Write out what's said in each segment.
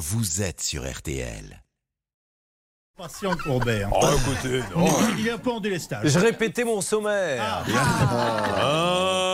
vous êtes sur RTL. Patient Courbet. hein. Oh, écoutez, non. Il est un peu en délestage. Je répétais mon sommaire.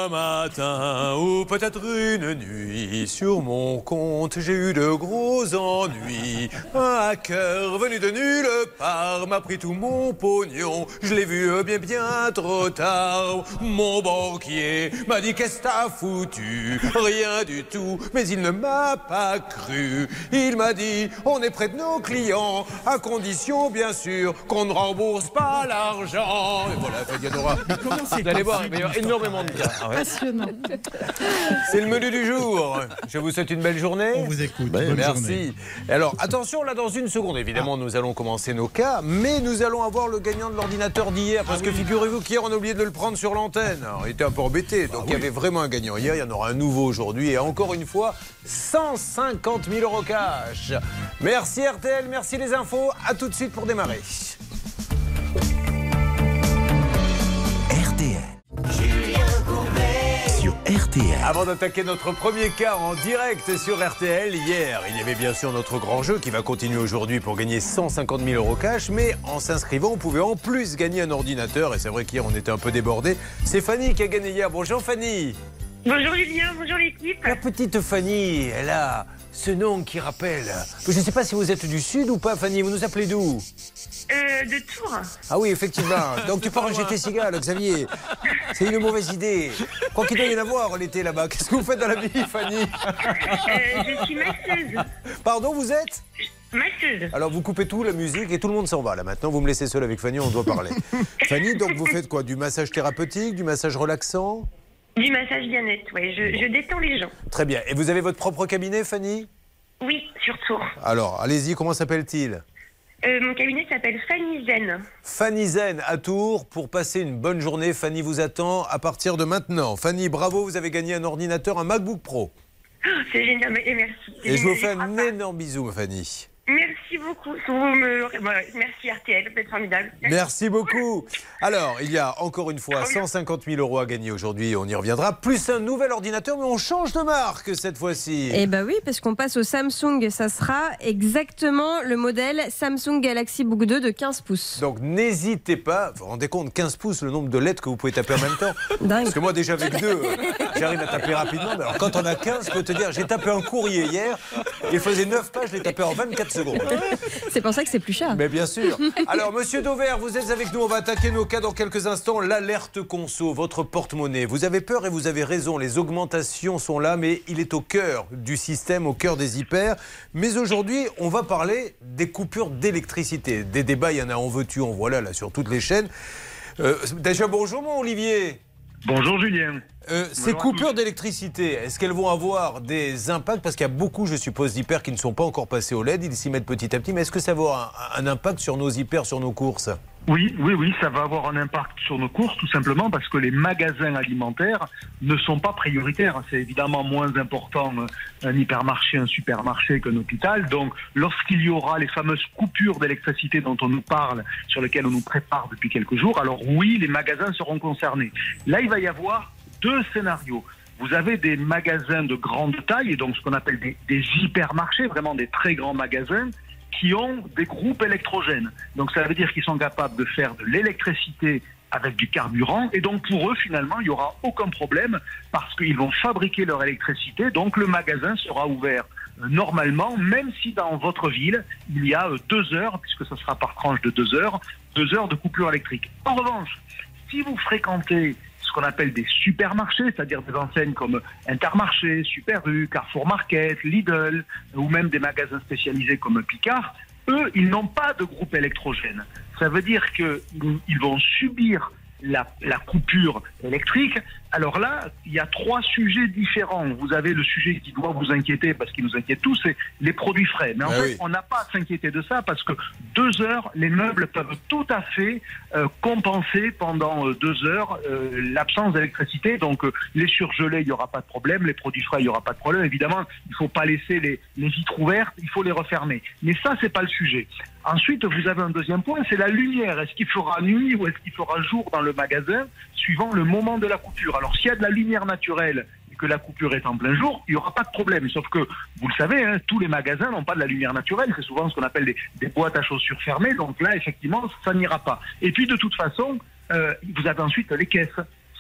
Un matin ou peut-être une nuit, sur mon compte, j'ai eu de gros ennuis. Un hacker venu de nulle part m'a pris tout mon pognon. Je l'ai vu bien bien trop tard. Mon banquier m'a dit qu'est-ce que t'as foutu? Rien du tout, mais il ne m'a pas cru. Il m'a dit on est près de nos clients, à condition bien sûr qu'on ne rembourse pas l'argent. Et voilà, Fadiadora. Vous allez voir, il va y avoir énormément de cas. Ah. Passionnant. C'est le menu du jour. Je vous souhaite une belle journée. On vous écoute. Bonne journée. Merci. Alors, attention, là, dans une seconde, évidemment, nous allons commencer nos cas, mais nous allons avoir le gagnant de l'ordinateur d'hier, parce que figurez-vous qu'hier, on a oublié de le prendre sur l'antenne. Alors, il était un peu embêté, donc il y avait vraiment un gagnant hier, il y en aura un nouveau aujourd'hui, et encore une fois, 150 000 euros cash. Merci RTL, merci les infos, à tout de suite pour démarrer. RTL. Avant d'attaquer notre premier cas en direct sur RTL, hier, il y avait bien sûr notre grand jeu qui va continuer aujourd'hui pour gagner 150 000 euros cash, mais en s'inscrivant, on pouvait en plus gagner un ordinateur, et c'est vrai qu'hier, on était un peu débordé. C'est Fanny qui a gagné hier. Bonjour Fanny Bonjour Julien, bonjour l'équipe. La petite Fanny, elle a ce nom qui rappelle... Je ne sais pas si vous êtes du Sud ou pas, Fanny, vous nous appelez d'où? Euh, de Tours. Ah oui, effectivement. Donc tu pars en GT Cigale, Xavier. C'est une mauvaise idée. Quoi qu'il doit y en avoir l'été là-bas. Qu'est-ce que vous faites dans la vie, Fanny? Euh, je suis masseuse. Pardon, vous êtes? Masseuse. Alors vous coupez tout, la musique, et tout le monde s'en va là maintenant. Vous me laissez seul avec Fanny, on doit parler. Fanny, donc vous faites quoi? Du massage thérapeutique, du massage relaxant? Du massage bien-être, ouais. Je, je détends les gens. Très bien. Et vous avez votre propre cabinet, Fanny? Oui, sur Tours. Alors, allez-y, comment s'appelle-t-il? Euh, mon cabinet s'appelle Fanny Zen. Fanny Zen à Tours pour passer une bonne journée. Fanny vous attend à partir de maintenant. Fanny, bravo, vous avez gagné un ordinateur, un MacBook Pro. Oh, c'est génial, merci. Et je vous fais un pas. énorme bisou, Fanny. Merci beaucoup. Vous me... ouais, merci RTL, vous êtes formidable. Merci beaucoup. Alors, il y a encore une fois 150 000 euros à gagner aujourd'hui, on y reviendra, plus un nouvel ordinateur, mais on change de marque cette fois-ci. Eh ben oui, parce qu'on passe au Samsung, ça sera exactement le modèle Samsung Galaxy Book 2 de 15 pouces. Donc n'hésitez pas, vous vous rendez compte, 15 pouces, le nombre de lettres que vous pouvez taper en même temps Dingue. Parce que moi déjà avec deux, euh, j'arrive à taper rapidement. Mais alors quand on a 15, je peux te dire, j'ai tapé un courrier hier, il faisait 9 pages, je l'ai tapé en 24 C'est pour ça que c'est plus cher. Mais bien sûr. Alors, monsieur Dauvert, vous êtes avec nous. On va attaquer nos cas dans quelques instants. L'alerte conso, votre porte-monnaie. Vous avez peur et vous avez raison. Les augmentations sont là, mais il est au cœur du système, au cœur des hyper. Mais aujourd'hui, on va parler des coupures d'électricité. Des débats, il y en a en veux-tu, en voilà, là, sur toutes les chaînes. Euh, déjà, bonjour, mon Olivier. Bonjour Julien. Euh, ces Bonjour coupures d'électricité, est-ce qu'elles vont avoir des impacts? Parce qu'il y a beaucoup, je suppose, d'hyper qui ne sont pas encore passés au LED, ils s'y mettent petit à petit, mais est-ce que ça va avoir un, un impact sur nos hyper, sur nos courses? Oui, oui, oui, ça va avoir un impact sur nos courses, tout simplement parce que les magasins alimentaires ne sont pas prioritaires. C'est évidemment moins important un hypermarché, un supermarché qu'un hôpital. Donc, lorsqu'il y aura les fameuses coupures d'électricité dont on nous parle, sur lesquelles on nous prépare depuis quelques jours, alors oui, les magasins seront concernés. Là, il va y avoir deux scénarios. Vous avez des magasins de grande taille, donc ce qu'on appelle des, des hypermarchés, vraiment des très grands magasins, qui ont des groupes électrogènes. Donc ça veut dire qu'ils sont capables de faire de l'électricité avec du carburant, et donc pour eux, finalement, il n'y aura aucun problème, parce qu'ils vont fabriquer leur électricité, donc le magasin sera ouvert euh, normalement, même si dans votre ville, il y a euh, deux heures, puisque ça sera par tranche de deux heures, deux heures de coupure électrique. En revanche, si vous fréquentez qu'on appelle des supermarchés, c'est-à-dire des enseignes comme Intermarché, Super U, Carrefour Market, Lidl, ou même des magasins spécialisés comme Picard, eux, ils n'ont pas de groupe électrogène. Ça veut dire qu'ils vont subir la, la coupure électrique. Alors là, il y a trois sujets différents. Vous avez le sujet qui doit vous inquiéter, parce qu'il nous inquiète tous, c'est les produits frais. Mais en Ah fait, oui. on n'a pas à s'inquiéter de ça, parce que deux heures, les meubles peuvent tout à fait euh, compenser pendant euh, deux heures euh, l'absence d'électricité. Donc euh, les surgelés, il n'y aura pas de problème. Les produits frais, il n'y aura pas de problème. Évidemment, il ne faut pas laisser les, les vitres ouvertes, il faut les refermer. Mais ça, c'est pas le sujet. Ensuite, vous avez un deuxième point, c'est la lumière. Est-ce qu'il fera nuit ou est-ce qu'il fera jour dans le magasin, suivant le moment de la coupure? Alors, s'il y a de la lumière naturelle, et que la coupure est en plein jour, il n'y aura pas de problème. Sauf que, vous le savez, hein, tous les magasins n'ont pas de la lumière naturelle. C'est souvent ce qu'on appelle des, boîtes à chaussures fermées. Donc là, effectivement, ça n'ira pas. Et puis, de toute façon, euh, vous avez ensuite les caisses.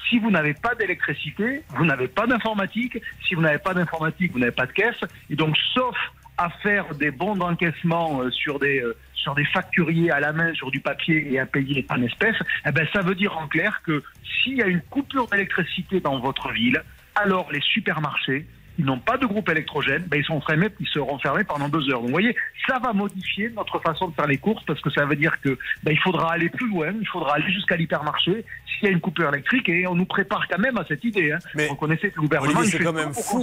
Si vous n'avez pas d'électricité, vous n'avez pas d'informatique. Si vous n'avez pas d'informatique, vous n'avez pas de caisse. Et donc, sauf à faire des bons d'encaissement euh, sur des euh, sur des facturiers à la main sur du papier et à payer en espèces, eh ben ça veut dire en clair que s'il y a une coupure d'électricité dans votre ville, alors les supermarchés ils n'ont pas de groupe électrogène, ben ils, sont fermés, ils seront fermés pendant deux heures. Donc vous voyez, ça va modifier notre façon de faire les courses parce que ça veut dire que ben, il faudra aller plus loin, il faudra aller jusqu'à l'hypermarché s'il y a une coupure électrique et on nous prépare quand même à cette idée. Hein. Mais, Reconnaissez que le gouvernement c'est quand même fou.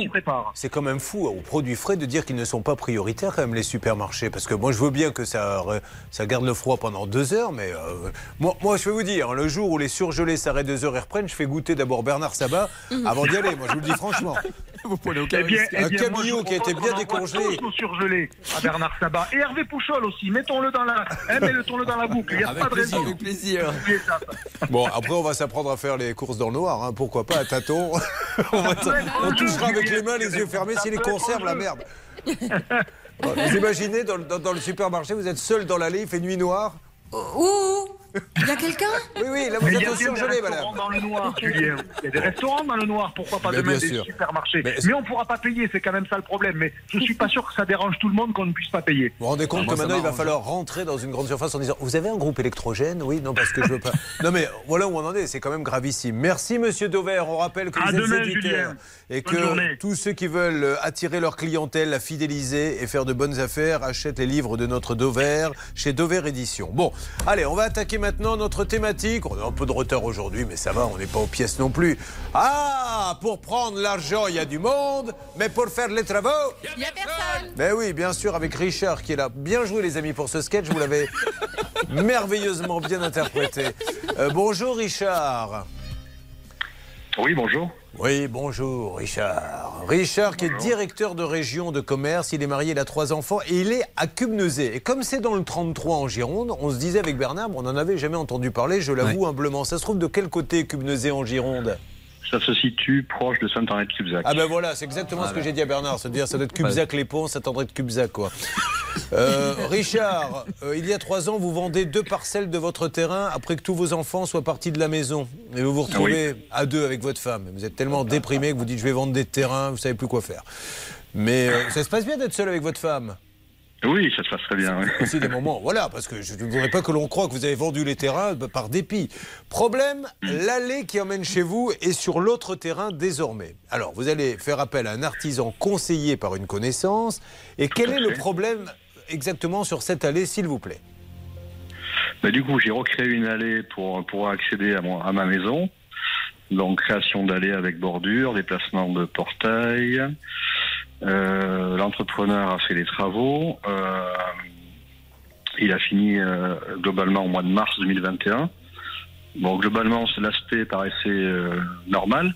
C'est quand même fou aux produits frais de dire qu'ils ne sont pas prioritaires quand même les supermarchés. Parce que moi je veux bien que ça, ça garde le froid pendant deux heures, mais euh, moi, moi je vais vous dire, hein, le jour où les surgelés s'arrêtent deux heures et reprennent, je fais goûter d'abord Bernard Sabat avant d'y aller. Moi je vous le dis franchement. Vous prenez aucun Eh bien, risque. eh Un moi, je qui a été bien décongelé. tous surgelés à Bernard Sabat et Hervé Pouchol aussi. Mettons-le dans la, hein, mettons-le dans la boucle. Il n'y a Avec pas de plaisir, raison. avec plaisir. Bon, après on va s'apprendre à faire les courses dans le noir, hein, pourquoi pas à tâtons. on, va- on touchera avec les mains, les yeux fermés, si les conserves, la merde. Vous imaginez, dans, le- dans- dans le supermarché, vous êtes seul dans l'allée, il fait nuit noire Ouh Il y a quelqu'un Oui, oui, là vous Mais il y êtes a au surgelé, restaurants madame. dans le noir, Julien. Il y a des restaurants dans le noir, pourquoi pas Mais demain des sûr. supermarchés Mais- Mais, on ne pourra pas payer, c'est quand même ça le problème. Mais je ne suis pas sûr que ça dérange tout le monde qu'on ne puisse pas payer. Vous vous rendez compte Ah, moi, que maintenant il va falloir rentrer dans une grande surface en disant Vous avez un groupe électrogène? Oui, non, parce que je veux pas. Non, mais voilà où on en est, c'est quand même gravissime. Merci, monsieur Dover. On rappelle que À vous êtes demain, éditeur Julien. et Bonne que journée. tous ceux qui veulent euh, attirer leur clientèle, la fidéliser et faire de bonnes affaires achètent les livres de notre Dover chez Dover Édition. Bon, allez, on va attaquer maintenant notre thématique. On a un peu de retard aujourd'hui, mais ça va, on n'est pas aux pièces non plus. Ah, pour prendre l'argent, il y a du monde, mais pour faire les travaux, Il y a personne ben oui, bien sûr, avec Richard qui est là. Bien joué, les amis, pour ce sketch. Vous l'avez merveilleusement bien interprété. Euh, bonjour, Richard. Oui, bonjour. Oui, bonjour, Richard. Richard, qui est directeur de région de commerce, il est marié, il a trois enfants et il est à Cubnezé. Et comme c'est dans le 33 en Gironde, on se disait avec Bernard, on n'en avait jamais entendu parler, je l'avoue humblement. Ça se trouve de quel côté Cubnezé en Gironde? Ça se situe proche de Saint-Henri-de-Cubzac. Ah ben voilà, c'est exactement ce que j'ai dit à Bernard. Se dire, ça doit être Cubzac-les-Ponts, ça tendrait de Cubzac, quoi. Euh, Richard, euh, il y a trois ans, vous vendez deux parcelles de votre terrain après que tous vos enfants soient partis de la maison. Et vous vous retrouvez à deux avec votre femme. Vous êtes tellement déprimé que vous dites, je vais vendre des terrains, vous savez plus quoi faire. Mais euh, ça se passe bien d'être seul avec votre femme? Oui, ça se passe très bien. oui. aussi des moments. Voilà, parce que je ne voudrais pas que l'on croie que vous avez vendu les terrains par dépit. Problème, l'allée qui emmène chez vous est sur l'autre terrain désormais. Alors, vous allez faire appel à un artisan conseillé par une connaissance. Et quel est le problème exactement sur cette allée, s'il vous plaît? Bah, du coup, j'ai recréé une allée pour, pour accéder à, mon- à ma maison. Donc, création d'allée avec bordure, déplacement de portail. Euh, L'entrepreneur a fait les travaux. Euh, il a fini euh, globalement au mois de mars 2021. Bon, globalement, l'aspect paraissait euh, normal.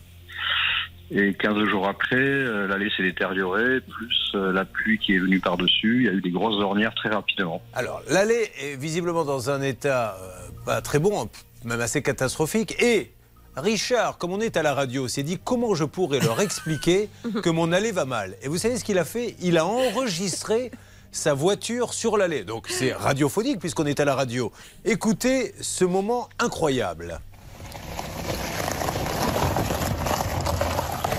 Et 15 jours après, euh, l'allée s'est détériorée, plus euh, la pluie qui est venue par-dessus. Il y a eu des grosses ornières très rapidement. Alors, l'allée est visiblement dans un état pas très bon, même assez catastrophique. Et Richard, comme on est à la radio, s'est dit comment je pourrais leur expliquer que mon allée va mal. Et vous savez ce qu'il a fait? Il a enregistré sa voiture sur l'allée. Donc c'est radiophonique puisqu'on est à la radio. Écoutez ce moment incroyable.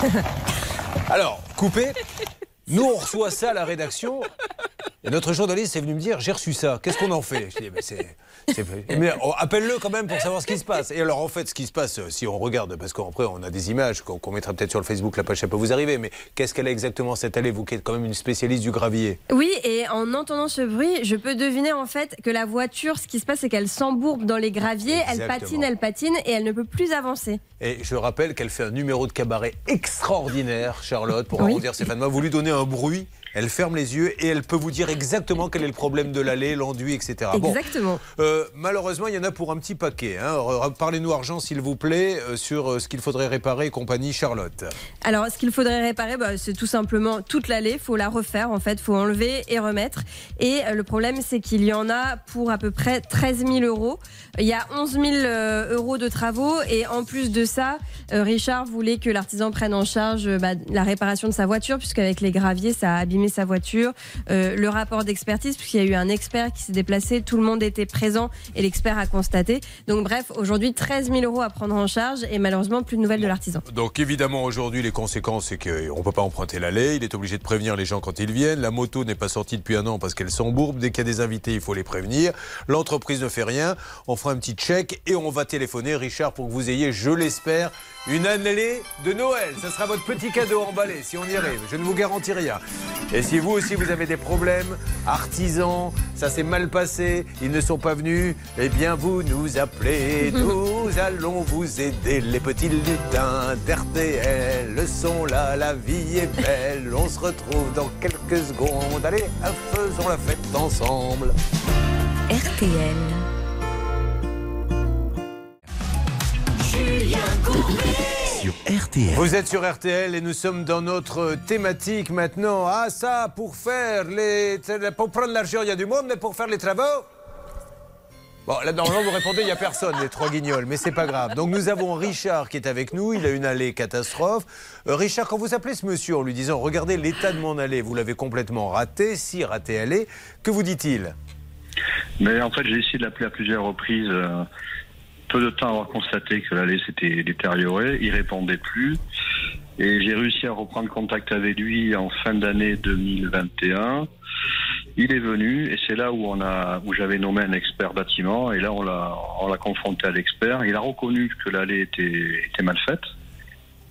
Alors, coupé. Nous, on reçoit ça à la rédaction. Et notre journaliste est venu me dire J'ai reçu ça, qu'est-ce qu'on en fait? Je dis Mais c'est. C'est- Mais oh, appelle-le quand même pour savoir ce qui se passe. Et alors, en fait, ce qui se passe, euh, si on regarde, parce qu'après, on a des images qu'on mettra peut-être sur le Facebook, la page, ça peut vous arriver, mais qu'est-ce qu'elle a exactement cette allée, vous qui êtes quand même une spécialiste du gravier Oui, et en entendant ce bruit, je peux deviner en fait que la voiture, ce qui se passe, c'est qu'elle s'embourbe dans les graviers, elle patine, elle patine, et elle ne peut plus avancer. Et je rappelle qu'elle fait un numéro de cabaret extraordinaire, Charlotte, pour Oui. arrondir ses fins de mois. Vous lui donnez un bruit Elle ferme les yeux et elle peut vous dire exactement quel est le problème de l'allée, l'enduit, etc. Bon, Exactement. euh, malheureusement, il y en a pour un petit paquet. hein. Parlez-nous argent, s'il vous plaît, euh, sur euh, ce qu'il faudrait réparer et compagnie, Charlotte. Alors, ce qu'il faudrait réparer, bah, c'est tout simplement toute l'allée. Il faut la refaire, en fait. Il faut enlever et remettre. Et le problème, c'est qu'il y en a pour à peu près 13 000 euros. Il y a 11 000 euh, euros de travaux. Et en plus de ça, Richard voulait que l'artisan prenne en charge bah, la réparation de sa voiture, puisqu'avec les graviers, ça a abîmé sa voiture. Euh, le rapport d'expertise, puisqu'il y a eu un expert qui s'est déplacé. Tout le monde était présent et l'expert a constaté. Donc, bref, aujourd'hui, 13 000 euros à prendre en charge. Et malheureusement, plus de nouvelles de l'artisan. Donc évidemment aujourd'hui les conséquences c'est qu'on ne peut pas emprunter l'allée, il est obligé de prévenir les gens quand ils viennent, la moto n'est pas sortie depuis un an parce qu'elle s'embourbe, dès qu'il y a des invités il faut les prévenir, l'entreprise ne fait rien, on fera un petit check et on va téléphoner Richard pour que vous ayez, je l'espère, une allée de Noël. Ça sera votre petit cadeau emballé si on y arrive, je ne vous garantis rien. Et si vous aussi vous avez des problèmes, artisans, ça s'est mal passé, ils ne sont pas venus, eh bien vous nous appelez, nous allons vous aider, les petits lutins d'RTL sont là, la vie est belle, on se retrouve dans quelques secondes, allez, faisons la fête ensemble. RTL. Sur RTL. Vous êtes sur RTL et nous sommes dans notre thématique maintenant. Ah ça, pour faire les... Pour prendre l'argent, il y a du monde, mais pour faire les travaux... Bon, là, normalement, vous répondez, il n'y a personne, les trois guignols, mais c'est pas grave. Donc, nous avons Richard qui est avec nous. Il a une allée catastrophe. Euh, Richard, quand vous appelez ce monsieur en lui disant Regardez l'état de mon allée, vous l'avez complètement raté, si raté allée, que vous dit-il? Mais en fait, j'ai essayé de l'appeler à plusieurs reprises. euh, peu de temps avoir constaté que l'allée s'était détériorée. Il répondait plus. Et j'ai réussi à reprendre contact avec lui en fin d'année 2021. Il est venu et c'est là où on a, où j'avais nommé un expert bâtiment et là on l'a, on l'a confronté à l'expert. Il a reconnu que l'allée était, était mal faite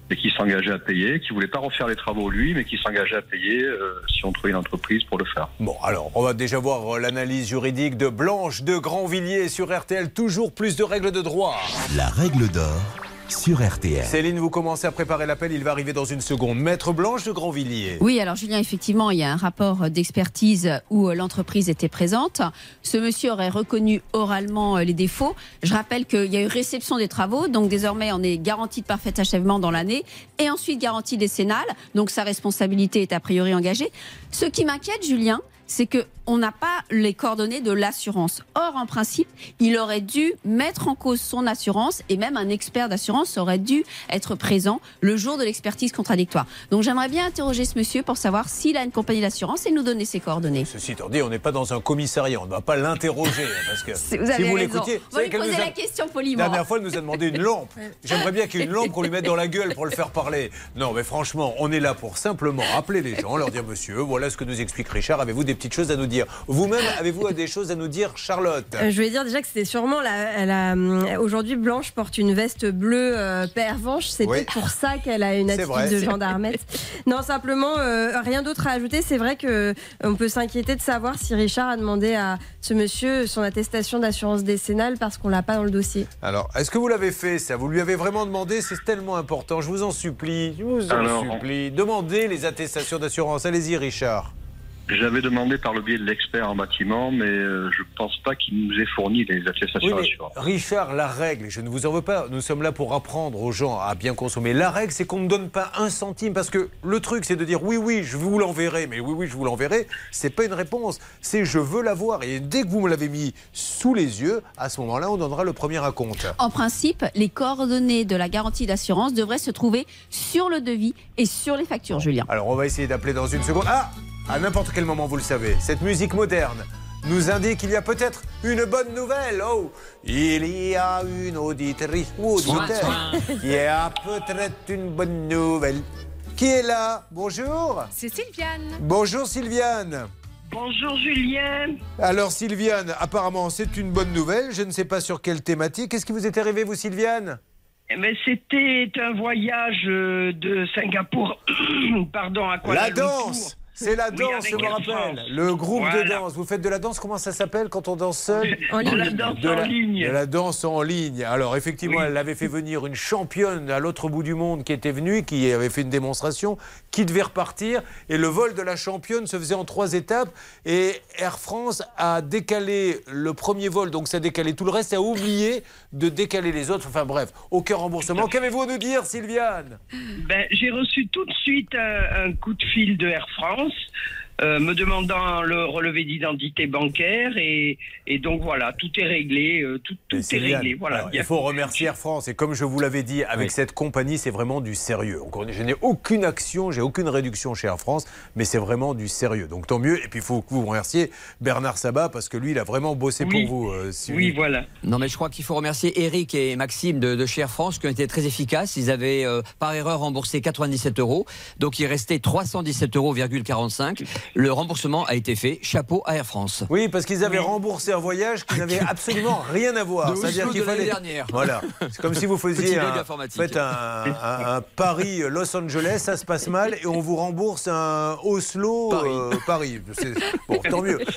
et qu'il s'engageait à payer, qu'il voulait pas refaire les travaux lui, mais qu'il s'engageait à payer euh, si on trouvait une entreprise pour le faire. Bon, alors, on va déjà voir euh, l'analyse juridique de Blanche de Grandvilliers sur RTL. Toujours plus de règles de droit. La règle d'or sur RTL. Céline, vous commencez à préparer l'appel, il va arriver dans une seconde. Maître Blanche de Grandvilliers. Oui, alors Julien, effectivement, il y a un rapport d'expertise où euh, l'entreprise était présente. Ce monsieur aurait reconnu oralement euh, les défauts. Je rappelle qu'il y a eu réception des travaux, donc désormais on est garanti de parfait achèvement dans l'année et ensuite garantie décennale, donc sa responsabilité est a priori engagée. Ce qui m'inquiète, Julien, c'est que on n'a pas les coordonnées de l'assurance. Or, en principe, il aurait dû mettre en cause son assurance et même un expert d'assurance aurait dû être présent le jour de l'expertise contradictoire. Donc, j'aimerais bien interroger ce monsieur pour savoir s'il a une compagnie d'assurance et nous donner ses coordonnées. Ceci étant dit, on n'est pas dans un commissariat, on ne va pas l'interroger. hein, Parce que Vous si vous raison. l'écoutiez, va lui poser a- la question La poliment. dernière fois, elle nous a demandé une lampe. J'aimerais bien qu'il y ait une lampe qu'on lui mette dans la gueule pour le faire parler. Non, mais franchement, on est là pour simplement appeler les gens, leur dire Monsieur, voilà ce que nous explique Richard. Avez-vous des petites choses à nous dire? Vous-même, avez-vous des choses à nous dire, Charlotte Euh, je voulais dire déjà que c'était sûrement la, la- euh, aujourd'hui Blanche porte une veste bleue euh, pervenche. C'est Oui. peut-être pour ça qu'elle a une attitude vrai. de gendarmette. non, simplement euh, rien d'autre à ajouter. C'est vrai que euh, on peut s'inquiéter de savoir si Richard a demandé à ce monsieur son attestation d'assurance décennale parce qu'on l'a pas dans le dossier. Alors, est-ce que vous l'avez fait ça? Vous lui avez vraiment demandé C'est tellement important. Je vous en supplie. Je vous en Alors, supplie. Demandez les attestations d'assurance. Allez-y, Richard. J'avais demandé par le biais de l'expert en bâtiment, mais euh, je pense pas qu'il nous ait fourni les attestations Oui, mais. Richard, la règle, je ne vous en veux pas, nous sommes là pour apprendre aux gens à bien consommer. La règle, c'est qu'on ne donne pas un centime, parce que le truc, c'est de dire oui, oui, je vous l'enverrai, mais oui, oui, je vous l'enverrai, c'est pas une réponse, c'est je veux l'avoir. Et dès que vous me l'avez mis sous les yeux, à ce moment-là, on donnera le premier raconte. En principe, les coordonnées de la garantie d'assurance devraient se trouver sur le devis et sur les factures, Julien. Alors, on va essayer d'appeler dans une seconde. Ah À n'importe quel moment, vous le savez, cette musique moderne nous indique qu'il y a peut-être une bonne nouvelle. Oh, il y a une auditrice ou auditeur qui a peut-être une bonne nouvelle. Qui est là? Bonjour. C'est Sylviane. Bonjour Sylviane. Bonjour Julien. Alors Sylviane, apparemment c'est une bonne nouvelle. Je ne sais pas sur quelle thématique. Qu'est-ce qui vous est arrivé, vous Sylviane? Eh ben, C'était un voyage euh, de Singapour pardon, à Kuala La Lumpur. danse C'est la danse, je me rappelle. Le groupe de danse. Vous faites de la danse, comment ça s'appelle quand on danse seul En De ligne. la danse de en ligne. de la danse en ligne. Alors effectivement, Oui. elle avait fait venir une championne à l'autre bout du monde qui était venue, qui avait fait une démonstration, qui devait repartir. Et le vol de la championne se faisait en trois étapes. Et Air France a décalé le premier vol, donc ça a décalé tout le reste, a oublié de décaler les autres. Enfin bref, aucun remboursement. Qu'avez-vous à nous dire, Sylviane? Ben, j'ai reçu tout de suite un, un coup de fil de Air France house. Euh, me demandant le relevé d'identité bancaire et, et donc voilà, tout est réglé, euh, tout, est réglé. Voilà. alors, Il faut remercier Air France. Et comme je vous l'avais dit, avec Oui. cette compagnie, c'est vraiment du sérieux. Encore une- je n'ai aucune action, j'ai aucune réduction chez Air France, mais c'est vraiment du sérieux. Donc tant mieux. Et puis il faut que vous remercier Bernard Sabat parce que lui, il a vraiment bossé Oui. pour vous. euh. Oui, voilà. Non, mais je crois qu'il faut remercier Eric et Maxime de, de chez Air France qui ont été très efficaces. Ils avaient euh, par erreur remboursé 97 euros. Donc il restait 317,45 euros. Le remboursement a été fait. Chapeau à Air France. Oui, parce qu'ils avaient remboursé un voyage qui n'avait absolument rien à voir. C'est-à-dire Oslo qu'il fallait. dernière. Voilà. C'est comme si vous faisiez un, informatique. faites un, un- un Paris-Los Angeles, ça se passe mal, et on vous rembourse un Oslo-Paris. Paris. C'est- Bon, tant mieux.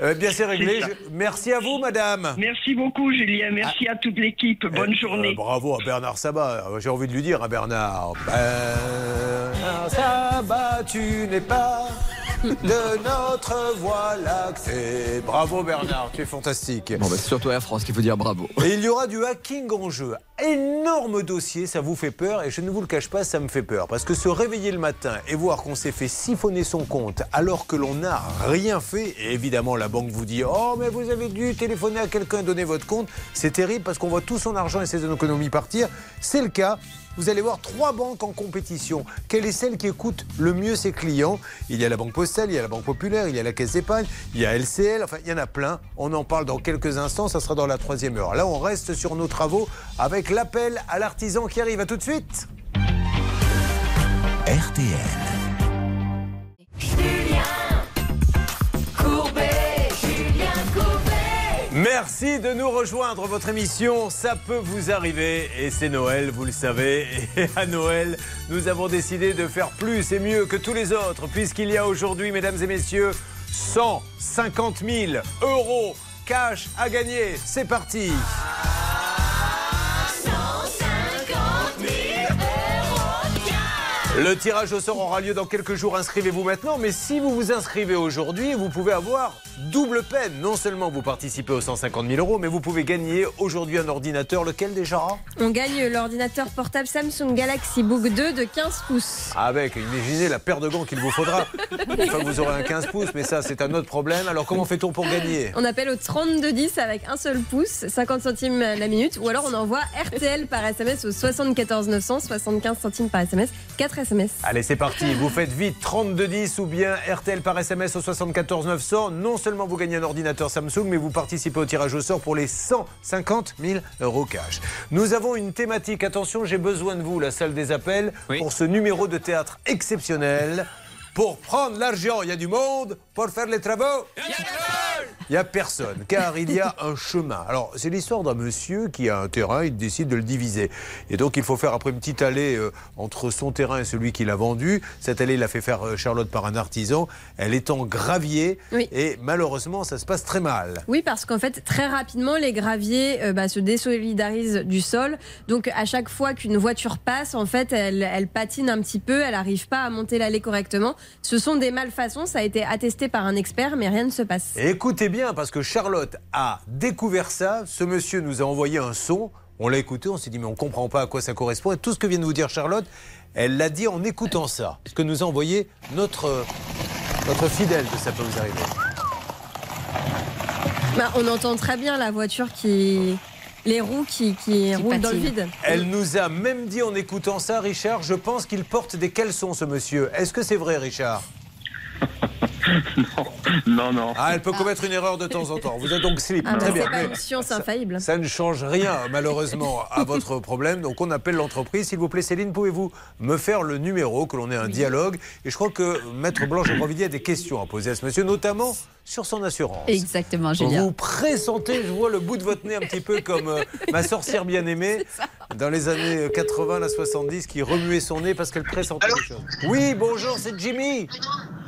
Euh, bien, c'est réglé. Je- Merci à vous, madame. Merci beaucoup, Julien. Merci à toute l'équipe. Bonne Eh, journée. euh, bravo à Bernard Sabat. Euh, J'ai envie de lui dire à Bernard. Bernard Sabat, tu n'es pas de notre voie lactée. Bravo Bernard, tu es fantastique. Bon, bah, c'est surtout Air France qu'il faut dire bravo. Et il y aura du hacking en jeu. Énorme dossier, ça vous fait peur et je ne vous le cache pas, ça me fait peur. Parce que se réveiller le matin et voir qu'on s'est fait siphonner son compte alors que l'on n'a rien fait, et évidemment la banque vous dit Oh, mais vous avez dû téléphoner à quelqu'un, donner votre compte, c'est terrible parce qu'on voit tout son argent et ses économies partir. C'est le cas. Vous allez voir trois banques en compétition. Quelle est celle qui écoute le mieux ses clients? Il y a la Banque Postale, il y a la Banque Populaire, il y a la Caisse d'épargne, il y a LCL, enfin il y en a plein. On en parle dans quelques instants, ça sera dans la troisième heure. Là, on reste sur nos travaux avec l'appel à l'artisan qui arrive. À tout de suite. RTL. Merci de nous rejoindre. Votre émission, ça peut vous arriver. Et c'est Noël, vous le savez. Et à Noël, nous avons décidé de faire plus et mieux que tous les autres, puisqu'il y a aujourd'hui, mesdames et messieurs, 150 000 euros cash à gagner. C'est parti. Le tirage au sort aura lieu dans quelques jours. Inscrivez-vous maintenant. Mais si vous vous inscrivez aujourd'hui, vous pouvez avoir double peine. Non seulement vous participez aux 150 000 euros, mais vous pouvez gagner aujourd'hui un ordinateur. Lequel déjà? On gagne l'ordinateur portable Samsung Galaxy Book 2 de 15 pouces. Avec, imaginez la paire de gants qu'il vous faudra. Enfin, vous aurez un 15 pouces, mais ça, c'est un autre problème. Alors, comment fait-on pour gagner? On appelle au 3210 avec un seul pouce, 50 centimes la minute, ou alors on envoie RTL par SMS au 74 900, 75 centimes par SMS, 4 SMS. Allez, c'est parti. Vous faites vite 3210 ou bien RTL par SMS au 74 900. Non seulement vous gagnez un ordinateur Samsung, mais vous participez au tirage au sort pour les 150 000 euros cash. Nous avons une thématique. Attention, j'ai besoin de vous, la salle des appels, Oui. pour ce numéro de théâtre exceptionnel. Pour prendre l'argent, il y a du monde. Pour faire les travaux, il n'y a personne, car il y a un chemin. Alors, c'est l'histoire d'un monsieur qui a un terrain, il décide de le diviser. Et donc, il faut faire après une petite allée euh, entre son terrain et celui qui l'a vendu. Cette allée, il l'a fait faire euh, Charlotte par un artisan. Elle est en gravier. Oui. Et malheureusement, ça se passe très mal. Oui, parce qu'en fait, très rapidement, les graviers euh, bah, se désolidarisent du sol. Donc, à chaque fois qu'une voiture passe, en fait, elle, elle patine un petit peu, elle n'arrive pas à monter l'allée correctement. Ce sont des malfaçons, ça a été attesté par un expert, mais rien ne se passe. Écoutez bien, parce que Charlotte a découvert ça. Ce monsieur nous a envoyé un son. On l'a écouté, on s'est dit, mais on comprend pas à quoi ça correspond. Et tout ce que vient de vous dire Charlotte, elle l'a dit en écoutant ça. Ce que nous a envoyé notre, notre fidèle de Ça peut vous arriver. Bah, on entend très bien la voiture qui. Les roues qui, qui, roulent dans le vide. Elle nous a même dit en écoutant ça, Richard, je pense qu'il porte des caleçons, ce monsieur. Est-ce que c'est vrai, Richard? Non, non. Ah, elle peut commettre une erreur de temps en temps. Vous êtes donc slip. Ah, Très bien. c'est pas une science infaillible. Ça ne change rien, malheureusement, à votre problème. Donc, on appelle l'entreprise. S'il vous plaît, Céline, pouvez-vous me faire le numéro, que l'on ait un dialogue? Et je crois que Maître Blanche Grandvilliers a des questions à poser à ce monsieur, notamment sur son assurance. Exactement, Julien. Vous pressentez, je vois le bout de votre nez un petit peu comme euh, ma sorcière bien-aimée dans les années 80, la 70, qui remuait son nez parce qu'elle pressentait des choses. Oui, bonjour, c'est Jimmy.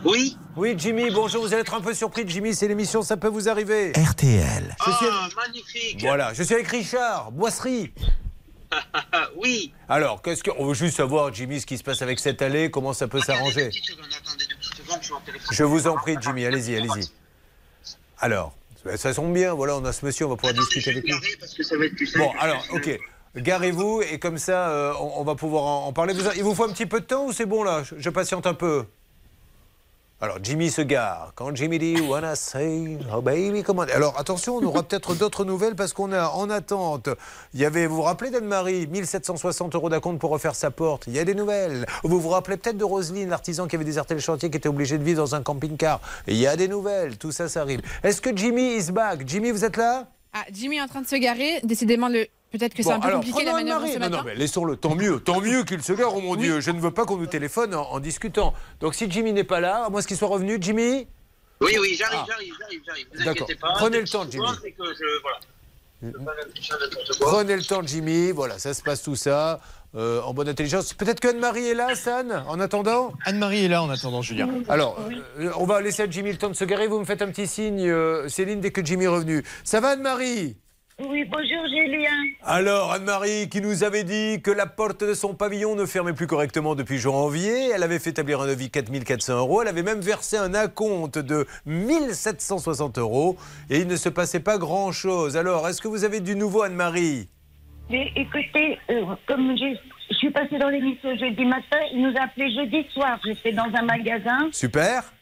Oui. Oui, Jimmy, bonjour. Vous allez être un peu surpris, Jimmy. C'est l'émission Ça peut vous arriver. RTL. Je suis- Ah, magnifique. Voilà, je suis avec Richard, Boisserie. oui. Alors, qu'est-ce que. On veut juste savoir, Jimmy, ce qui se passe avec cette allée, comment ça peut s'arranger. Je vous en prie, Jimmy, allez-y, allez-y. Alors, ça tombe bien, voilà, on a ce monsieur, on va pouvoir discuter avec lui. Parce que ça va être plus simple. Bon, alors, ok. Garez-vous et comme ça, euh, on, on va pouvoir en, en parler. Vous- il vous faut un petit peu de temps ou c'est bon là? Je, je patiente un peu. Alors, Jimmy se gare. Quand Jimmy dit Wanna say, oh baby, comment. Alors, attention, on aura peut-être d'autres nouvelles parce qu'on a en attente. Il y avait, vous vous rappelez d'Anne-Marie 1760 euros d'acompte pour refaire sa porte. Il y a des nouvelles. Vous vous rappelez peut-être de Roselyne, l'artisan qui avait déserté le chantier, qui était obligé de vivre dans un camping-car. Il y a des nouvelles. Tout ça, ça arrive. Est-ce que Jimmy is back? Jimmy, vous êtes là? Ah, Jimmy est en train de se garer. Décidément, le... peut-être que c'est Bon, un peu alors, compliqué la manœuvre ce Non, matin. non, mais laissons-le. Tant mieux, tant mieux qu'il se gare, oh mon Dieu. Je ne veux pas qu'on nous téléphone en, en discutant. Donc si Jimmy n'est pas là, à moins qu'il soit revenu, Jimmy? Oui, oui, j'arrive, Ah. j'arrive, j'arrive, j'arrive. Vous D'accord. inquiétez pas. Prenez le temps, Jimmy. c'est que je- voilà. Prenez le temps, Jimmy. Voilà, ça se passe tout ça. euh, en bonne intelligence. Peut-être que Anne-Marie est là, San, en attendant? Anne-Marie est là en attendant, Julien. Alors, euh, on va laisser à Jimmy le temps de se garer. Vous me faites un petit signe, euh, Céline, dès que Jimmy est revenu. Ça va, Anne-Marie? Oui, bonjour Julien. Alors, Anne-Marie, qui nous avait dit que la porte de son pavillon ne fermait plus correctement depuis janvier, elle avait fait établir un devis 4400 euros, elle avait même versé un acompte de 1760 euros, et il ne se passait pas grand-chose. Alors, est-ce que vous avez du nouveau, Anne-Marie? Mais écoutez, euh, comme je, je suis passée dans l'émission jeudi matin, il nous a appelé jeudi soir. J'étais dans un magasin Super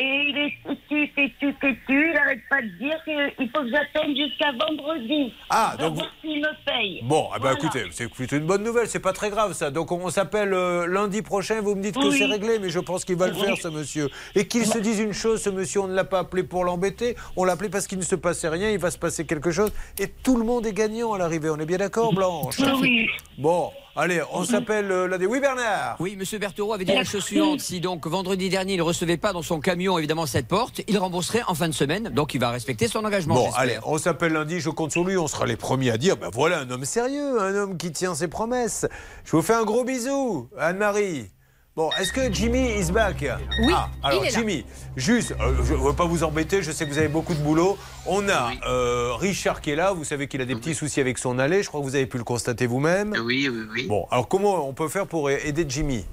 et il est têtu, têtu, têtu. Il n'arrête pas de dire qu'il faut que j'attende jusqu'à vendredi. Ah, Pour donc voir s'il me paye. Bon, eh ben, Voilà. écoutez, c'est plutôt une bonne nouvelle, c'est pas très grave ça. Donc on, s'appelle euh, lundi prochain, vous me dites que c'est réglé, mais je pense qu'il va le faire ce monsieur. Et qu'il se dise une chose, ce monsieur, on ne l'a pas appelé pour l'embêter, on l'a appelé parce qu'il ne se passait rien, il va se passer quelque chose, et tout le monde est gagnant à l'arrivée, on est bien d'accord Blanche? Oui. Bon, allez, on s'appelle euh, lundi. Oui Bernard Oui, Monsieur Berthaud avait dit la chose suivante. Si donc vendredi dernier, il ne recevait pas dans son camion, évidemment, cette porte, il rembourserait en fin de semaine. Donc il va respecter son engagement. Bon, allez, on s'appelle lundi, je compte sur lui, on sera les premiers à dire, ben voilà un homme sérieux, un homme qui tient ses promesses. Je vous fais un gros bisou, Anne-Marie. Bon, est-ce que Jimmy is back? Oui, Ah, alors il est là. Jimmy, juste, euh, je ne veux pas vous embêter, je sais que vous avez beaucoup de boulot. On a euh, Richard qui est là, vous savez qu'il a des petits soucis avec son allée, je crois que vous avez pu le constater vous-même. Oui, oui, oui. Bon, alors comment on peut faire pour aider Jimmy?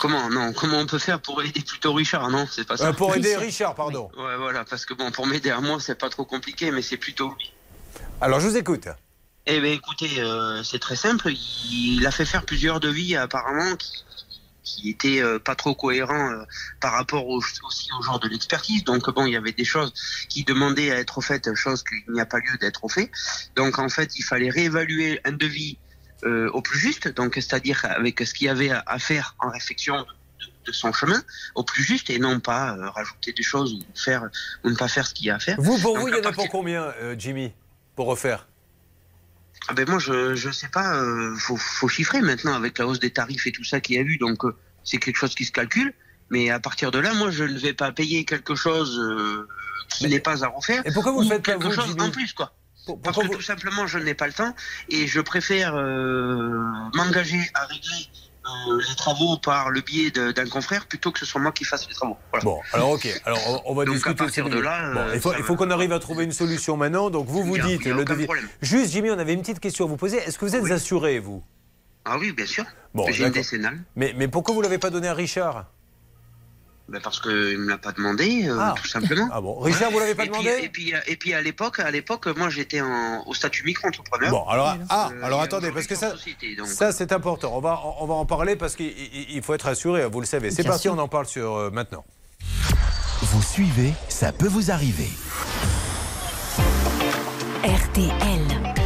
Comment non Comment on peut faire pour aider plutôt Richard Non, c'est pas ça. Euh, Pour aider Richard, pardon. Ouais, voilà, parce que bon, pour m'aider à moi, c'est pas trop compliqué, mais c'est plutôt lui. Alors je vous écoute. Eh bien, écoutez, euh, c'est très simple. Il a fait faire plusieurs devis, apparemment, qui, qui étaient euh, pas trop cohérents euh, par rapport au- aussi au genre de l'expertise. Donc, bon, il y avait des choses qui demandaient à être faites, choses qu'il n'y a pas lieu d'être fait. Donc, en fait, il fallait réévaluer un devis euh, au plus juste, donc c'est-à-dire avec ce qu'il y avait à, à faire en réflexion de, son chemin, au plus juste, et non pas euh, rajouter des choses ou faire ou ne pas faire ce qu'il y a à faire. Vous, pour Donc, vous, il y en a partir- pour combien, euh, Jimmy, pour refaire? Ben moi je je sais pas, euh, faut faut chiffrer maintenant avec la hausse des tarifs et tout ça qu'il y a eu, donc euh, c'est quelque chose qui se calcule. Mais à partir de là, moi je ne vais pas payer quelque chose euh, qui n'est pas à refaire. Et pourquoi vous ou faites pas, quelque vous, chose en plus quoi Parce que tout simplement je n'ai pas le temps et je préfère euh, m'engager à régler les travaux par le biais d'un confrère plutôt que ce soit moi qui fasse les travaux. Voilà. Bon, alors ok, alors on, on va Donc, discuter. à partir de là, Bon, euh, il faut, qu'on arrive à trouver une solution maintenant. Donc vous vous a- dites le devis. problème. Juste Jimmy, on avait une petite question à vous poser. Est-ce que vous êtes assuré vous? Ah oui, bien sûr. Bon, J'ai une décennale. Mais, mais pourquoi vous l'avez pas donné à Richard? Ben parce qu'il me l'a pas demandé, euh, Ah. tout simplement. Ah bon, Richard, vous l'avez pas et puis- demandé et puis, et puis à l'époque, à l'époque, moi j'étais au statut micro-entrepreneur. Bon, alors ah, Euh, alors attendez, parce que ça, société, ça c'est important. On va, on va en parler parce qu'il il- il faut être assuré. Vous le savez. C'est parti, sûr. on en parle sur euh, maintenant. Vous suivez, ça peut vous arriver. RTL.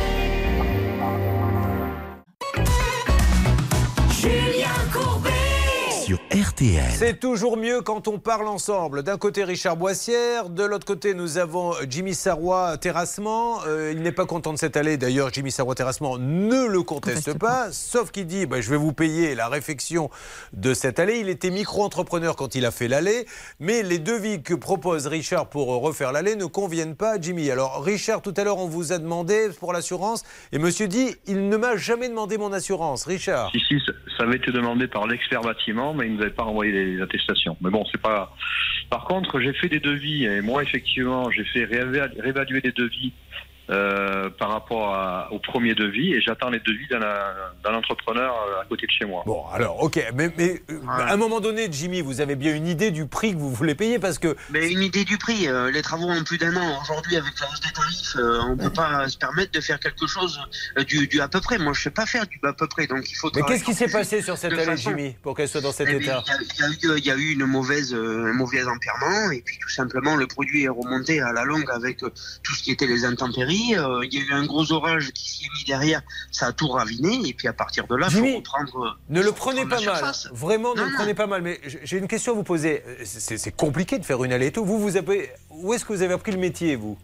RTL. C'est toujours mieux quand on parle ensemble. D'un côté, Richard Boissière. De l'autre côté, nous avons Jimmy Sarrois Terrassement. Euh, il n'est pas content de cette allée. D'ailleurs, Jimmy Sarrois Terrassement ne le conteste pas, sauf qu'il dit bah, Je vais vous payer la réfection de cette allée. Il était micro-entrepreneur quand il a fait l'allée, mais les devis que propose Richard pour refaire l'allée ne conviennent pas à Jimmy. Alors, Richard, tout à l'heure, on vous a demandé pour l'assurance, et monsieur dit Il ne m'a jamais demandé mon assurance. Richard. Ça- ça avait été demandé par l'expert bâtiment, mais il nous avait pas renvoyé les attestations. Mais bon, c'est pas. Par contre, j'ai fait des devis et moi, effectivement, j'ai fait rééva- réévaluer des devis euh, par rapport à- au premier devis et j'attends les devis d'un entrepreneur euh, à côté de chez moi. Bon, alors, ok, mais, mais, euh, à un moment donné, Jimmy, vous avez bien une idée du prix que vous voulez payer parce que. Mais une idée du prix, euh, les travaux ont plus d'un an. Aujourd'hui, avec la hausse des tarifs, euh, on peut pas se permettre de faire quelque chose du, du à peu près. Moi, je sais pas faire du à peu près, donc il faut. Mais qu'est-ce qui s'est passé sur cette allée, façon- Jimmy, pour qu'elle soit dans cet Eh état Il y, a- y eu- il y a eu une mauvaise, euh, un mauvais empierrement, et puis tout simplement, le produit est remonté à la longue avec euh, tout ce qui était les intempéries. Euh, il y a eu un gros orage qui s'y est mis derrière, ça a tout raviné, et puis à partir de là, il faut reprendre. euh, Ne le prenez pas mal. Vraiment, ne Non, le prenez pas mal. Mais j'ai une question à vous poser. Euh, C'est compliqué de faire une allée et tout. Vous, vous avez... Où est-ce que vous avez appris le métier, vous?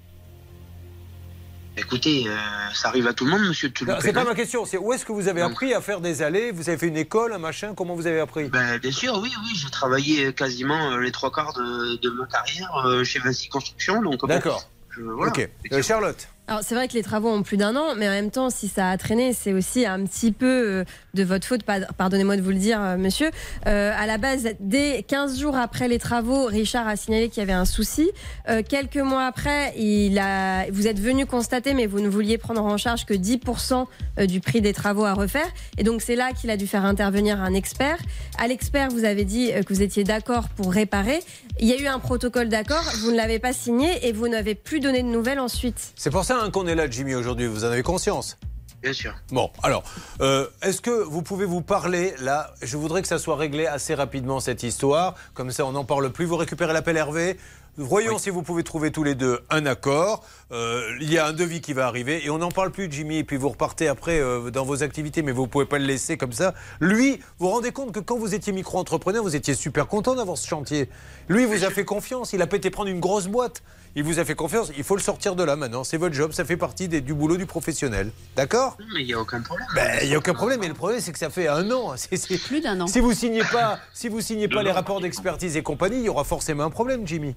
Écoutez, euh, ça arrive à tout le monde, monsieur de C'est pas ma question. C'est où est-ce que vous avez appris à faire des allées? Vous avez fait une école, un machin Comment vous avez appris? Ben, bien sûr, oui, oui, j'ai travaillé quasiment les trois quarts de, de ma carrière euh, chez Vinci Construction, D'accord. voilà. Ok. Euh, Charlotte? Alors c'est vrai que les travaux ont plus d'un an, mais en même temps, si ça a traîné, c'est aussi un petit peu euh, de votre faute, pardonnez-moi de vous le dire, euh, monsieur. Euh, à la base, dès 15 jours après les travaux, Richard a signalé qu'il y avait un souci. Euh, quelques mois après, il a, vous êtes venu constater, mais vous ne vouliez prendre en charge que 10% euh, du prix des travaux à refaire. Et donc c'est là qu'il a dû faire intervenir un expert. À l'expert, vous avez dit que vous étiez d'accord pour réparer. Il y a eu un protocole d'accord, vous ne l'avez pas signé et vous n'avez plus donné de nouvelles ensuite. C'est pour ça hein, qu'on est là, Jimmy, aujourd'hui. Vous en avez conscience? Bien sûr. Bon, alors, euh, est-ce que vous pouvez vous parler là? Je voudrais que ça soit réglé assez rapidement cette histoire. Comme ça, on n'en parle plus. Vous récupérez l'appel Hervé. Voyons si vous pouvez trouver tous les deux un accord. Euh, il y a un devis qui va arriver et on n'en parle plus, Jimmy. Et puis vous repartez après euh, dans vos activités, mais vous pouvez pas le laisser comme ça. Lui, vous vous rendez compte que quand vous étiez micro-entrepreneur, vous étiez super content d'avoir ce chantier. Lui, il vous a fait confiance. Il a pas été prendre une grosse boîte. Il vous a fait confiance. Il faut le sortir de là maintenant. C'est votre job. Ça fait partie des- du boulot du professionnel. D'accord? Non, mais il n'y a aucun problème. ben, il n'y a aucun problème, mais le problème c'est que ça fait un an. C'est- Plus d'un an. Si vous signez pas, si vous signez pas les rapports d'expertise et compagnie, il y aura forcément un problème, Jimmy.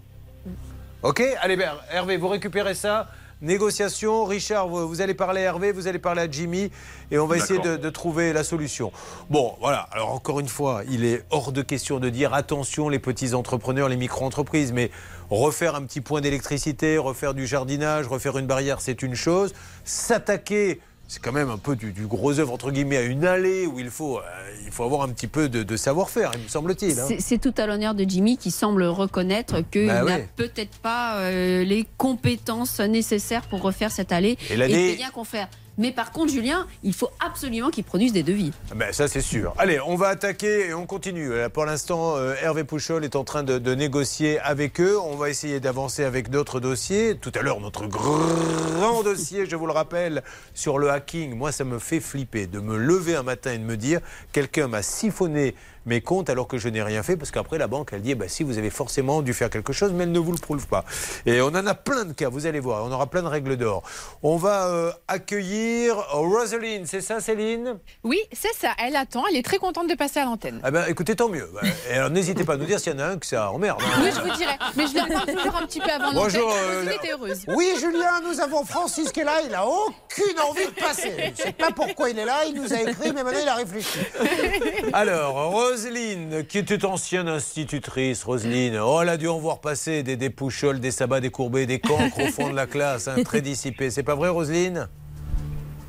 Ok Allez, ben, Hervé, vous récupérez ça. Négociation. Richard, vous, vous allez parler à Hervé, vous allez parler à Jimmy, et on va essayer de, de trouver la solution. Bon, voilà. Alors encore une fois, il est hors de question de dire attention les petits entrepreneurs, les micro-entreprises, mais refaire un petit point d'électricité, refaire du jardinage, refaire une barrière, c'est une chose. S'attaquer c'est quand même un peu du, du gros œuvre entre guillemets à une allée où il faut, euh, il faut avoir un petit peu de, de savoir-faire, il me semble-t-il. hein. C'est- tout à l'honneur de Jimmy qui semble reconnaître qu'il Bah n'a ouais. peut-être pas euh, les compétences nécessaires pour refaire cette allée Et l'année- c'est bien qu'on fait. Mais par contre, Julien, il faut absolument qu'il produise des devis. Ben, ça c'est sûr. Allez, on va attaquer et on continue. Euh, Pour l'instant, euh, Hervé Pouchol est en train de, de négocier avec eux. On va essayer d'avancer avec d'autres dossiers. Tout à l'heure, notre grand dossier, je vous le rappelle, sur le hacking. Moi, ça me fait flipper de me lever un matin et de me dire quelqu'un m'a siphonné mes comptes alors que je n'ai rien fait parce qu'après la banque elle dit bah, si vous avez forcément dû faire quelque chose mais elle ne vous le prouve pas et on en a plein de cas vous allez voir on aura plein de règles d'or on va euh, accueillir Roselyne c'est ça Céline? Oui, c'est ça. Elle attend. Elle est très contente de passer à l'antenne. Ah ben, écoutez, tant mieux. Bah, n'hésitez pas à nous dire s'il y en a un que ça emmerde. hein. Oui, je vous dirai. Mais je parle toujours un petit peu avant. Bonjour, euh, était heureuse. Oui, Julien, nous avons Francis qui est là. Il a aucune envie de passer. Je ne sais pas pourquoi il est là. Il nous a écrit, mais maintenant il a réfléchi. Alors, Roselyne, qui était ancienne institutrice, Roselyne, oh, elle a dû en voir passer des, des poucholes, des sabbats décourbés, des cancres au fond de la classe, hein, très dissipés. C'est pas vrai, Roselyne?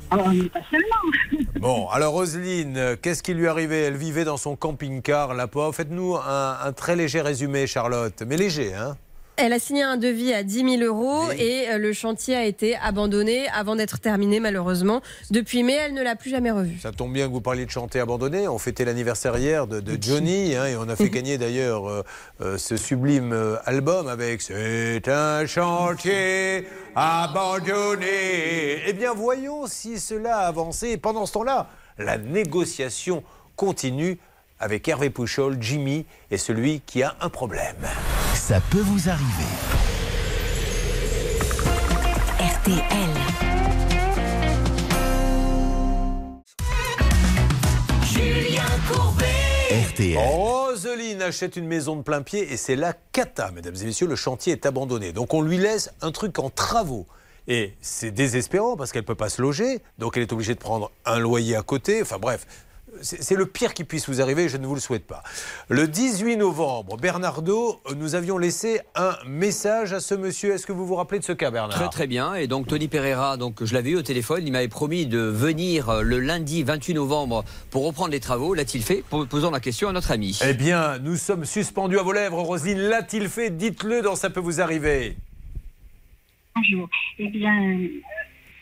Pas seulement. Bon, alors Roselyne, qu'est-ce qui lui arrivait? Elle vivait dans son camping-car, la pauvre. Faites-nous un, un très léger résumé, Charlotte. Mais léger, hein Elle a signé un devis à 10 000 euros et euh, le chantier a été abandonné avant d'être terminé malheureusement. Depuis mai, elle ne l'a plus jamais revu. Ça tombe bien que vous parliez de chanter abandonné. On fêtait l'anniversaire hier de, de Johnny hein, et on a fait gagner d'ailleurs euh, euh, ce sublime album avec C'est un chantier abandonné. Eh bien, voyons si cela a avancé. Et pendant ce temps-là, la négociation continue avec Hervé Pouchol, Jimmy et celui qui a un problème. Ça peut vous arriver. RTL. Julien Courbet. RTL. Roselyne achète une maison de plein pied et c'est la cata, mesdames et messieurs, le chantier est abandonné. Donc on lui laisse un truc en travaux. Et c'est désespérant parce qu'elle ne peut pas se loger, donc elle est obligée de prendre un loyer à côté. Enfin bref, c'est le pire qui puisse vous arriver, je ne vous le souhaite pas. Le 18 novembre, Bernardo, nous avions laissé un message à ce monsieur. Est-ce que vous vous rappelez de ce cas, Bernard Très très bien. Et donc Tony Pereira, donc je l'avais eu au téléphone, il m'avait promis de venir euh, le lundi 28 novembre pour reprendre les travaux. L'a-t-il fait? Po- Posons la question à notre ami. Eh bien, nous sommes suspendus à vos lèvres, Roselyne. L'a-t-il fait? Dites-le dans Ça peut vous arriver. Bonjour. Eh bien,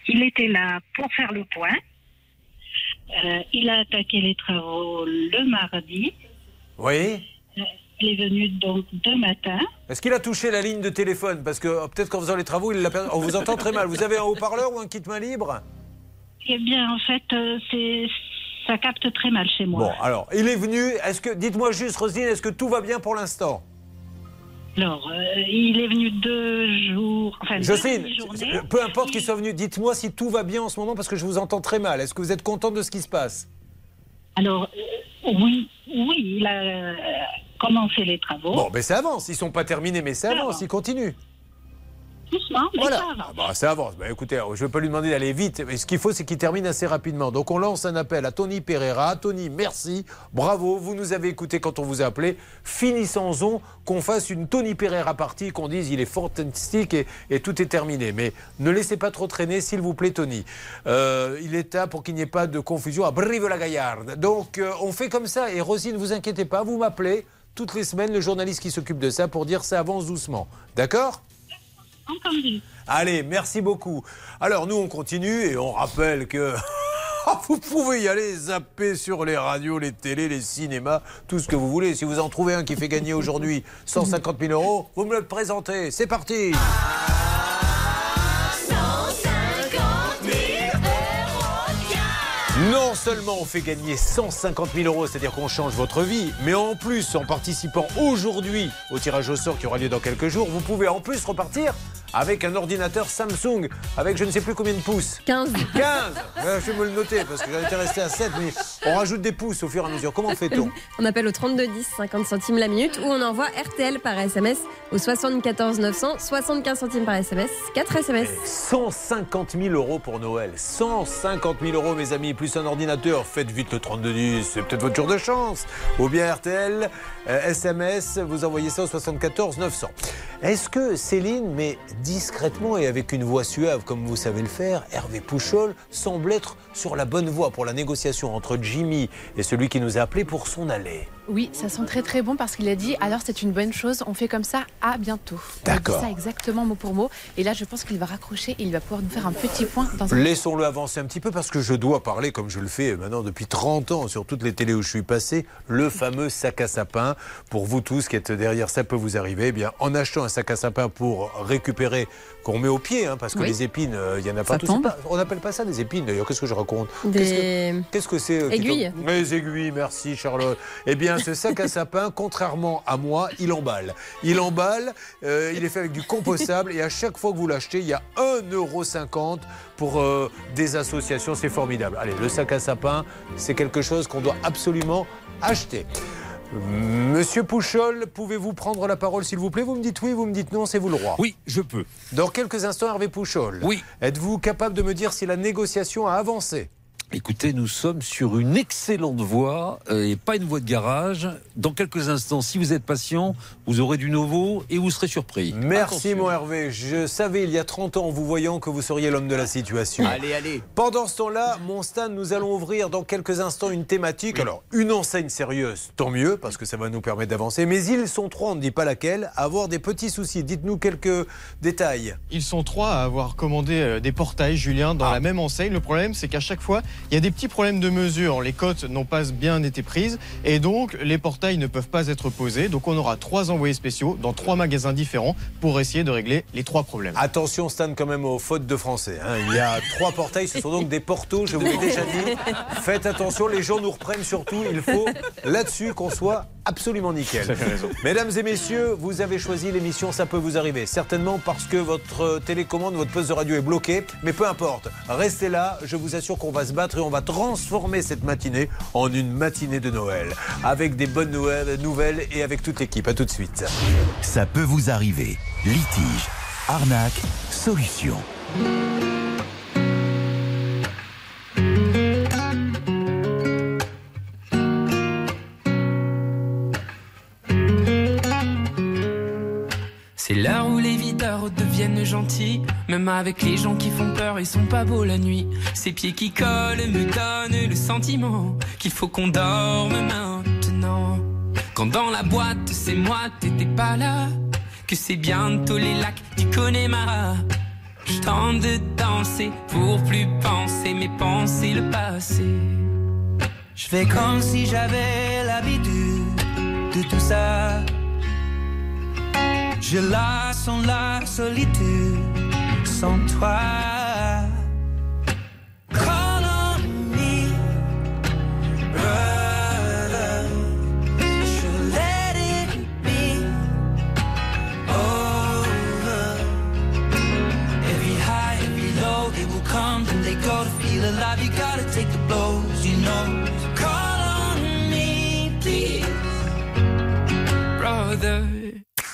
il était là pour faire le point. Euh, il a attaqué les travaux le mardi. Oui Euh, Il est venu donc deux matins. Est-ce qu'il a touché la ligne de téléphone? Parce que euh, peut-être qu'en faisant les travaux, il l'a perdu. On vous entend très mal. Vous avez un haut-parleur ou un kit main libre? Eh bien, en fait, euh, c'est ça capte très mal chez moi. Bon, alors, il est venu. Est-ce que, dites-moi juste, Roselyne, est-ce que tout va bien pour l'instant? Alors, euh, il est venu deux jours. Enfin, Jocelyne, peu importe qu'il soit venu, dites-moi si tout va bien en ce moment parce que je vous entends très mal. Est-ce que vous êtes content de ce qui se passe? Alors, euh, oui, oui, il a euh, commencé les travaux. Bon, mais ça avance. Ils sont pas terminés, mais ça avance. Ils continuent. Doucement, mais Voilà. ça avance. Ah bah, ça avance. Bah, écoutez, je ne vais pas lui demander d'aller vite, mais ce qu'il faut, c'est qu'il termine assez rapidement. Donc, on lance un appel à Tony Pereira. Tony, merci. Bravo. Vous nous avez écouté quand on vous a appelé. Finissons-en qu'on fasse une Tony Pereira partie, qu'on dise il est fantastique et, et tout est terminé. Mais ne laissez pas trop traîner, s'il vous plaît, Tony. Euh, il est temps pour qu'il n'y ait pas de confusion à Brive-la-Gaillarde. Donc, euh, on fait comme ça. Et Rosine, ne vous inquiétez pas, vous m'appelez toutes les semaines, le journaliste qui s'occupe de ça, pour dire ça avance doucement. D'accord? Allez, merci beaucoup. Alors nous, on continue et on rappelle que vous pouvez y aller zapper sur les radios, les télés, les cinémas, tout ce que vous voulez. Si vous en trouvez un qui fait gagner aujourd'hui 150 000 euros, vous me le présentez. C'est parti. Non seulement on fait gagner 150 000 euros, c'est-à-dire qu'on change votre vie, mais en plus, en participant aujourd'hui au tirage au sort qui aura lieu dans quelques jours, vous pouvez en plus repartir avec un ordinateur Samsung avec je ne sais plus combien de pouces. 15. 15 Ouais, Je vais me le noter parce que j'en étais resté à 7, mais on rajoute des pouces au fur et à mesure. Comment fait-on On appelle au 32 10, 50 centimes la minute, ou on envoie RTL par SMS au 74 900, 75 centimes par SMS, 4 SMS. 150 000 euros pour Noël. 150 000 euros, mes amis, plus un ordinateur. Faites vite le 3210, c'est peut-être votre jour de chance. Ou bien RTL, euh, SMS, vous envoyez ça au 74 900. Est-ce que Céline, mais discrètement et avec une voix suave, comme vous savez le faire, Hervé Pouchol semble être sur la bonne voie pour la négociation entre Jimmy et celui qui nous a appelé pour son aller Oui, ça sent très très bon parce qu'il a dit alors c'est une bonne chose, on fait comme ça, à bientôt. D'accord. Ça exactement mot pour mot. Et là, je pense qu'il va raccrocher et il va pouvoir nous faire un petit point dans un. Laissons-le avancer un petit peu parce que je dois parler, comme je le fais maintenant depuis 30 ans sur toutes les télés où je suis passé, le fameux sac à sapin. Pour vous tous qui êtes derrière, ça peut vous arriver. Eh bien, en achetant un sac à sapin pour récupérer, qu'on met au pied, hein, parce que Oui. les épines, euh, il y en a partout. pas- on n'appelle pas ça des épines d'ailleurs. Qu'est-ce que je raconte? Des- Qu'est-ce que- c'est euh, Aiguilles. tombe Les aiguilles, merci Charlotte. Eh bien, ce sac à sapin, contrairement à moi, il emballe. Il emballe, euh, il est fait avec du compostable et à chaque fois que vous l'achetez, il y a 1,50€ pour des associations. C'est formidable. Allez, le sac à sapin, c'est quelque chose qu'on doit absolument acheter. Monsieur Pouchol, pouvez-vous prendre la parole s'il vous plaît? Vous me dites oui, vous me dites non, c'est vous le roi. Oui, je peux. Dans quelques instants, Hervé Pouchol. Oui. Êtes-vous capable de me dire si la négociation a avancé? Écoutez, nous sommes sur une excellente voie euh, et pas une voie de garage. Dans quelques instants, si vous êtes patient, vous aurez du nouveau et vous serez surpris. Merci Attention. mon Hervé. Je savais il y a 30 ans en vous voyant que vous seriez l'homme de la situation. Allez, allez. Pendant ce temps-là, mon stand, nous allons ouvrir dans quelques instants une thématique. Alors, une enseigne sérieuse, tant mieux, parce que ça va nous permettre d'avancer. Mais ils sont trois, on ne dit pas laquelle, à avoir des petits soucis. Dites-nous quelques détails. Ils sont trois à avoir commandé euh, des portails, Julien, dans la même enseigne. Le problème, c'est qu'à chaque fois, il y a des petits problèmes de mesure. Les cotes n'ont pas bien été prises et donc les portails ne peuvent pas être posés. Donc on aura trois envoyés spéciaux dans trois magasins différents pour essayer de régler les trois problèmes. Attention, Stan, quand même aux fautes de français. hein. Il y a trois portails, ce sont donc des portos, je vous l'ai déjà dit. Faites attention, les gens nous reprennent surtout. Il faut là-dessus qu'on soit absolument nickel. Mesdames et messieurs, vous avez choisi l'émission Ça peut vous arriver. Certainement parce que votre télécommande, votre poste de radio est bloqué. Mais peu importe, restez là. Je vous assure qu'on va se battre et on va transformer cette matinée en une matinée de Noël. Avec des bonnes nouvelles et avec toute l'équipe. À tout de suite. Ça peut vous arriver. Litige, arnaque, solution. C'est là où leader devienne gentil. Même avec les gens qui font peur, ils sont pas beaux la nuit. Ses pieds qui collent me donnent le sentiment qu'il faut qu'on dorme maintenant. Quand dans la boîte, c'est moi, t'étais pas là. Que c'est bientôt les lacs du Connemara. Je tente de danser pour plus penser, mais penser le passé. Je fais comme si j'avais l'habitude de tout ça. Je la sens la solitude sans toi. Call on me, brother. Should let it be over. Every high, every low, they will come and they go to feel alive. You gotta take the blows, you know. Call on me, please, brother.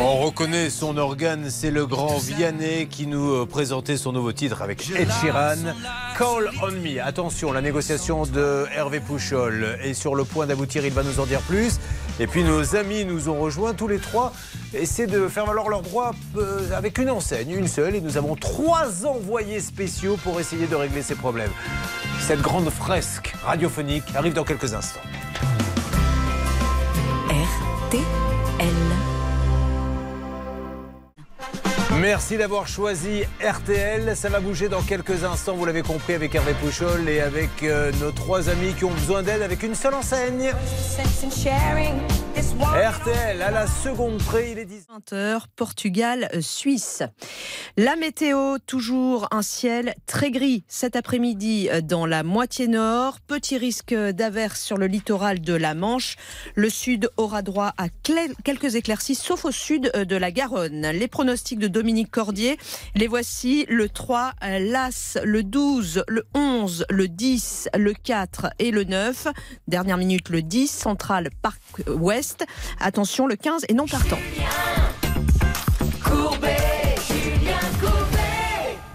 On reconnaît son organe, c'est le grand Vianney qui nous euh, présentait son nouveau titre avec Ed Sheeran. Call on me. Attention, la négociation de Hervé Pouchol est sur le point d'aboutir, il va nous en dire plus. Et puis nos amis nous ont rejoints tous les trois. Essaient de faire valoir leurs droits euh, avec une enseigne, une seule. Et nous avons trois envoyés spéciaux pour essayer de régler ces problèmes. Cette grande fresque radiophonique arrive dans quelques instants. Merci d'avoir choisi RTL. Ça va bouger dans quelques instants, vous l'avez compris, avec Hervé Pouchol et avec euh, nos trois amis qui ont besoin d'aide avec une seule enseigne. RTL, à la seconde près, il est 10 20h, Portugal, Suisse. La météo, toujours un ciel très gris cet après-midi euh, dans la moitié nord. Petit risque d'averse sur le littoral de la Manche. Le sud aura droit à quelques éclaircies, sauf au sud euh, de la Garonne. Les pronostics de Dominique Cordier, les voici. Le 3, euh, l'As, le 12, le 11, le 10, le 4 et le 9. Dernière minute, le 10, Central Parc Ouest. Attention, le 15 et non partant.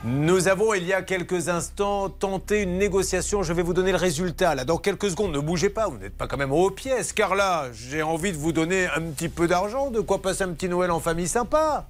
Nous avons, il y a quelques instants, tenté une négociation. Je vais vous donner le résultat. Là, dans quelques secondes, ne bougez pas. Vous n'êtes pas quand même aux pièces. Car là, j'ai envie de vous donner un petit peu d'argent. De quoi passer un petit Noël en famille sympa.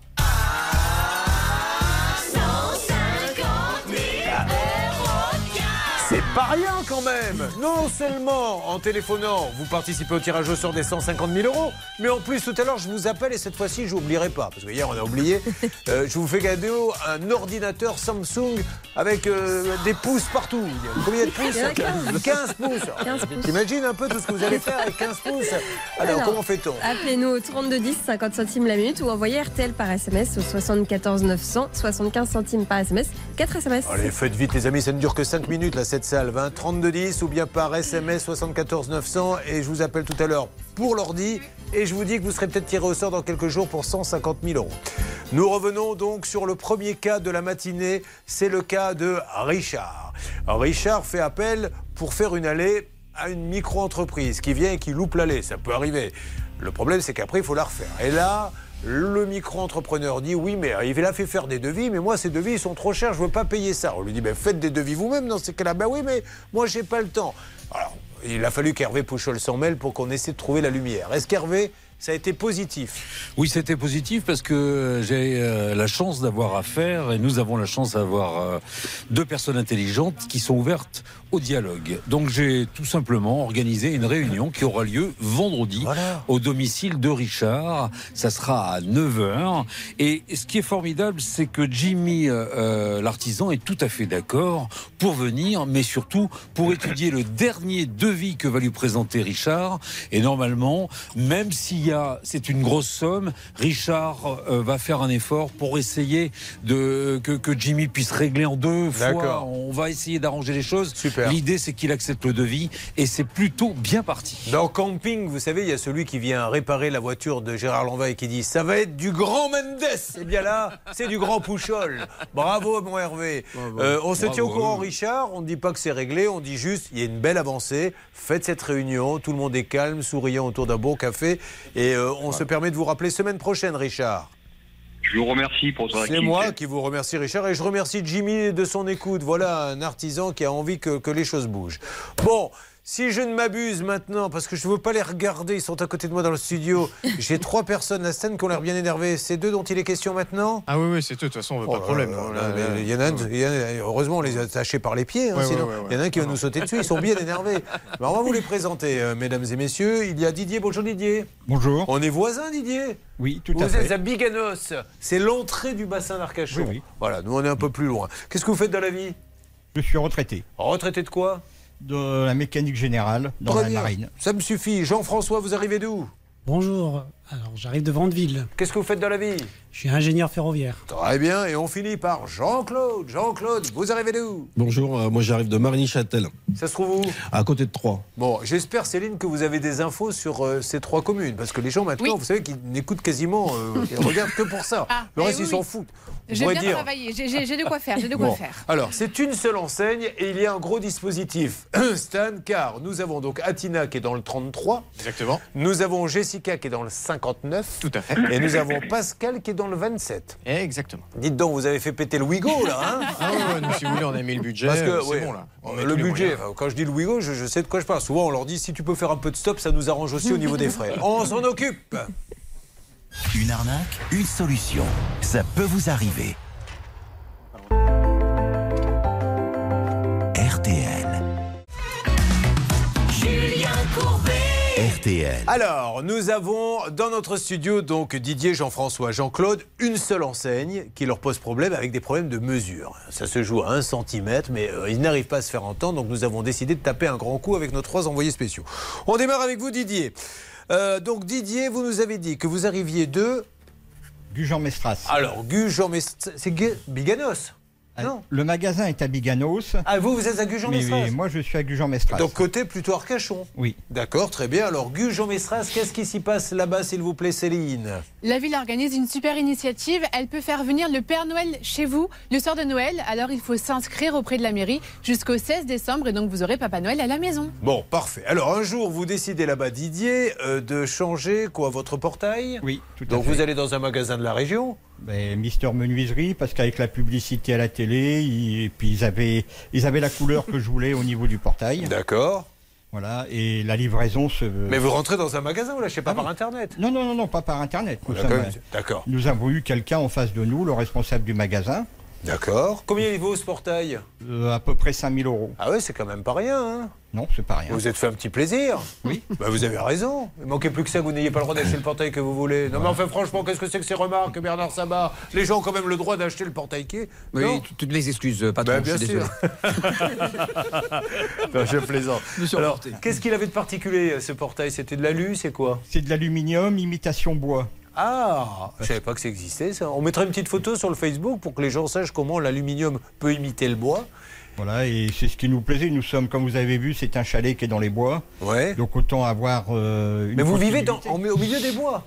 Pas rien quand même Non seulement en téléphonant, vous participez au tirage au sort des 150 000 euros, mais en plus tout à l'heure je vous appelle et cette fois-ci je n'oublierai pas, parce que hier on a oublié, Euh, je vous fais cadeau un ordinateur Samsung avec euh, des pouces partout. Combien de pouces Il y en a 15. 15 pouces 15 pouces. T'imagines un peu tout ce que vous allez faire avec 15 pouces Alors, comment fait-on Appelez-nous au 3210, 50 centimes la minute ou envoyez RTL par SMS au 74 900, 75 centimes par SMS, 4 SMS. Allez, faites vite les amis, ça ne dure que 5 minutes là cette salle. Salve. hein. 3210 ou bien par SMS 74 900. Et je vous appelle tout à l'heure pour l'ordi. Et je vous dis que vous serez peut-être tiré au sort dans quelques jours pour 150 000 euros. Nous revenons donc sur le premier cas de la matinée. C'est le cas de Richard. Richard fait appel pour faire une allée à une micro-entreprise qui vient et qui loupe l'allée. Ça peut arriver. Le problème, c'est qu'après, il faut la refaire. Et là, le micro-entrepreneur dit oui, mais il a fait faire des devis, mais moi, ces devis, ils sont trop chers, je ne veux pas payer ça. On lui dit, ben, faites des devis vous-même dans ces cas-là. Ben oui, mais moi, j'ai pas le temps. Alors, il a fallu qu'Hervé Pouchol s'en mêle pour qu'on essaie de trouver la lumière. Est-ce qu'Hervé, ça a été positif? Oui, c'était positif parce que j'ai euh, la chance d'avoir affaire, et nous avons la chance d'avoir euh, deux personnes intelligentes qui sont ouvertes au dialogue. Donc j'ai tout simplement organisé une réunion qui aura lieu vendredi au domicile de Richard. Ça sera à 9h. Et ce qui est formidable, c'est que Jimmy, euh, euh, l'artisan, est tout à fait d'accord pour venir, mais surtout pour étudier le dernier devis que va lui présenter Richard. Et normalement, même s'il y a, c'est une grosse somme, Richard euh, va faire un effort pour essayer de, que, que Jimmy puisse régler en deux fois. On va essayer d'arranger les choses. L'idée, c'est qu'il accepte le devis et c'est plutôt bien parti. Dans Camping, vous savez, il y a celui qui vient réparer la voiture de Gérard Lanvin et qui dit Ça va être du grand Mendes Eh bien là, c'est du grand Pouchol. Bravo, mon Hervé. Euh, on se Bravo. tient au courant, Richard. On ne dit pas que c'est réglé, on dit juste Il y a une belle avancée. Faites cette réunion. Tout le monde est calme, souriant autour d'un bon café. Et euh, on se permet de vous rappeler semaine prochaine, Richard. Je vous remercie pour votre C'est moi qui vous remercie, Richard, et je remercie Jimmy de son écoute. Voilà un artisan qui a envie que, que les choses bougent. Bon. Si je ne m'abuse maintenant, parce que je ne veux pas les regarder, ils sont à côté de moi dans le studio, j'ai trois personnes à scène qui ont l'air bien énervées. C'est d'eux dont il est question maintenant? Ah oui, oui, c'est tout. De toute façon, on veut pas de problème. Là là, mais Il y en a un, il y en a- heureusement, on les a attachés par les pieds, hein, Ouais, ouais, sinon ouais, ouais. il y en a un qui va nous sauter dessus. Ils sont bien énervés. Mais on va vous les présenter, euh, mesdames et messieurs. Il y a Didier. Bonjour Didier. Bonjour. On est voisins, Didier Oui, tout vous à fait. êtes à Biganos. C'est l'entrée du bassin d'Arcachon. Oui, oui. Voilà, nous on est un peu plus loin. Qu'est-ce que vous faites dans la vie? Je suis retraité. Retraité de quoi? De la mécanique générale dans Très la bien. marine. Ça me suffit. Jean-François, vous arrivez d'où Bonjour, alors j'arrive de Vandeville. Qu'est-ce que vous faites dans la vie? Je suis ingénieur ferroviaire. Très bien, et on finit par Jean-Claude. Jean-Claude, vous arrivez d'où Bonjour, euh, moi j'arrive de Marigny-Châtel, Ça se trouve où? À côté de Troyes. Bon, j'espère, Céline, que vous avez des infos sur euh, ces trois communes. Parce que les gens, maintenant, Oui. vous savez qu'ils n'écoutent quasiment, euh, ils regardent que pour ça. Ah, Le eh reste, oui, ils s'en oui. foutent. J'ai bien dire- travaillé, j'ai- de quoi faire, j'ai de quoi Bon. faire. Alors, c'est une seule enseigne et il y a un gros dispositif, Stan, car nous avons donc Atina qui est dans le 33. Exactement. Nous avons Jessica qui est dans le 59. Tout à fait. Et nous avons Pascal qui est dans le 27. Exactement. Dites donc, vous avez fait péter le Wigo là, hein Ah ouais, ouais, nous, si vous voulez, on a mis le budget. Parce que, euh, ouais, bon là. On le budget, enfin, quand je dis le Wigo, je, je sais de quoi je parle. Souvent, on leur dit si tu peux faire un peu de stop, ça nous arrange aussi au niveau des frais. On s'en occupe. Une arnaque, une solution. Ça peut vous arriver. RTL. Alors, nous avons dans notre studio donc Didier, Jean-François, Jean-Claude, une seule enseigne qui leur pose problème avec des problèmes de mesure. Ça se joue à un centimètre, mais euh, ils n'arrivent pas à se faire entendre, donc nous avons décidé de taper un grand coup avec nos trois envoyés spéciaux. On démarre avec vous, Didier. Euh, donc, Didier, vous nous avez dit que vous arriviez de. Gujan-Mestras. Alors, Gujan-Mestras. C'est Gu- Biganos Non. Le magasin est à Biganos. Ah, vous, vous êtes à Gujan-Mestras Mais oui, moi je suis à Gujan-Mestras. Donc, côté plutôt Arcachon. Oui. D'accord, très bien. Alors, Gujan-Mestras, qu'est-ce qui s'y passe là-bas, s'il vous plaît, Céline? La ville organise une super initiative. Elle peut faire venir le Père Noël chez vous le soir de Noël. Alors il faut s'inscrire auprès de la mairie jusqu'au 16 décembre et donc vous aurez Papa Noël à la maison. Bon, parfait. Alors un jour, vous décidez là-bas, Didier, euh, de changer quoi votre portail? Oui, tout à Donc fait. vous allez dans un magasin de la région? Ben, Mister Menuiserie, parce qu'avec la publicité à la télé, ils, et puis ils avaient, ils avaient la couleur que je voulais au niveau du portail. D'accord. Voilà, et la livraison se. Mais vous rentrez dans un magasin, vous l'achetez pas Ah par. Internet? Non, non, non, non, pas par Internet. Nous, D'accord. sommes- D'accord. nous avons eu quelqu'un en face de nous, le responsable du magasin, D'accord. Combien il vaut ce portail euh, à peu près 5000 euros. Ah ouais, c'est quand même pas rien. Hein Non, c'est pas rien. vous vous êtes fait un petit plaisir. Oui. Bah, vous avez raison. Il manquait plus que ça, que vous n'ayez pas le droit d'acheter le portail que vous voulez. Non mais enfin franchement, qu'est-ce que c'est que ces remarques, Bernard Sabat? Les gens ont quand même le droit d'acheter le portail qui est. Oui, Non toutes mes excuses, euh, patron. Bah, bien je suis sûr. Non, je plaisante. Alors, qu'est-ce qu'il avait de particulier euh, ce portail? C'était de l'alu, c'est quoi? C'est de l'aluminium, imitation bois. Ah, je savais pas que ça existait. Ça. On mettrait une petite photo sur le Facebook pour que les gens sachent comment l'aluminium peut imiter le bois. Voilà, et c'est ce qui nous plaisait. Nous sommes, comme vous avez vu, c'est un chalet qui est dans les bois. Ouais. Donc autant avoir. euh, une Mais vous vivez dans- possibilité. en- au milieu des bois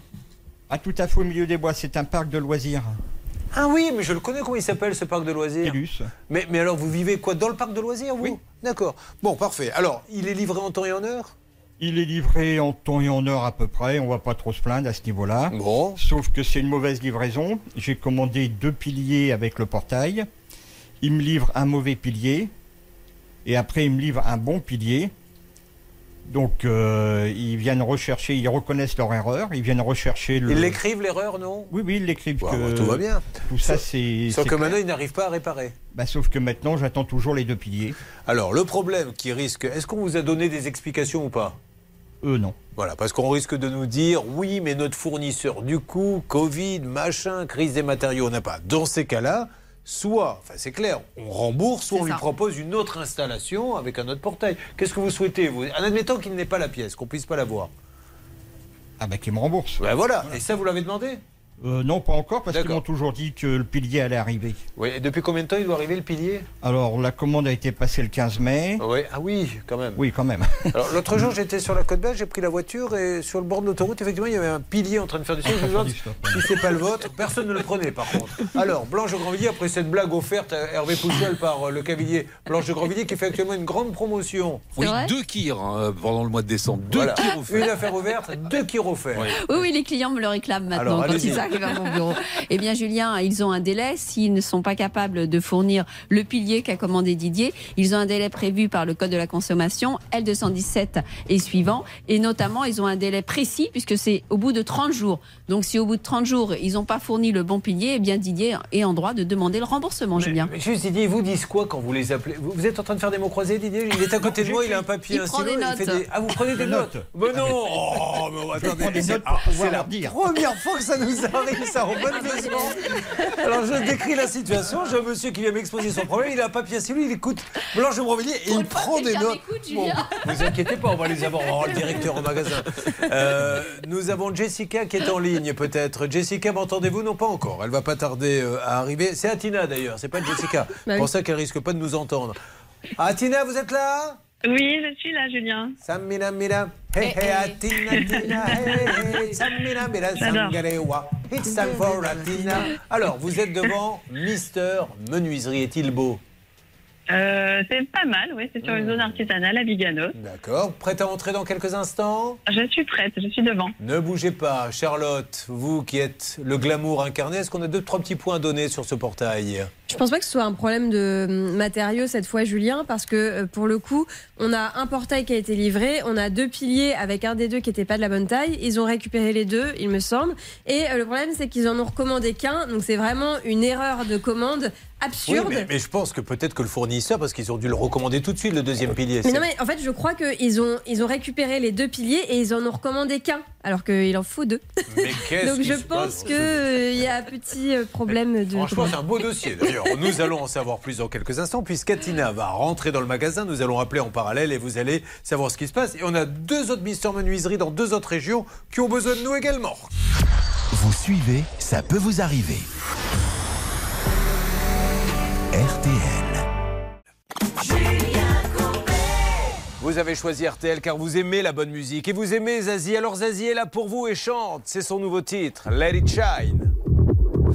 Ah, tout à fait au milieu des bois. C'est un parc de loisirs. Ah oui, mais je le connais, comment il s'appelle ce parc de loisirs mais, mais alors, vous vivez quoi Dans le parc de loisirs, vous? Oui. D'accord. Bon, parfait. Alors, il est livré en temps et en heure? Il est livré en temps et en heure à peu près. On va pas trop se plaindre à ce niveau-là. Bon. Sauf que c'est une mauvaise livraison. J'ai commandé deux piliers avec le portail. Il me livre un mauvais pilier. Et après, il me livre un bon pilier. Donc, euh, ils viennent rechercher, ils reconnaissent leur erreur, ils viennent rechercher le. Ils l'écrivent, l'erreur, non? Oui, oui, ils l'écrivent. Bon, que- tout va bien. Tout ça, c'est. Sauf que clair. maintenant, ils n'arrivent pas à réparer. Bah, sauf que maintenant, j'attends toujours les deux piliers. Alors, le problème qui risque. Est-ce qu'on vous a donné des explications ou pas? Eux, non. Voilà, parce qu'on risque de nous dire oui, mais notre fournisseur, du coup, Covid, machin, crise des matériaux, on n'a pas. Dans ces cas-là, soit, enfin c'est clair, on rembourse, soit on lui propose une autre installation avec un autre portail. Qu'est-ce que vous souhaitez, vous? En admettant qu'il n'ait pas la pièce, qu'on puisse pas la voir. Ah, bah, qu'ils me remboursent. Ben voilà, et ça, vous l'avez demandé? Euh, non, pas encore, parce qu'ils m'ont toujours dit que le pilier allait arriver. Oui, et depuis combien de temps il doit arriver le pilier? Alors, la commande a été passée le 15 mai. Oui, ah oui, quand même. Oui, quand même. Alors, l'autre jour, j'étais sur la côte belge, j'ai pris la voiture et sur le bord de l'autoroute, effectivement, il y avait un pilier en train de faire du stop. Je me demande si c'est pas le vôtre. Personne ne le prenait, par contre. Alors, Blanche de Grandvilliers, après cette blague offerte à Hervé Pouchel par euh, le Cavalier, Blanche de Grandvilliers qui fait actuellement une grande promotion. Oui, deux kirs hein, pendant le mois de décembre. Deux Voilà. kirs offerts. Une affaire ouverte, deux qui offerts. Oui, oui, les clients me le réclament maintenant Alors, quand allez-y. ils arrivent à mon bureau. Eh bien, Julien, ils ont un délai. S'ils ne sont pas capables de fournir le pilier qu'a commandé Didier, ils ont un délai prévu par le Code de la consommation, L217 et suivant. Et notamment, ils ont un délai précis puisque c'est au bout de 30 jours. Donc, si au bout de 30 jours, ils n'ont pas fourni le bon pilier, eh bien, Didier est en droit de demander le remboursement, Julien. Mais juste, Didier, vous disent quoi quand vous les appelez? Vous, vous êtes en train de faire des mots croisés, Didier? Il est à côté de moi, il a un papier, Il un prend stylo, des il fait notes. des... Ah, vous prenez des Des notes, notes? Mais non Oh, mais attendez, c'est- notes pour ah, la première fois que ça nous arrive, ça en bonne façon. Alors, je décris la situation. J'ai un monsieur qui vient m'exposer son problème, il a un papier à stylo, il écoute Blanche de Morvilliers et il prend des notes. Bon, vous inquiétez pas, on va les avoir, on va avoir le directeur au magasin. Euh, nous avons Jessica qui est en ligne, peut-être. Jessica, m'entendez-vous? Non, pas encore. Elle va pas tarder euh, à arriver. C'est Atina d'ailleurs, c'est pas Jessica. Bah C'est oui. pour ça qu'elle risque pas de nous entendre. Atina, vous êtes là? Oui, je suis là, Julien. Samina mira, hey hey Atina Tina, hey hey Samina mira sangarewa, it's time for Atina. Alors, vous êtes devant Mister Menuiserie, est-il beau? Euh, c'est pas mal, oui, c'est sur une zone artisanale à Biganos. D'accord, prête à entrer dans quelques instants? Je suis prête, je suis devant. Ne bougez pas, Charlotte, vous qui êtes le glamour incarné, est-ce qu'on a deux, trois petits points à donner sur ce portail? Je pense pas que ce soit un problème de hum, matériaux cette fois, Julien, parce que euh, pour le coup, on a un portail qui a été livré, on a deux piliers avec un des deux qui n'était pas de la bonne taille. Ils ont récupéré les deux, il me semble. Et euh, le problème, c'est qu'ils en ont recommandé qu'un, donc c'est vraiment une erreur de commande absurde. Oui, mais, mais je pense que peut-être que le fournisseur, parce qu'ils ont dû le recommander tout de suite, le deuxième pilier. Mais non, mais en fait, je crois qu'ils ont, ils ont récupéré les deux piliers et ils en ont recommandé qu'un, alors qu'il en faut deux. Mais qu'est-ce Donc je se pense qu'il y a un petit euh, problème de. Franchement, c'est un beau dossier. D'ailleurs, nous allons en savoir plus dans quelques instants, puisqu'Atina va rentrer dans le magasin. Nous allons appeler en parallèle et vous allez savoir ce qui se passe. Et on a deux autres Mister Menuiseries dans deux autres régions qui ont besoin de nous également. Vous suivez, ça peut vous arriver. RTL. Vous avez choisi RTL car vous aimez la bonne musique et vous aimez Zazie. Alors Zazie est là pour vous et chante. C'est son nouveau titre, Let It Shine.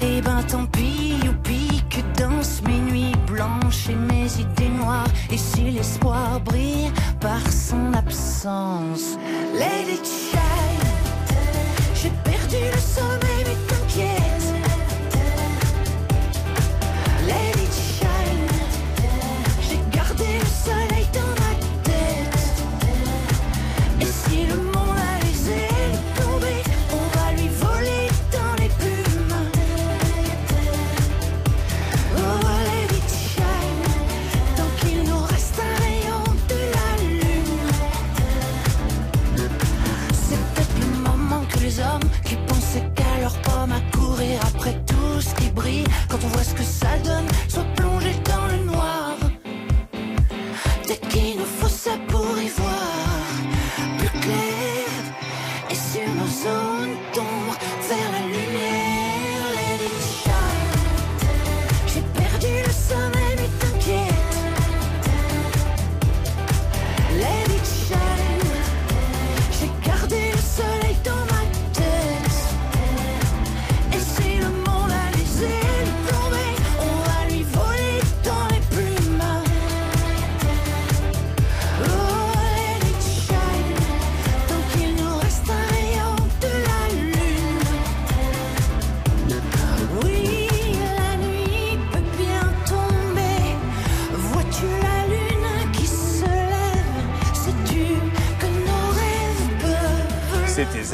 Et ben tant pis, youpi, que dansent mes nuits blanches et mes idées noires. Et si l'espoir brille par son absence, it shine. J'ai perdu le sommeil, quand on voit ce que ça donne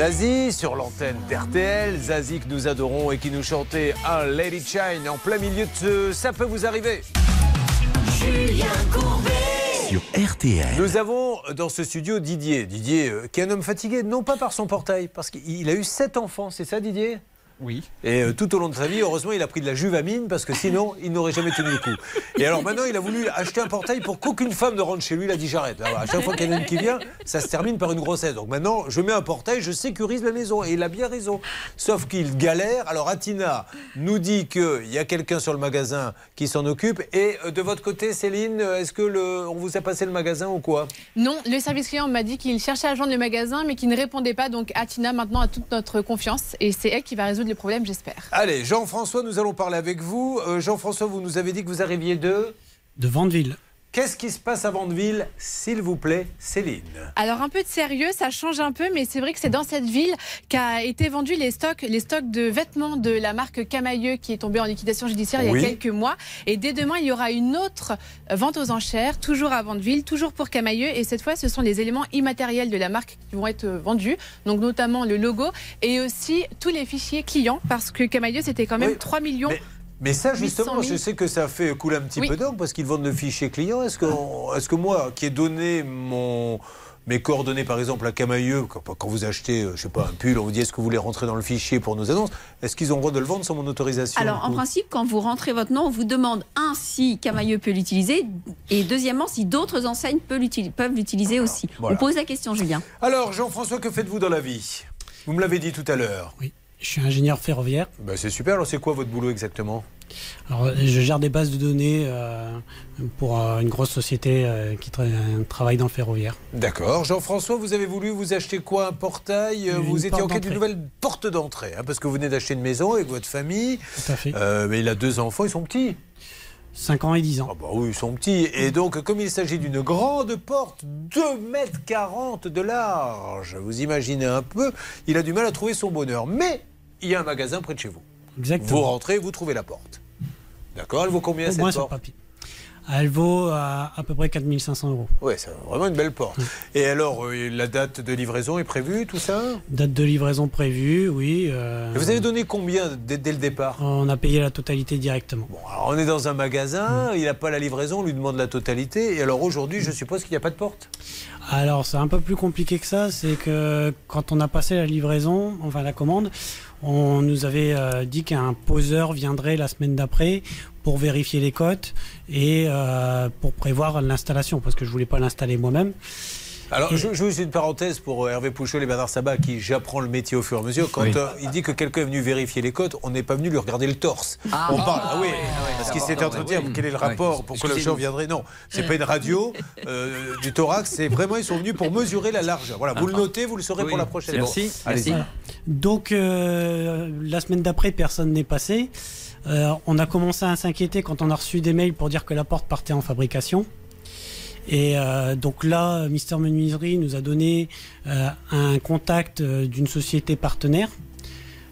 Zazie sur l'antenne d'RTL. Zazie que nous adorons et qui nous chantait un Lady Shine en plein milieu de ce Ça peut vous arriver. Julien Courbet. Sur RTL. Nous avons dans ce studio Didier. Didier, euh, qui est un homme fatigué, non pas par son portail, parce qu'il a eu sept enfants, c'est ça Didier? Oui. Et euh, tout au long de sa vie, heureusement, il a pris de la juvamine parce que sinon, il n'aurait jamais tenu le coup. Et alors maintenant, il a voulu acheter un portail pour qu'aucune femme ne rentre chez lui. Il a dit j'arrête. Alors, À chaque fois qu'il y en a une qui vient, ça se termine par une grossesse. Donc maintenant, je mets un portail, je sécurise la maison. Et il a bien raison. Sauf qu'il galère. Alors Atina nous dit qu'il y a quelqu'un sur le magasin qui s'en occupe. Et euh, de votre côté, Céline, est-ce que le, on vous a passé le magasin ou quoi? Non, le service client m'a dit qu'il cherchait à joindre le magasin, mais qu'il ne répondait pas. Donc Atina maintenant a toute notre confiance et c'est elle qui va résoudre le problème, j'espère. Allez, Jean-François, nous allons parler avec vous. Euh, Jean-François, vous nous avez dit que vous arriviez de De Vandeville. Qu'est-ce qui se passe à Vandeville, s'il vous plaît, Céline Alors un peu de sérieux, ça change un peu, mais c'est vrai que c'est dans cette ville qu'a été vendu les stocks, les stocks de vêtements de la marque Camailleux qui est tombée en liquidation judiciaire il Oui. y a quelques mois. Et dès demain, il y aura une autre vente aux enchères, toujours à Vandeville, toujours pour Camailleux. Et cette fois, ce sont les éléments immatériels de la marque qui vont être vendus, donc notamment le logo et aussi tous les fichiers clients, parce que Camailleux c'était quand même 3 millions. Mais ça, justement, 800 000. je sais que ça fait couler un petit Oui. peu d'encre parce qu'ils vendent le fichier client. Est-ce que, est que moi, qui ai donné mon, mes coordonnées, par exemple, à Camailleux, quand, quand vous achetez, euh, je sais pas, un pull, on vous dit est-ce que vous voulez rentrer dans le fichier pour nos annonces, est-ce qu'ils ont le droit de le vendre sans mon autorisation Alors, en principe, quand vous rentrez votre nom, on vous demande, un, si Camailleux peut l'utiliser, et deuxièmement, si d'autres enseignes peuvent l'utili- peuvent l'utiliser aussi. Voilà. On pose la question, Julien. Alors, Jean-François, que faites-vous dans la vie? Vous me l'avez dit tout à l'heure. Oui, je suis ingénieur ferroviaire. Ben, c'est super. Alors, c'est quoi votre boulot exactement? Alors, je gère des bases de données euh, pour euh, une grosse société euh, qui tra- travaille dans le ferroviaire. D'accord. Jean-François, vous avez voulu vous acheter quoi? Un portail? Une Vous étiez en quête d'une nouvelle porte d'entrée, hein, parce que vous venez d'acheter une maison avec votre famille. Tout à fait. Mais il a deux enfants, ils sont petits. 5 ans et 10 ans. Ah bah oui, ils sont petits. Et donc, comme il s'agit d'une grande porte, 2 mètres 40 de large, vous imaginez un peu, il a du mal à trouver son bonheur. Mais il y a un magasin près de chez vous. Exactement. Vous rentrez, vous trouvez la porte. D'accord Elle vaut combien Au cette moins porte papier. Elle vaut à, à peu près 4500 euros. Ouais, c'est vraiment une belle porte. Et alors, euh, la date de livraison est prévue, tout ça? Date de livraison prévue, oui. euh, Et Vous avez donné combien dès, dès le départ? On a payé la totalité directement. Alors, on est dans un magasin, il n'a pas la livraison, on lui demande la totalité. Et alors aujourd'hui, je suppose qu'il n'y a pas de porte? Alors, c'est un peu plus compliqué que ça. C'est que quand on a passé la livraison, enfin la commande, on nous avait euh, dit qu'un poseur viendrait la semaine d'après pour vérifier les cotes et euh, pour prévoir l'installation, parce que je voulais pas l'installer moi-même. Alors, je, je juste une parenthèse pour euh, Hervé Pouchot et Bernard Sabat, qui j'apprends le métier au fur et à mesure. Quand Oui. euh, il dit que quelqu'un est venu vérifier les cotes, on n'est pas venu lui regarder le torse. Ah. on parle, Ah ah oui, ah ouais, parce qu'il ah s'était entretenu. oui. Quel est le rapport Pourquoi le gens viendrait Non, c'est pas une radio euh, du thorax, c'est vraiment, ils sont venus pour mesurer la largeur. Voilà, vous le notez, vous le saurez pour la prochaine Merci. fois. Merci. Voilà. Donc, euh, la semaine d'après, personne n'est passé. Euh, on a commencé à s'inquiéter quand on a reçu des mails pour dire que la porte partait en fabrication. Et euh, donc là, Mister Menuiserie nous a donné euh, un contact euh, d'une société partenaire.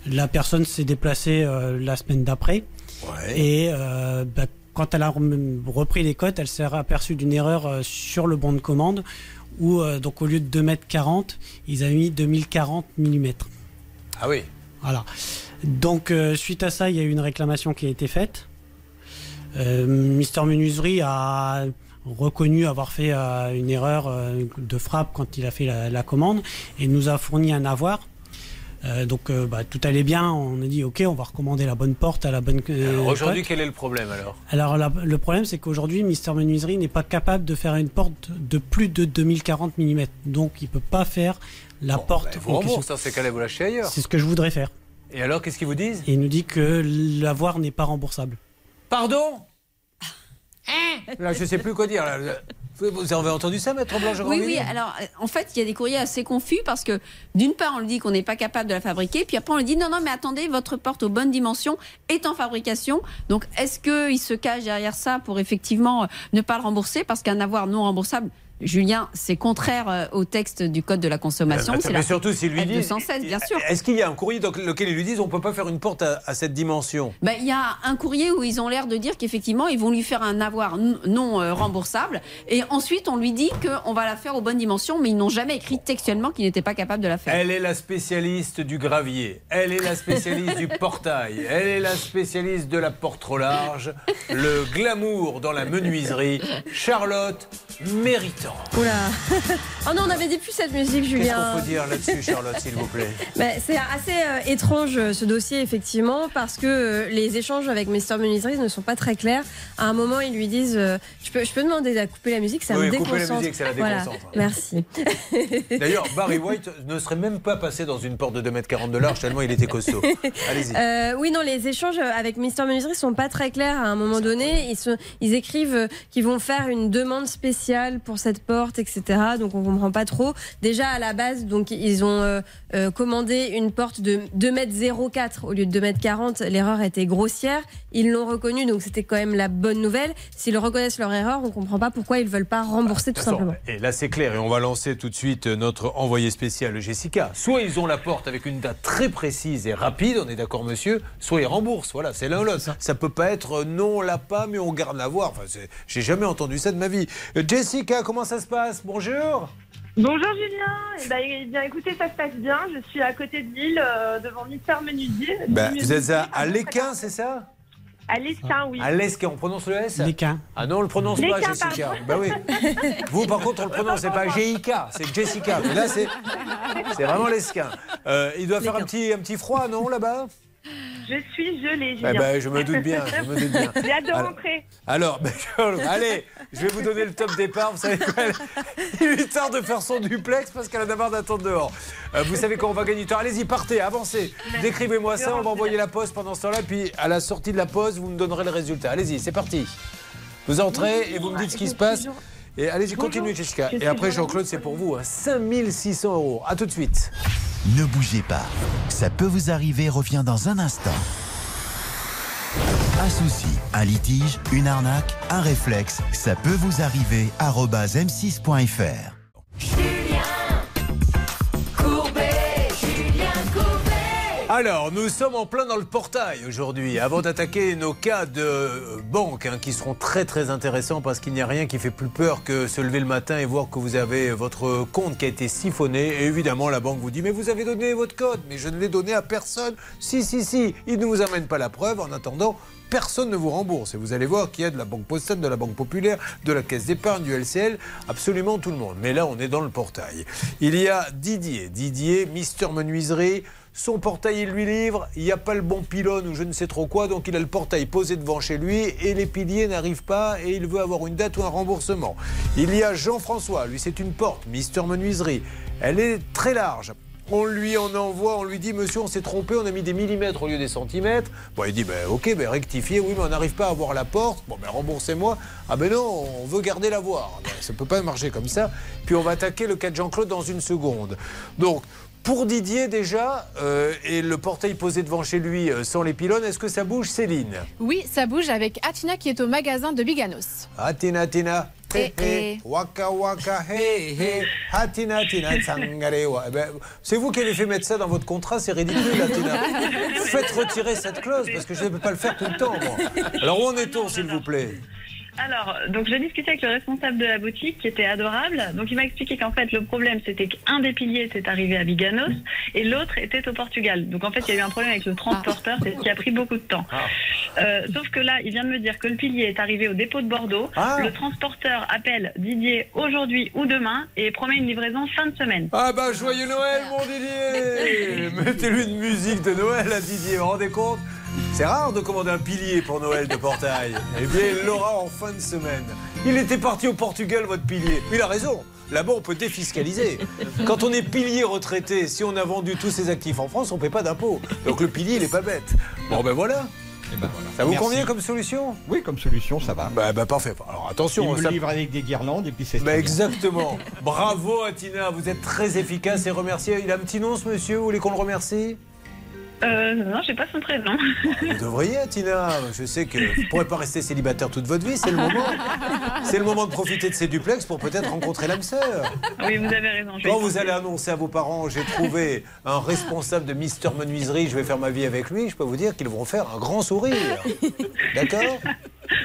La personne s'est déplacée euh, la semaine d'après. Et bah, quand elle a repris les cotes, elle s'est aperçue d'une erreur sur le bon de commande où, donc, au lieu de 2m40, ils avaient mis 2040 mm. Ah oui. Voilà. Donc, suite à ça, il y a eu une réclamation qui a été faite. Mister Menuiserie a reconnu avoir fait euh, une erreur euh, de frappe quand il a fait la, la commande et nous a fourni un avoir. Euh, donc euh, bah, tout allait bien, on a dit ok on va recommander la bonne porte à la bonne euh, Alors, Aujourd'hui, quel est le problème alors? Alors la- le problème c'est qu'aujourd'hui Mister Menuiserie n'est pas capable de faire une porte de plus de 2040 mm donc il peut pas faire la porte Vous en question. rembourse, dans ces cas-là, vous l'achetez ailleurs. C'est ce que je voudrais faire. Et alors, qu'est-ce qu'ils vous disent? Il nous dit que l'avoir n'est pas remboursable. Pardon? Là, je sais plus quoi dire. Vous avez entendu ça, Maître blanche Oui, oui. Alors, euh, en fait, il y a des courriers assez confus parce que, d'une part, on lui dit qu'on n'est pas capable de la fabriquer, puis après, on lui dit non, non, mais attendez, votre porte aux bonnes dimensions est en fabrication. Donc, est-ce qu'il se cache derrière ça pour effectivement euh, ne pas le rembourser? Parce qu'un avoir non remboursable, Julien, c'est contraire euh, au texte du Code de la consommation. Mais la surtout s'ils lui disent. 216, bien sûr. Est-ce qu'il y a un courrier dans lequel ils lui disent on peut pas faire une porte à, à cette dimension? Ben, Il y a un courrier où ils ont l'air de dire qu'effectivement, ils vont lui faire un avoir non euh, remboursable. Et ensuite, on lui dit qu'on va la faire aux bonnes dimensions, mais ils n'ont jamais écrit textuellement qu'ils n'étaient pas capables de la faire. Elle est la spécialiste du gravier, elle est la spécialiste du portail, elle est la spécialiste de la porte trop large, le glamour dans la menuiserie, Charlotte Oula. oh non, on avait dit plus cette musique, Qu'est-ce Julien. qu'on peut dire là-dessus, Charlotte, s'il vous plaît? Ben, c'est assez euh, étrange euh, ce dossier effectivement parce que euh, les échanges avec Mr Menuiserie ne sont pas très clairs. À un moment ils lui disent euh, je, peux, je peux demander à couper la musique ça Oui, me couper la déconcentre. musique, ça la Voilà. déconcentre. Merci. D'ailleurs, Barry White ne serait même pas passé dans une porte de 2m40 de large tellement il était costaud. Allez-y. Euh, oui, non, les échanges avec Mister Menuiserie sont pas très clairs à un moment donné. Ils, se- ils écrivent qu'ils vont faire une demande spéciale pour cette porte, etc. Donc on comprend pas trop. Déjà à la base, donc ils ont euh, euh, commandé une porte de 2m04 au lieu de 2m40. L'erreur était grossière. Ils l'ont reconnu, donc c'était quand même la bonne nouvelle. S'ils reconnaissent leur erreur, on comprend pas pourquoi ils veulent pas rembourser tout simplement. Et là, c'est clair. Et on va lancer tout de suite notre envoyé spécial Jessica. Soit ils ont la porte avec une date très précise et rapide, on est d'accord, monsieur, soit ils remboursent. Voilà, c'est l'un ou l'autre. Ça peut pas être euh, non, on l'a pas, mais on garde la voir. Enfin, j'ai jamais entendu ça de ma vie. Jessica, comment ça se passe? Bonjour. Bonjour Julien, eh ben, eh bien écoutez ça se passe bien, je suis à côté de Lille euh, devant Mister Menuisier. Ben, vous êtes à, à Léquin, c'est ça? À l'Esquin, oui. À l'Esquin, on prononce le S? Léquin. Ah non, on le prononce pas, Jessica. Bah oui. Vous, par contre, on le prononce, c'est pas GIK, c'est Jessica. Mais là, c'est c'est vraiment l'Esquin. Euh, il doit faire un petit, un petit froid, non, là-bas? Je suis gelée, Eh ben, je me doute bien, je me doute bien. J'ai hâte de Alors- rentrer. Alors, ben, allez, je vais vous donner le top départ. Vous savez quoi Il lui tarde de faire son duplex parce qu'elle a marre d'attendre dehors. Euh, vous savez quand on va gagner du temps Allez-y, partez, avancez. Décrivez-moi ça, on va envoyer la poste pendant ce temps-là. Puis à la sortie de la pause, vous me donnerez le résultat. Allez-y, c'est parti. Vous entrez et vous me dites ce qui se passe. Et allez-y, continuez, Jessica. Et après, Jean-Claude, c'est pour vous. hein. 5600 euros. À tout de suite. Ne bougez pas. Ça peut vous arriver revient dans un instant. Un souci, un litige, une arnaque, un réflexe, ça peut vous arriver. arobase m6.fr. Alors, nous sommes en plein dans le portail aujourd'hui. Avant d'attaquer nos cas de euh, banque, hein, qui seront très très intéressants parce qu'il n'y a rien qui fait plus peur que se lever le matin et voir que vous avez votre compte qui a été siphonné. Et évidemment, la banque vous dit Mais vous avez donné votre code. Mais je ne l'ai donné à personne. Si, si, si. Ils ne vous amènent pas la preuve. En attendant, personne ne vous rembourse. Et vous allez voir qu'il y a de la Banque Postale, de la Banque Populaire, de la Caisse d'épargne, du LCL, absolument tout le monde. Mais là, on est dans le portail. Il y a Didier. Didier, Mister Menuiserie. Son portail, il lui livre. Il n'y a pas le bon pylône ou je ne sais trop quoi. Donc, il a le portail posé devant chez lui et les piliers n'arrivent pas et il veut avoir une date ou un remboursement. Il y a Jean-François. Lui, c'est une porte. Mister Menuiserie. Elle est très large. On lui en envoie, on lui dit Monsieur, on s'est trompé, on a mis des millimètres au lieu des centimètres. Bon, il dit ben, Ok, ben, rectifiez, oui, mais on n'arrive pas à voir la porte. Bon, ben, remboursez-moi. Ah ben non, on veut garder la voir. Ben, ça ne peut pas marcher comme ça. Puis on va attaquer le cas de Jean-Claude dans une seconde. Donc, pour Didier déjà, euh, et le portail posé devant chez lui euh, sans les pylônes, est-ce que ça bouge, Céline? Oui, ça bouge avec Atina qui est au magasin de Biganos. Atina, Atina. Hé, hé, waka waka, Hatina, Tina, tsangarewa. Eh ben, c'est vous qui avez fait mettre ça dans votre contrat, c'est ridicule, Atina. Faites retirer cette clause parce que je ne peux pas le faire tout le temps. moi. Alors où en est-on, s'il vous plaît? Alors, donc j'ai discuté avec le responsable de la boutique qui était adorable. Donc il m'a expliqué qu'en fait le problème c'était qu'un des piliers était arrivé à Biganos et l'autre était au Portugal. Donc en fait il y a eu un problème avec le transporteur, c'est ce qui a pris beaucoup de temps. Euh, sauf que là il vient de me dire que le pilier est arrivé au dépôt de Bordeaux. Le transporteur appelle Didier aujourd'hui ou demain et promet une livraison fin de semaine. Ah bah joyeux Noël, mon Didier Mettez-lui une musique de Noël à Didier, vous vous rendez compte? C'est rare de commander un pilier pour Noël de portail. Eh bien, il l'aura en fin de semaine. Il était parti au Portugal, votre pilier. Il a raison. Là-bas, on peut défiscaliser. Quand on est pilier retraité, si on a vendu tous ses actifs en France, on ne paie pas d'impôts. Donc le pilier, il n'est pas bête. Bon, ben voilà. Ça vous Merci. convient comme solution? Oui, comme solution, ça va. Bah, bah, parfait. Alors attention. Il me ça- livre avec des guirlandes et puis c'est. Bah, exactement. Bravo Atina, vous êtes très efficace et remercié. Il a un petit nom ce monsieur, vous voulez qu'on le remercie? Euh, non, j'ai pas son prénom. Vous devriez, Tina. Je sais que vous ne pourrez pas rester célibataire toute votre vie. C'est le moment. C'est le moment de profiter de ces duplex pour peut-être rencontrer l'âme sœur. Oui, vous avez raison. Quand vous allez annoncer à vos parents, j'ai trouvé un responsable de Mister Menuiserie, je vais faire ma vie avec lui, je peux vous dire qu'ils vont faire un grand sourire. D'accord?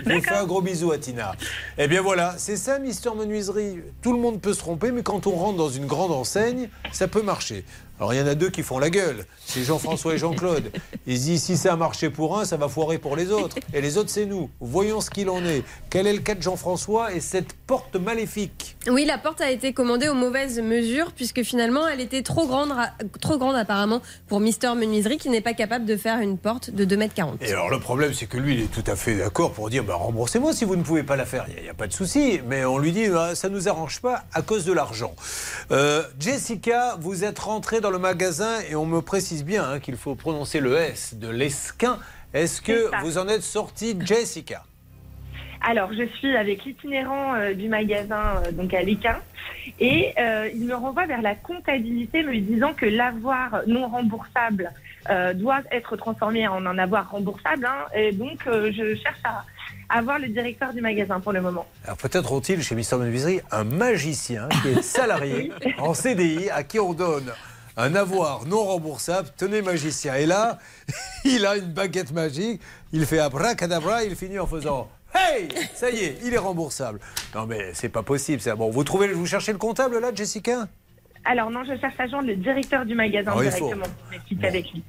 Je vous fais un gros bisou à Tina. Eh bien voilà, c'est ça Mister Menuiserie. Tout le monde peut se tromper, mais quand on rentre dans une grande enseigne, ça peut marcher. Alors il y en a deux qui font la gueule, c'est Jean-François et Jean-Claude. Ils se disent si ça a marché pour un, ça va foirer pour les autres. Et les autres, c'est nous. Voyons ce qu'il en est. Quel est le cas de Jean-François et cette porte maléfique? Oui, la porte a été commandée aux mauvaises mesures puisque finalement elle était trop grande, ra- trop grande apparemment pour Mister Menuiserie qui n'est pas capable de faire une porte de 2 mètres 40. Et alors le problème, c'est que lui, il est tout à fait d'accord pour dire bah, remboursez-moi si vous ne pouvez pas la faire. Il n'y a, pas de souci. Mais on lui dit bah, ça ne nous arrange pas à cause de l'argent. Euh, Jessica, vous êtes rentrée dans le magasin et on me précise bien hein, qu'il faut prononcer le S de l'esquin. Est-ce que vous en êtes sortie, Jessica? Alors, je suis avec l'itinérant euh, du magasin, euh, donc à l'Équin, et euh, il me renvoie vers la comptabilité, me disant que l'avoir non remboursable doit être transformé en un avoir remboursable. hein, et donc, je cherche à avoir le directeur du magasin pour le moment. Alors peut-être ont-ils chez Mister Menuiserie un magicien qui est salarié en CDI à qui on donne un avoir non remboursable. Tenez magicien. Et là, il a une baguette magique. Il fait abracadabra. Il finit en faisant Hey Ça y est, il est remboursable. Non mais c'est pas possible. ça. Bon, vous trouvez, vous cherchez le comptable là, Jessica? Alors non, je cherche à joindre le directeur du magasin Ah, directement.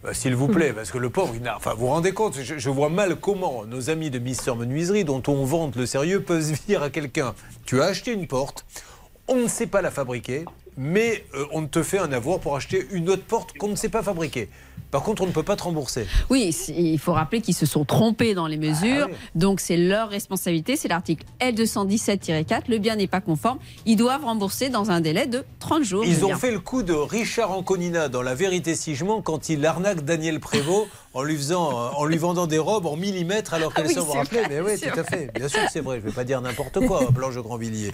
Bah, S'il vous plaît, parce que le pauvre, il. Enfin, vous vous rendez compte, je, je vois mal comment nos amis de Mister Menuiserie, dont on vante le sérieux, peuvent dire à quelqu'un Tu as acheté une porte, on ne sait pas la fabriquer, mais euh, on te fait un avoir pour acheter une autre porte qu'on ne sait pas fabriquer. Par contre, on ne peut pas te rembourser. Oui, il faut rappeler qu'ils se sont trompés dans les mesures. Ah oui. Donc, c'est leur responsabilité. C'est l'article L217-4. Le bien n'est pas conforme. Ils doivent rembourser dans un délai de 30 jours. Ils ont bien. fait le coup de Richard Anconina dans La Vérité si je mens quand il arnaque Daniel Prévost en lui, faisant, euh, en lui vendant des robes en millimètres alors qu'elles Ah oui, sont, vrai, Mais oui, tout à fait. Bien sûr que c'est vrai. Je ne vais pas dire n'importe quoi, Blanche de Grandvilliers.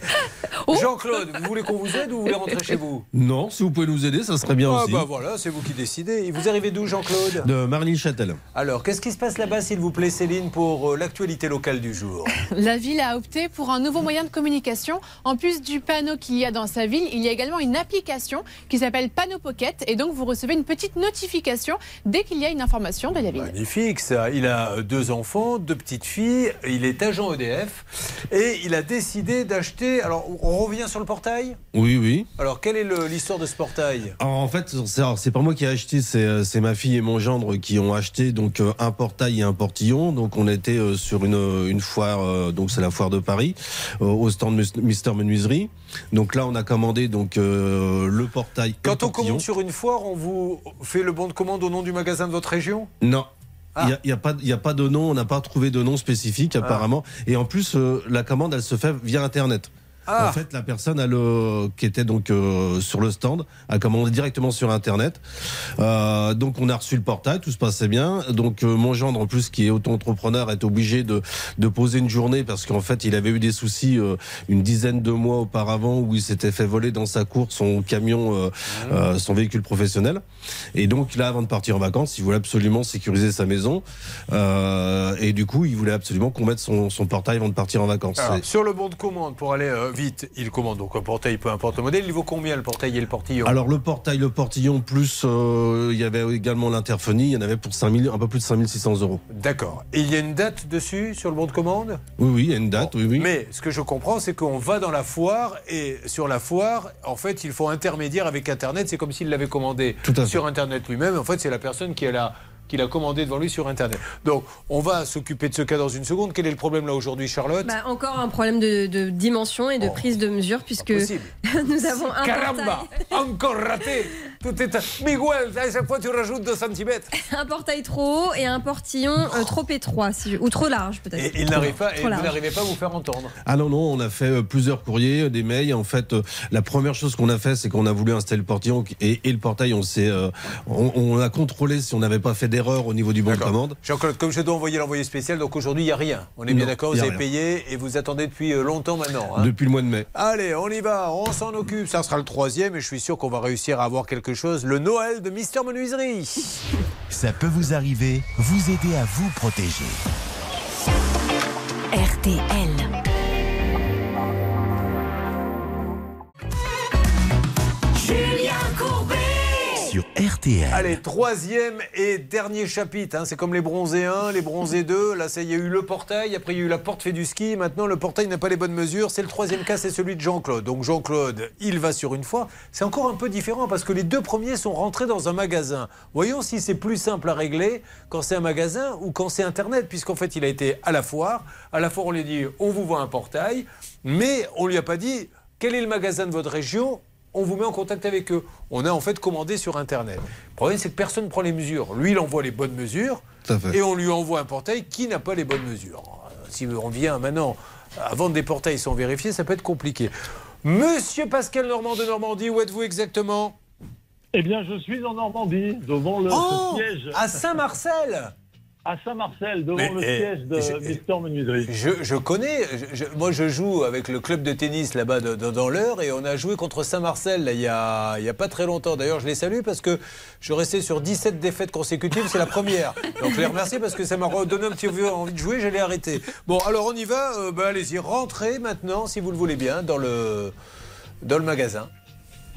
Oh. Jean-Claude, vous voulez qu'on vous aide ou vous voulez rentrer chez vous? Non, si vous pouvez nous aider, ça serait bien Ah aussi. bah voilà, c'est vous qui décidez. Et vous arrivez d'où, Jean-Claude De Marly-Châtel. Alors, qu'est-ce qui se passe là-bas, s'il vous plaît, Céline, pour euh, l'actualité locale du jour? La ville a opté pour un nouveau moyen de communication. En plus du panneau qu'il y a dans sa ville, il y a également une application qui s'appelle Panneau Pocket. Et donc, vous recevez une petite notification dès qu'il y a une information de la ville. Magnifique, ça. Il a euh, deux enfants, deux petites filles. Il est agent EDF et il a décidé d'acheter. Alors, on revient sur le portail? Oui, oui. Alors, quelle est l'histoire de ce portail? Alors, en fait, c'est pas moi qui ai acheté, c'est euh, c'est ma fille et mon gendre qui ont acheté donc euh, un portail et un portillon. Donc on était euh, sur une, euh, une foire, donc c'est la foire de Paris, au stand Mister Menuiserie. Donc là, on a commandé donc euh, le portail. le Quand on portillon. commande sur une foire, on vous fait le bon de commande au nom du magasin de votre région? Non. Ah. Il n'y a, pas- il y a pas de nom, on n'a pas trouvé de nom spécifique apparemment. Et en plus, euh, la commande, elle se fait via Internet. Ah. En fait, la personne elle, euh, qui était donc euh, sur le stand a commandé directement sur Internet. Euh, donc, on a reçu le portail, tout se passait bien. Donc, euh, mon gendre, en plus, qui est auto-entrepreneur, est obligé de, de poser une journée parce qu'en fait, il avait eu des soucis euh, une dizaine de mois auparavant où il s'était fait voler dans sa cour son camion, euh, euh, son véhicule professionnel. Et donc, là, avant de partir en vacances, il voulait absolument sécuriser sa maison. Euh, et du coup, il voulait absolument qu'on mette son, son portail avant de partir en vacances. Alors, sur le bon de commande, pour aller euh, vite, il commande donc un portail, peu importe le modèle. Il vaut combien le portail et le portillon? Alors le portail, le portillon, plus euh, il y avait également l'interphonie, il y en avait pour 5000, un peu plus de 5600 euros. D'accord. Et il y a une date dessus sur le bon de commande? Oui, oui, il y a une date, oui, oui. Mais ce que je comprends, c'est qu'on va dans la foire et sur la foire, en fait, il faut intermédiaire avec Internet. C'est comme s'il l'avait commandé Tout à fait. sur Internet lui-même. En fait, c'est la personne qui l'a qui l'a commandé devant lui sur Internet. Donc, on va s'occuper de ce cas dans une seconde. Quel est le problème là aujourd'hui, Charlotte Bah, encore un problème de, de dimension et de prise de mesure puisque nous avons un Caramba portail, Encore raté Tout est... Miguel, à chaque fois, tu rajoutes 2 cm. un portail trop haut et un portillon euh, trop étroit si je- ou trop large peut-être. Et il n'arrive pas, et vous n'arrivez pas à vous faire entendre. Ah non, non, on a fait euh, plusieurs courriers, euh, des mails. En fait, la première chose qu'on a fait, c'est qu'on a voulu installer le portillon et, et le portail, on, s'est, euh, on, on a contrôlé si on n'avait pas fait d'erreur au niveau du bon de commande. Jean-Claude, comme je dois envoyer l'envoyé spécial, donc aujourd'hui, il n'y a rien. On est bien d'accord, vous avez rien. payé et vous attendez depuis euh, longtemps maintenant. hein. Depuis le mois de mai. Allez, on y va, on s'en occupe. Ça sera le troisième et je suis sûr qu'on va réussir à avoir quelque chose. Le Noël de Mister Menuiserie. Ça peut vous arriver, vous aider à vous protéger. RTL. Sur RTL. Allez, troisième et dernier chapitre. hein. C'est comme les bronzés 1, les bronzés 2. Là, il y a eu le portail. Après, il y a eu la porte fait du ski. Maintenant, le portail n'a pas les bonnes mesures. C'est le troisième cas, c'est celui de Jean-Claude. Donc, Jean-Claude, il va sur une fois. C'est encore un peu différent parce que les deux premiers sont rentrés dans un magasin. Voyons si c'est plus simple à régler quand c'est un magasin ou quand c'est Internet. Puisqu'en fait, il a été à la foire. À la foire, on lui a dit on vous voit un portail. Mais on lui a pas dit quel est le magasin de votre région on vous met en contact avec eux. On a en fait commandé sur Internet. Le problème, c'est que personne ne prend les mesures. Lui, il envoie les bonnes mesures et on lui envoie un portail qui n'a pas les bonnes mesures. Euh, Si on vient maintenant à vendre des portails sans vérifier, ça peut être compliqué. Monsieur Pascal Normand de Normandie, où êtes-vous exactement? Eh bien, je suis en Normandie, devant le Oh, siège. à Saint-Marcel À Saint-Marcel, devant Mais, le eh, siège de je- Mister Menuiserie. Je, je connais, je- je- moi je joue avec le club de tennis là-bas de- de- dans l'heure et on a joué contre Saint-Marcel il n'y a, pas très longtemps. D'ailleurs, je les salue parce que je restais sur 17 défaites consécutives, c'est la première. Donc je les remercie parce que ça m'a redonné un petit peu envie de jouer, j'allais arrêter. Bon, alors on y va, euh, bah, allez-y, rentrez maintenant si vous le voulez bien dans le, dans le magasin.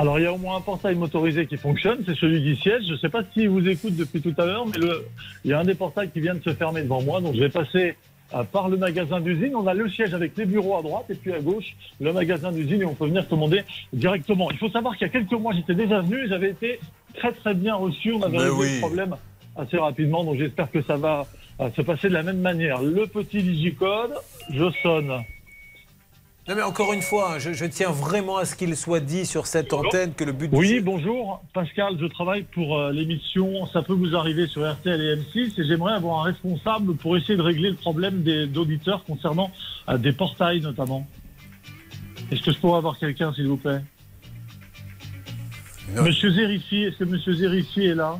Alors, il y a au moins un portail motorisé qui fonctionne, c'est celui du siège. Je ne sais pas s'il vous écoute depuis tout à l'heure, mais le- il y a un des portails qui vient de se fermer devant moi, donc je vais passer euh, par le magasin d'usine. On a le siège avec les bureaux à droite et puis à gauche, le magasin d'usine et on peut venir commander directement. Il faut savoir qu'il y a quelques mois, j'étais déjà venu j'avais été très très bien reçu. On avait Mais réglé oui. le problème assez rapidement, donc j'espère que ça va euh, se passer de la même manière. Le petit digicode, je sonne. Non mais encore une fois, hein, je, je tiens vraiment à ce qu'il soit dit sur cette antenne que le but Oui, bonjour. Pascal, je travaille pour euh, l'émission Ça peut vous arriver sur RTL et M6 et j'aimerais avoir un responsable pour essayer de régler le problème des d'auditeurs concernant euh, des portails notamment. Est-ce que je pourrais avoir quelqu'un, s'il vous plaît? Monsieur Zerifi, est-ce que Monsieur Zerifi est là?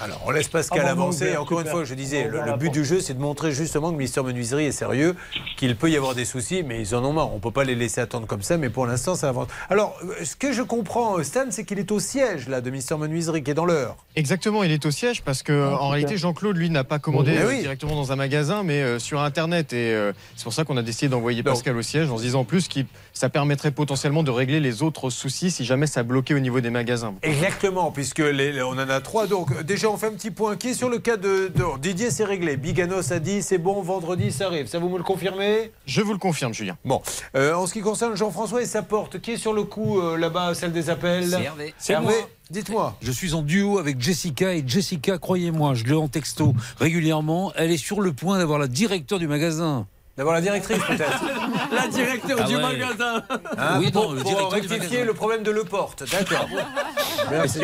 Alors, on laisse Pascal Ah bon, avancer. ouvert, encore une fois, je disais, le, le but du jeu, c'est de montrer justement que Mister Menuiserie est sérieux, qu'il peut y avoir des soucis, mais ils en ont marre. On ne peut pas les laisser attendre comme ça, mais pour l'instant, ça avance. Alors, euh, ce que je comprends, euh, Stan, c'est qu'il est au siège là, de Mister Menuiserie, qui est dans l'heure. Exactement, il est au siège parce que Ah, en réalité Jean-Claude lui n'a pas commandé Mais euh, oui. directement dans un magasin mais euh, sur internet et euh, c'est pour ça qu'on a décidé d'envoyer Pascal au siège en se disant en plus que ça permettrait potentiellement de régler les autres soucis si jamais ça bloquait au niveau des magasins. Exactement, puisque les- on en a trois. Donc, déjà, on fait un petit point qui est sur le cas de, de- Didier, c'est réglé. Biganos a dit, c'est bon, vendredi, ça arrive. Ça, vous me le confirmez? Je vous le confirme, Julien. Bon, Euh, en ce qui concerne Jean-François et sa porte, qui est sur le coup euh, là-bas, celle des appels? C'est Hervé. C'est Hervé, moi. dites-moi. Je suis en duo avec Jessica et Jessica, croyez-moi, je l'ai en texto régulièrement. Elle est sur le point d'avoir la directeur du magasin. D'avoir la directrice peut-être La directeur Ah du ouais. magasin Hein Oui, pour- le pour directeur du rectifier le problème de Le Porte. D'accord.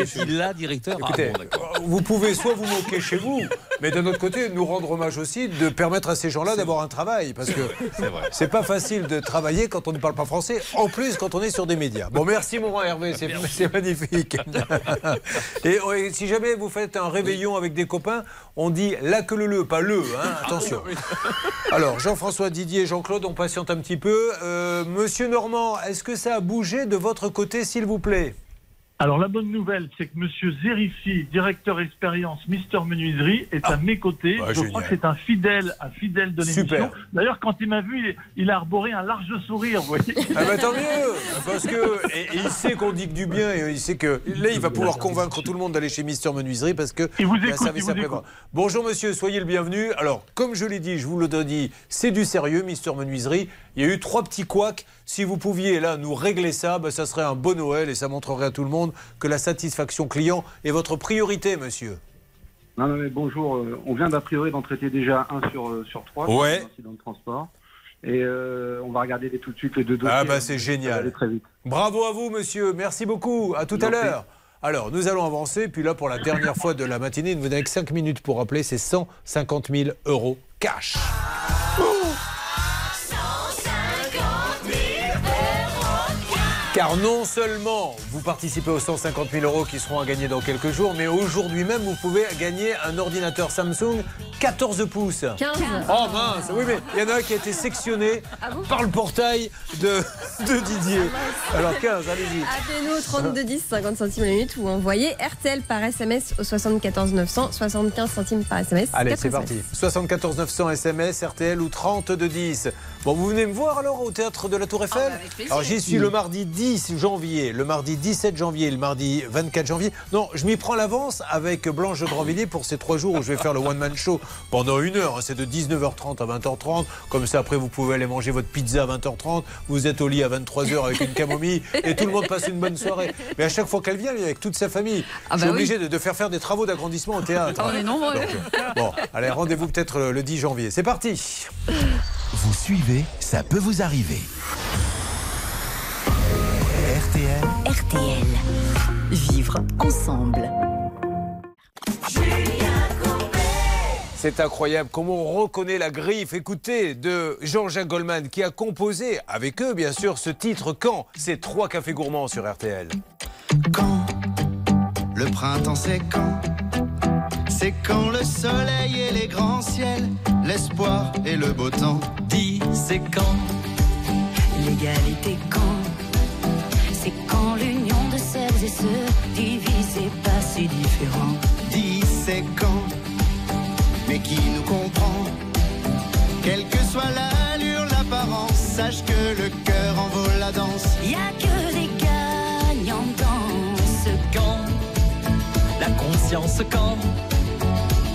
Qu'il l'a, directeur? Ah, Écoutez, bon, d'accord. vous pouvez soit vous moquer chez vous, mais d'un autre côté, nous rendre hommage aussi de permettre à ces gens-là d'avoir un travail. Parce que c'est pas facile de travailler quand on ne parle pas français, en plus quand on est sur des médias. Bon, merci mon grand Hervé, c'est magnifique. Et, ouais, si jamais vous faites un réveillon avec des copains, on dit la que le le, pas le, hein, attention. Alors, Jean-François Didier et Jean-Claude, on patiente un petit peu. Euh, Monsieur Normand, est-ce que ça a bougé de votre côté, s'il vous plaît? Alors la bonne nouvelle, c'est que Monsieur Zerifi, directeur expérience Mister Menuiserie, est à mes côtés. Bah, Je génial. crois que c'est un fidèle, un fidèle de l'émission. D'ailleurs, quand il m'a vu, il, a arboré un large sourire, vous voyez. Ah bah tant mieux Parce que et, et il sait qu'on dit que du bien et il sait que là il va pouvoir convaincre tout le monde d'aller chez Mister Menuiserie parce que Il vous y a un écoute, service il vous après-vente. écoute. Bonjour monsieur, soyez le bienvenu. Alors comme je l'ai dit, je vous le dis, c'est du sérieux Mister Menuiserie. Il y a eu trois petits couacs. Si vous pouviez là nous régler ça, bah, ça serait un beau Noël et ça montrerait à tout le monde que la satisfaction client est votre priorité monsieur. Non, non, mais bonjour. euh, on vient d'a priori d'en traiter déjà un sur, euh, sur trois. Ouais. transport. Et euh, on va regarder les- tout de suite les deux dossiers. Ah bah c'est génial. aller très vite. Bravo à vous, monsieur. Merci beaucoup. À tout à l'heure. Alors, nous allons avancer. Puis là, pour la dernière fois de la matinée, vous n'avez que 5 minutes pour rappeler. C'est 150 000 euros cash. Car non seulement vous participez aux 150 000 euros qui seront à gagner dans quelques jours, mais aujourd'hui même, vous pouvez gagner un ordinateur Samsung 14 pouces. 15. Oh mince, oui, mais il y en a un qui a été sectionné par le portail de, de Didier. Alors 15, allez-y. Appelez-nous au 32 10 50 centimes la minute ou envoyez RTL par SMS au 74 900 75 centimes par SMS. Allez, c'est parti. 74 900 SMS, RTL ou 30 de 10. Bon, vous venez me voir alors au théâtre de la Tour Eiffel plaisir. Alors j'y suis le mardi 10 janvier, le mardi 17 janvier, le mardi 24 janvier. Non, je m'y prends l'avance avec Blanche de Grandvilliers pour ces trois jours où je vais faire le one man show pendant une heure. C'est de 19h30 à 20h30. Comme ça, après, vous pouvez aller manger votre pizza à 20h30. Vous êtes au lit à 23h avec une camomille et tout le monde passe une bonne soirée. Mais à chaque fois qu'elle vient, elle vient avec toute sa famille. Ah je suis bah obligé de, de faire faire des travaux d'agrandissement au théâtre. On est nombreux. Donc, euh, bon, allez, rendez-vous peut-être le, le 10 janvier. C'est parti. Vous suivez, ça peut vous arriver. RTL. RTL. Vivre ensemble. C'est incroyable comment on reconnaît la griffe, écoutez, de Jean-Jacques Goldman qui a composé avec eux, bien sûr, ce titre Quand C'est trois cafés gourmands sur RTL. Le printemps c'est quand C'est quand le soleil et les grands ciels, l'espoir et le beau temps. Dis, c'est quand L'égalité quand C'est quand l'union de celles et ceux divisés pas si différents. Dis, c'est quand Mais qui nous comprend? Quelle que soit l'allure, l'apparence, sache que le cœur en vaut la danse. Y a que des gagnants dans ce Quand La conscience quand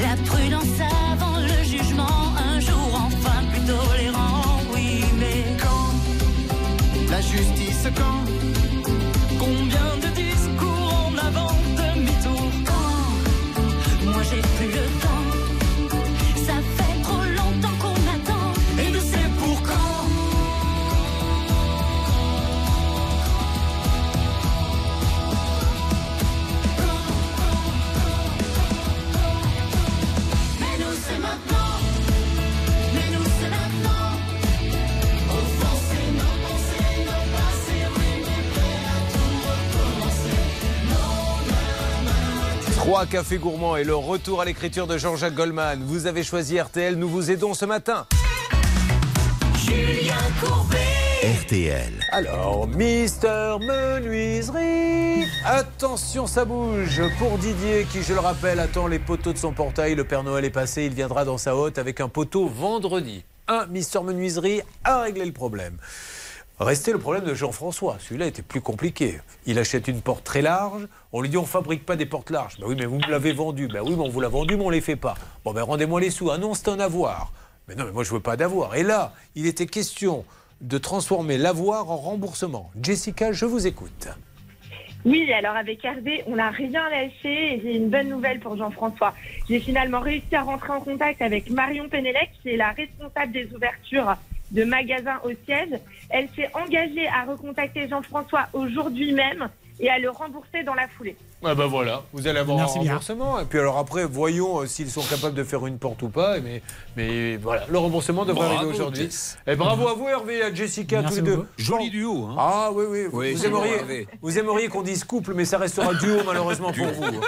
La prudence avant Trois cafés gourmands et le retour à l'écriture de Jean-Jacques Goldman. Vous avez choisi RTL, nous vous aidons ce matin. Julien Courbet RTL. Alors, Mister Menuiserie. Attention, ça bouge. Pour Didier, qui, je le rappelle, attend les poteaux de son portail. Le Père Noël est passé. Il viendra dans sa hotte avec un poteau vendredi. Un Mister Menuiserie a réglé le problème. Restait le problème de Jean-François. Celui-là était plus compliqué. Il achète une porte très large. On lui dit on fabrique pas des portes larges. Ben oui, mais vous me l'avez vendu. Ben oui, mais on vous l'a vendu, mais on les fait pas. Bon, ben rendez-moi les sous. Ah non, c'est un avoir. Mais non, mais moi je veux pas d'avoir. Et là, il était question de transformer l'avoir en remboursement. Jessica, je vous écoute. Oui, alors avec Hervé, on n'a rien lâché et j'ai une bonne nouvelle pour Jean-François. J'ai finalement réussi à rentrer en contact avec Marion Pénélec, qui est la responsable des ouvertures de magasins au siège. Elle s'est engagée à recontacter Jean-François aujourd'hui même et à le rembourser dans la foulée. Ah bah voilà, vous allez avoir Merci un bien. remboursement. Et puis alors après, voyons euh, s'ils sont capables de faire une porte ou pas. Mais, mais voilà, le remboursement devrait Bravo, arriver aujourd'hui. Et bravo à vous Hervé et à Jessica, Merci tous les deux. Joli duo. Hein. Ah oui, oui. Oui, vous, aimeriez, vous aimeriez qu'on dise couple, mais ça restera duo malheureusement pour vous.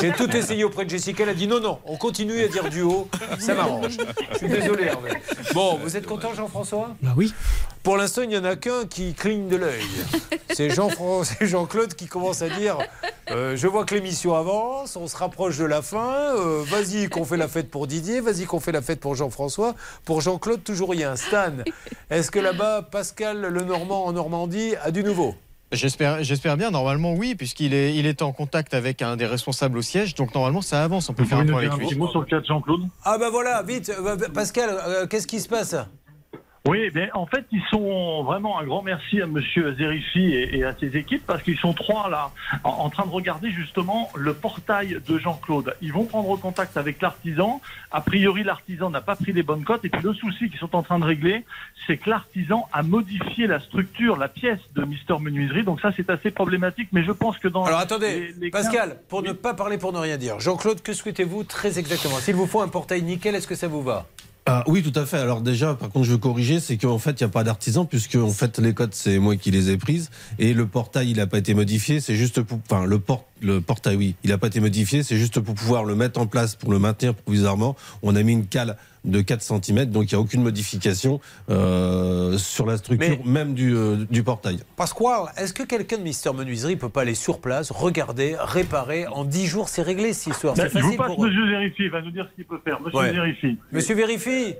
J'ai tout essayé auprès de Jessica, elle a dit non, non, on continue à dire duo, ça m'arrange. Je suis désolé Hervé. Bon, vous êtes content Jean-François? Bah oui. Pour l'instant, il n'y en a qu'un qui cligne de l'œil. C'est Jean-Claude qui commence à dire euh, Je vois que l'émission avance, on se rapproche de la fin. euh, vas-y, qu'on fait la fête pour Didier. Vas-y, qu'on fait la fête pour Jean-François. Pour Jean-Claude, toujours rien. Stan, est-ce que là-bas, Pascal Le Normand en Normandie a du nouveau? J'espère, j'espère bien. Normalement, oui, puisqu'il est, il est en contact avec un des responsables au siège. Donc normalement, ça avance. On peut faire un point avec un petit lui. mot sur le cas de Jean-Claude? Ah ben voilà, vite, euh, Pascal, euh, qu'est-ce qui se passe? Oui, mais en fait, ils sont vraiment un grand merci à Monsieur Zerifi et, et à ses équipes parce qu'ils sont trois là en, en train de regarder justement le portail de Jean-Claude. Ils vont prendre contact avec l'artisan. A priori, l'artisan n'a pas pris les bonnes cotes. Et puis le souci qu'ils sont en train de régler, c'est que l'artisan a modifié la structure, la pièce de Mister Menuiserie. Donc ça, c'est assez problématique. Mais je pense que dans Alors attendez, les- les Pascal, pour ne pas parler pour ne rien dire, Jean-Claude, que souhaitez-vous très exactement? S'il vous faut un portail nickel, est-ce que ça vous va? Ah, oui, tout à fait. Alors déjà, par contre, je veux corriger, c'est qu'en fait, il n'y a pas d'artisan, puisque en fait, les codes, c'est moi qui les ai prises, et le portail, il n'a pas été modifié. C'est juste pour, enfin, le port, le portail, oui, il n'a pas été modifié. C'est juste pour pouvoir le mettre en place, pour le maintenir provisoirement. On a mis une cale de 4 cm, donc il n'y a aucune modification euh, sur la structure même du, euh, du portail. Pasquale, est-ce que quelqu'un de Mister Menuiserie peut pas aller sur place, regarder, réparer En 10 jours, c'est réglé cette histoire. Ben, je vous passe pour. Monsieur Zerifi, il va nous dire ce qu'il peut faire. Monsieur Ouais. Zerifi. Monsieur Vérifie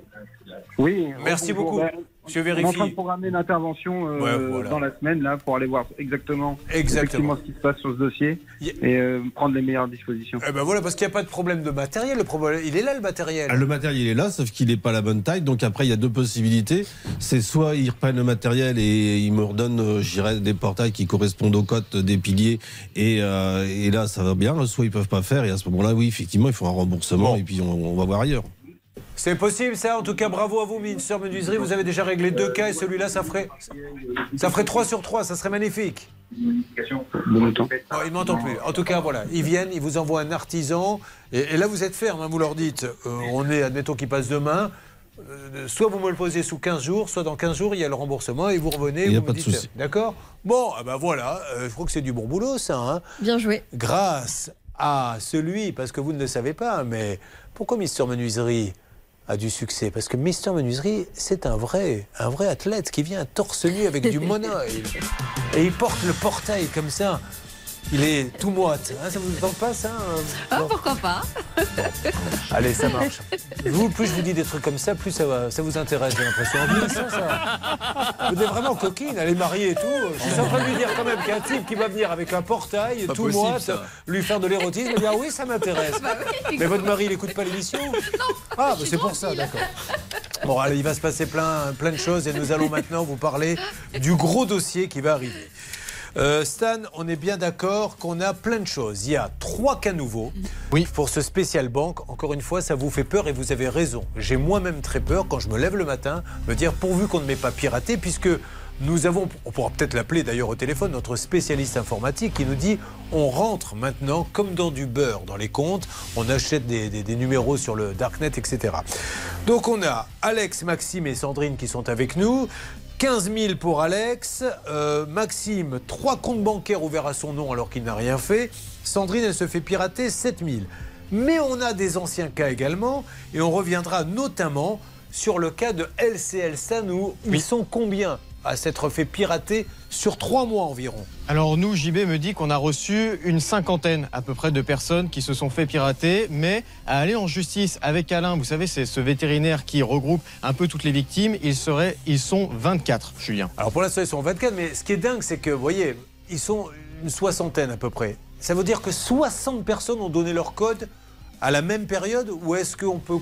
Oui. Merci bonjour. beaucoup. Ben, Monsieur On est en train Vérifie. de programmer une intervention euh, Ouais, voilà. dans la semaine là pour aller voir exactement, Exactement. ce qui se passe sur ce dossier Y- et euh, prendre les meilleures dispositions. Eh ben voilà, parce qu'il n'y a pas de problème de matériel. Le problème, il est là le matériel. Ah, Le matériel est là, sauf qu'il n'est pas la bonne taille. Donc après, il y a deux possibilités. C'est soit ils reprennent le matériel et ils me redonnent, euh, je dirais, des portails qui correspondent aux cotes des piliers. Et, euh, et là, ça va bien. Soit ils peuvent pas faire. Et à ce moment-là, oui, effectivement, il faut un remboursement. Bon. Et puis on, on va voir ailleurs. C'est possible ça, en tout cas bravo à vous Mister Menuiserie, vous avez déjà réglé deux cas et celui-là ça ferait ça ferait 3 sur 3, ça serait magnifique. Bon. Oh, ils ne m'entendent plus. En tout cas, voilà, ils viennent, ils vous envoient un artisan. Et, et là, vous êtes ferme, hein, vous leur dites, euh, on est, admettons qu'il passe demain. euh, soit vous me le posez sous 15 jours, soit dans 15 jours, il y a le remboursement et vous revenez. Il y a vous pas me de dites, souci. D'accord? Bon, ah ben voilà, euh, je crois que c'est du bon boulot, ça. hein. Bien joué. Grâce à celui, parce que vous ne le savez pas, mais pourquoi Mister Menuiserie? A du succès Parce que Mister Menuiserie, c'est un vrai, un vrai athlète qui vient torse nu avec du monoeil. Et il porte le portail comme ça. Il est tout moite. Hein, ça vous tente pas, ça Ah, Bon. pourquoi pas Allez, ça marche. Vous, plus je vous dis des trucs comme ça, plus ça, va, ça vous intéresse, j'ai l'impression. En vieillissant, ça. Vous êtes vraiment coquine, elle est mariée et tout. Je suis en train de lui dire quand même qu'il y a un type qui va venir avec un portail, Pas tout possible, moite, ça. lui faire de l'érotisme, et dire ah oui, ça m'intéresse. Bah oui, Mais votre mari, il écoute pas l'émission Ah, bah, c'est pour ça, d'accord. Bon, allez, il va se passer plein, plein de choses et nous allons maintenant vous parler du gros dossier qui va arriver. Euh, Stan, on est bien d'accord qu'on a plein de choses. Il y a trois cas nouveaux Oui. pour ce spécial banque. Encore une fois, ça vous fait peur et vous avez raison. J'ai moi-même très peur quand je me lève le matin, me dire pourvu qu'on ne m'ait pas piraté, puisque nous avons, on pourra peut-être l'appeler d'ailleurs au téléphone, notre spécialiste informatique qui nous dit on rentre maintenant comme dans du beurre dans les comptes, on achète des, des- des numéros sur le Darknet, etc. Donc on a Alex, Maxime et Sandrine qui sont avec nous. 15 000 pour Alex. Euh, Maxime, trois comptes bancaires ouverts à son nom alors qu'il n'a rien fait. Sandrine, elle se fait pirater 7 000. Mais on a des anciens cas également et on reviendra notamment sur le cas de LCL Stan où ils sont combien? À s'être fait pirater sur trois mois environ Alors nous, JB me dit qu'on a reçu une cinquantaine à peu près de personnes qui se sont fait pirater, mais à aller en justice avec Alain, vous savez, c'est ce vétérinaire qui regroupe un peu toutes les victimes, ils, seraient, ils sont 24, Julien. Alors pour l'instant, ils sont 24, mais ce qui est dingue, c'est que, vous voyez, ils sont une soixantaine à peu près. Ça veut dire que 60 personnes ont donné leur code à la même période, ou est-ce qu'on peut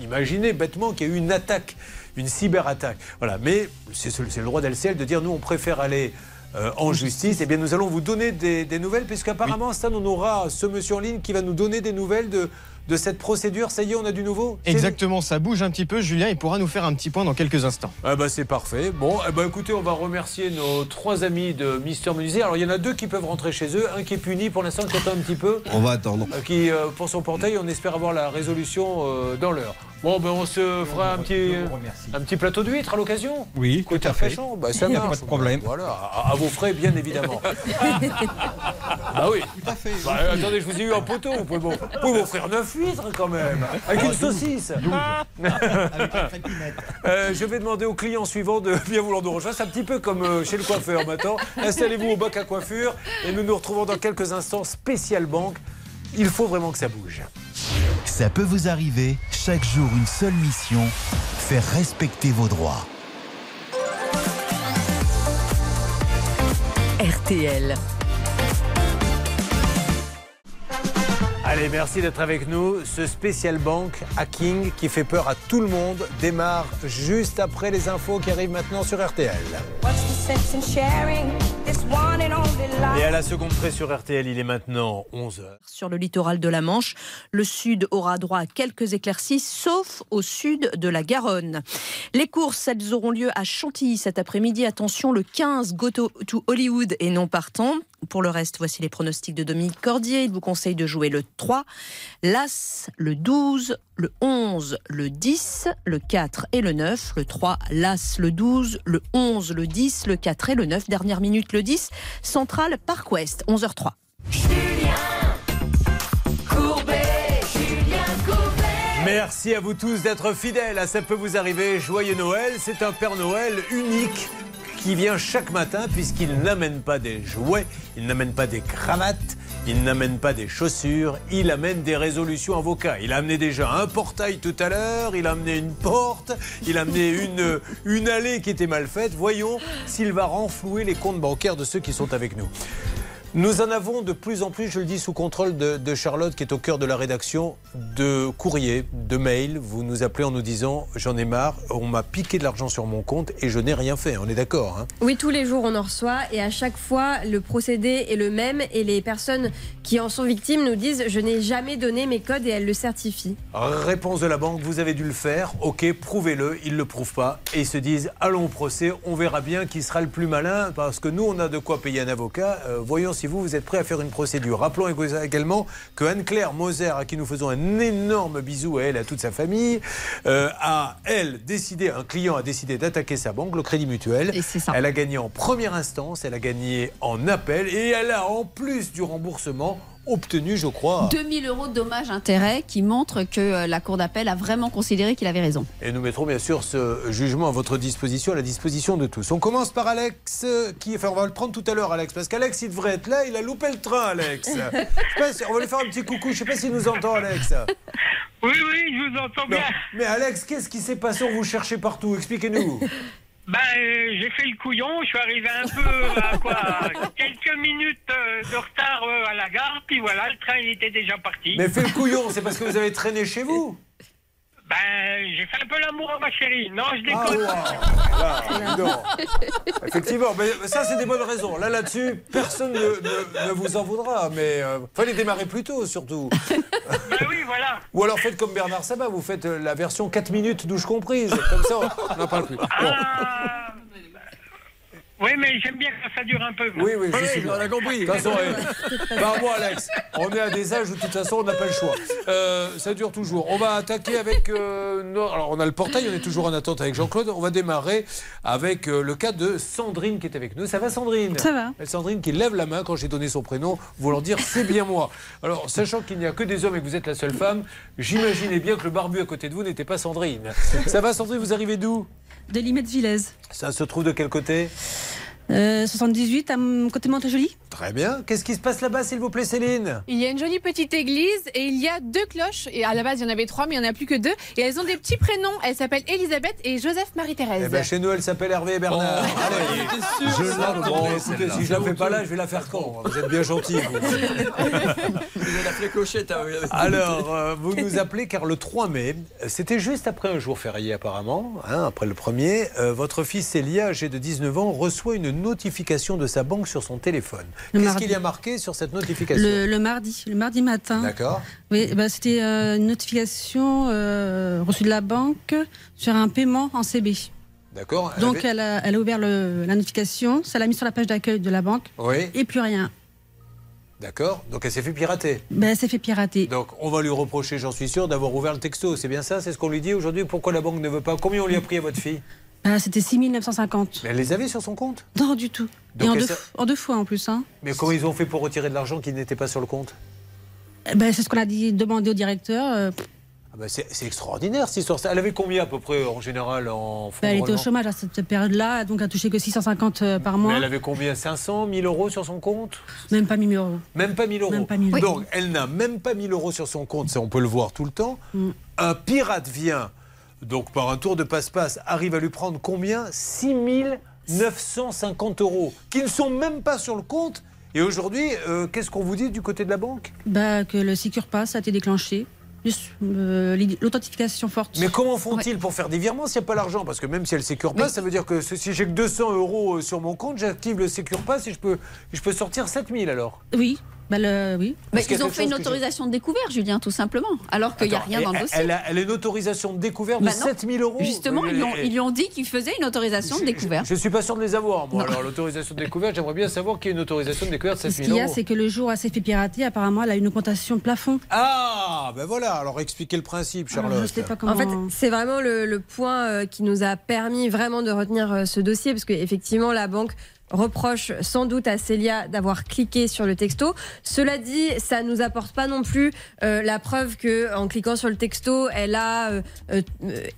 imaginer bêtement qu'il y a eu une attaque, une cyberattaque Voilà, mais c'est le droit d'LCL de dire nous, on préfère aller euh, en justice. Eh bien, nous allons vous donner des, des nouvelles, puisqu'apparemment, Stan, on aura ce monsieur en ligne qui va nous donner des nouvelles de, de cette procédure. Ça y est, on a du nouveau Exactement, ça bouge un petit peu. Julien, il pourra nous faire un petit point dans quelques instants. Ah bah c'est parfait. Bon, eh ben, écoutez, on va remercier nos trois amis de Mister Menuisier. Alors il y en a deux qui peuvent rentrer chez eux, un qui est puni pour l'instant qui attend un petit peu. On va attendre. Euh, Qui, euh, pour son portail, on espère avoir la résolution euh, dans l'heure. Bon, ben on se fera un petit, un petit plateau d'huîtres à l'occasion. Oui, tout à fait. Bah, ça Il n'y a marche. pas de problème. Voilà, à, à vos frais, bien évidemment. ah oui. Bah, euh, attendez, je vous ai eu en poteau. Vous pouvez m'off- vous pouvez m'offrir 9 huîtres quand même. Avec une saucisse. Euh, je vais demander au client suivant de bien vouloir nous rejoindre. C'est un petit peu comme euh, chez le coiffeur maintenant. Installez-vous au bac à coiffure et nous nous retrouvons dans quelques instants. Spécial banque. Il faut vraiment que ça bouge. Ça peut vous arriver, chaque jour une seule mission, faire respecter vos droits. RTL. Allez, merci d'être avec nous. Ce spécial banque hacking qui fait peur à tout le monde démarre juste après les infos qui arrivent maintenant sur RTL. Et à la seconde près sur RTL, il est maintenant 11h. Sur le littoral de la Manche, le sud aura droit à quelques éclaircies, sauf au sud de la Garonne. Les courses, elles auront lieu à Chantilly cet après-midi. Attention, le 15, Go to, to Hollywood et non partant. Pour le reste, voici les pronostics de Dominique Cordier. Il vous conseille de jouer le 3, l'As, le 12, le 11, le 10, le 4 et le 9. Le 3, l'As, le 12, le 11, le 10, le 4 et le 9. Dernière minute, le 10. Central Park West, 11h03. Merci à vous tous d'être fidèles à Ça peut vous arriver. Joyeux Noël. C'est un Père Noël unique qui vient chaque matin puisqu'il n'amène pas des jouets, il n'amène pas des cravates, il n'amène pas des chaussures, il amène des résolutions avocats. Il a amené déjà un portail tout à l'heure, il a amené une porte, il a amené une, une allée qui était mal faite. Voyons s'il va renflouer les comptes bancaires de ceux qui sont avec nous. Nous en avons de plus en plus, je le dis sous contrôle de, de Charlotte qui est au cœur de la rédaction, de courriers, de mails. Vous nous appelez en nous disant j'en ai marre, on m'a piqué de l'argent sur mon compte et je n'ai rien fait. On est d'accord hein Oui, tous les jours on en reçoit et à chaque fois le procédé est le même et les personnes qui en sont victimes nous disent je n'ai jamais donné mes codes et elles le certifient. Réponse de la banque, vous avez dû le faire, ok, prouvez-le, ils ne le prouvent pas et ils se disent allons au procès, on verra bien qui sera le plus malin parce que nous on a de quoi payer un avocat, Euh, voyons si vous, vous êtes prêt à faire une procédure. Rappelons également que Anne-Claire Moser, à qui nous faisons un énorme bisou à elle et à toute sa famille, euh, a, elle, décidé, un client a décidé d'attaquer sa banque, le Crédit Mutuel. Elle a gagné en première instance, elle a gagné en appel et elle a en plus du remboursement obtenu, je crois. 2000 euros de dommages intérêts qui montrent que euh, la Cour d'appel a vraiment considéré qu'il avait raison. Et nous mettrons bien sûr ce jugement à votre disposition, à la disposition de tous. On commence par Alex, euh, qui, enfin on va le prendre tout à l'heure, Alex, parce qu'Alex il devrait être là, il a loupé le train, Alex. Si- on va lui faire un petit coucou, je sais pas s'il nous entend, Alex. Oui, oui, je vous entends Non. bien. Mais Alex, qu'est-ce qui s'est passé? On vous cherchez partout, expliquez-nous. Ben, euh, j'ai fait le couillon, je suis arrivé un peu à quoi Quelques minutes euh, de retard euh, à la gare, puis voilà, le train il était déjà parti. Mais fait le couillon, c'est parce que vous avez traîné chez vous Ben, j'ai fait un peu l'amour à ma chérie. Non, je Ah, déconne. Là, donc. Effectivement, mais ça c'est des bonnes raisons. Là, là-dessus, personne ne, ne- ne vous en voudra, mais euh, fallait démarrer plus tôt surtout. ben oui, voilà. Ou alors faites comme Bernard Sabat, vous faites euh, la version 4 minutes douche comprise. Comme ça, on n'en parle plus. Bon. Oui, mais j'aime bien quand ça dure un peu. moi. Oui, oui, je sais. On a compris. De toute façon, eh, pardon, Alex. On est à des âges où de toute façon on n'a pas le choix. Euh, ça dure toujours. On va attaquer avec. euh, nos- Alors, on a le portail, on est toujours en attente avec Jean-Claude. On va démarrer avec euh, le cas de Sandrine qui est avec nous. Ça va, Sandrine? Ça va. Sandrine qui lève la main quand j'ai donné son prénom, voulant dire c'est bien moi. Alors, sachant qu'il n'y a que des hommes et que vous êtes la seule femme, j'imaginais bien que le barbu à côté de vous n'était pas Sandrine. Ça va, Sandrine? Vous arrivez d'où? De Limette Villez. Ça se trouve de quel côté? Euh, 78 à m- côté Montejoli. Très bien. Qu'est-ce qui se passe là-bas, s'il vous plaît, Céline? Il y a une jolie petite église et il y a deux cloches. Et à la base, il y en avait trois, mais il n'y en a plus que deux. Et elles ont des petits prénoms. Elles s'appellent Elisabeth et Joseph Marie-Thérèse. Eh ben, chez nous, elle s'appelle Hervé et Bernard. Allez, je la bon, écoutez, si je la fais pas là, je vais la faire quand? Vous êtes bien gentil. vous. Vous avez clochette. hein. Alors, euh, vous nous appelez car le 3 mai, c'était juste après un jour férié apparemment, hein, après le premier, euh, votre fils Célia, âgé de 19 ans, reçoit une notification de sa banque sur son téléphone. Qu'est-ce qu'il y a marqué sur cette notification Le, le mardi, le mardi matin. D'accord. Oui, bah, c'était euh, une notification euh, reçue de la banque sur un paiement en CB. D'accord. Donc avait- elle a, elle a ouvert le- la notification, ça l'a mis sur la page d'accueil de la banque Oui, et plus rien. d'accord. Donc elle s'est fait pirater. Ben, elle s'est fait pirater. Donc on va lui reprocher, j'en suis sûr, d'avoir ouvert le texto. C'est bien ça C'est ce qu'on lui dit aujourd'hui? Pourquoi la banque ne veut pas? Combien on lui a pris à votre fille? Ben, c'était 6 950. Mais elle les avait sur son compte? Non, du tout. Donc et en deux, s'est- en deux fois en plus. Hein. Mais comment ils ont fait pour retirer de l'argent qui n'était pas sur le compte? Eh Ben, c'est ce qu'on a dit, demandé au directeur. euh, Ah bah, c'est extraordinaire cette histoire. Elle avait combien à peu près en général en fonds ben, elle était au chômage à cette période-là, donc elle a touché que 650 euh, par Mais mois. elle avait combien 500 1000 euros sur son compte? Même pas 1000 euros. Même pas 1000 euros. Même pas 1000 euros. Donc elle n'a même pas 1000 euros sur son compte, ça on peut le voir tout le temps. Mm. Un pirate vient, donc par un tour de passe-passe, arrive à lui prendre combien? 6950 euros, qui ne sont même pas sur le compte. Et aujourd'hui, euh, qu'est-ce qu'on vous dit du côté de la banque? Bah, que le Secure Pass a été déclenché. Euh, l'authentification forte. Mais comment font-ils pour faire des virements s'il n'y a pas l'argent? Parce que même si elle Secure Pass, ça veut dire que si j'ai que 200 euros euh, sur mon compte, j'active le Secure Pass et je peux, je peux sortir 7000 alors? Oui, bah le, oui. Mais Parce ils ont fait une autorisation de découvert, Julien, tout simplement. Alors qu'il n'y a rien dans le dossier. Elle a, elle a une autorisation de découvert de Bah non. 7000 euros. Justement, ils lui ont, Et- ils lui ont dit qu'ils faisaient une autorisation de découvert. Je ne suis pas sûr de les avoir, moi. Alors, l'autorisation de découverte, j'aimerais bien savoir qu'il y a une autorisation de découverte de Ce 7000 qu'il y a, euros. c'est que le jour où elle s'est fait pirater, apparemment, elle a une augmentation de plafond. Ah, ben voilà. Alors, expliquez le principe, Charlotte. En fait, c'est vraiment le, le point euh, qui nous a permis vraiment de retenir euh, ce dossier, parce qu'effectivement, la banque reproche sans doute à Célia d'avoir cliqué sur le texto. Cela dit, ça nous apporte pas non plus euh, la preuve que en cliquant sur le texto, elle a euh, euh,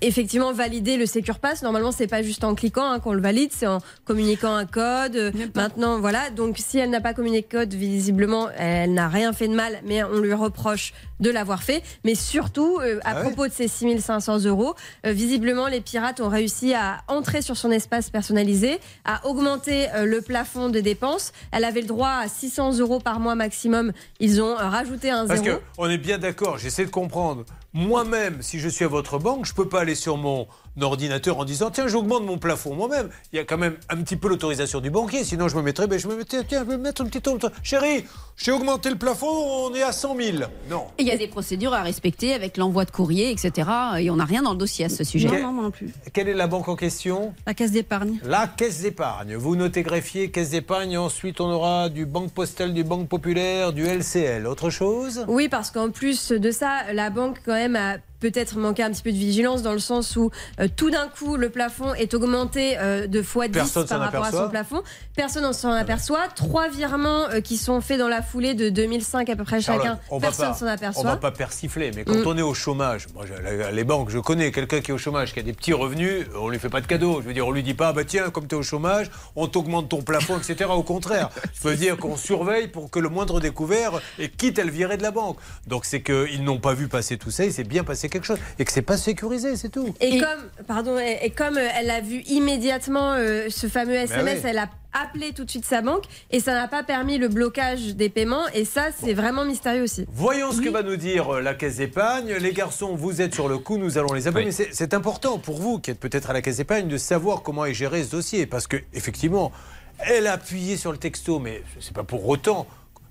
effectivement validé le Secure Pass. Normalement, c'est pas juste en cliquant hein, qu'on le valide, c'est en communiquant un code. Maintenant, voilà. Donc, si elle n'a pas communiqué code, visiblement, elle n'a rien fait de mal, mais on lui reproche de l'avoir fait. Mais surtout, euh, à Ah ouais propos de ces 6500 euros, euh, visiblement, les pirates ont réussi à entrer sur son espace personnalisé, à augmenter euh, le plafond de dépenses. Elle avait le droit à 600 euros par mois maximum. Ils ont euh, rajouté un Parce zéro. qu'on est bien d'accord, j'essaie de comprendre. Moi-même, si je suis à votre banque, je ne peux pas aller sur mon ordinateur en disant tiens, j'augmente mon plafond moi-même. Il y a quand même un petit peu l'autorisation du banquier, sinon je me mettrais, ben, je me mettrais, tiens, je vais mettre un petit. Chérie, j'ai augmenté le plafond, on est à 100 000. Non. Il y a des procédures à respecter avec l'envoi de courrier, etc. Et on n'a rien dans le dossier à ce sujet. Non, non, moi non plus. Quelle est la banque en question? La caisse d'épargne. La caisse d'épargne. Vous notez greffier, caisse d'épargne, ensuite on aura du banque postale, du banque populaire, du LCL. Autre chose? Oui, parce qu'en plus de ça, la banque quand même a peut-être manqué un petit peu de vigilance dans le sens où euh, tout d'un coup le plafond est augmenté euh, de fois 10 Personne par rapport à son plafond. Personne n'en s'en aperçoit. Trois virements euh, qui sont faits dans la foulée de 2005 à peu près chacun. On Personne pas- s'en On aperçoit. va pas persifler, mais quand Mm. on est au chômage, moi, les banques, je connais quelqu'un qui est au chômage, qui a des petits revenus, on lui fait pas de cadeau. Je veux dire, on lui dit pas, bah tiens, comme tu es au chômage, on t'augmente ton plafond, etc. Au contraire, je veux dire qu'on surveille pour que le moindre découvert, et quitte à le virer de la banque. Donc c'est qu'ils n'ont pas vu passer tout ça, il s'est bien passé quelque chose, et que c'est pas sécurisé, c'est tout. Et, comme, pardon, et, et comme euh, elle a vu immédiatement euh, ce fameux SMS, oui. elle a appelé tout de suite sa banque et ça n'a pas permis le blocage des paiements et ça c'est vraiment mystérieux aussi. Voyons ce que va nous dire euh, la caisse d'épargne. Les garçons, vous êtes sur le coup, nous allons les appeler. Mais c'est important pour vous, qui êtes peut-être à la caisse d'épargne, de savoir comment est géré ce dossier. Parce que, effectivement, elle a appuyé sur le texto, mais c'est pas pour autant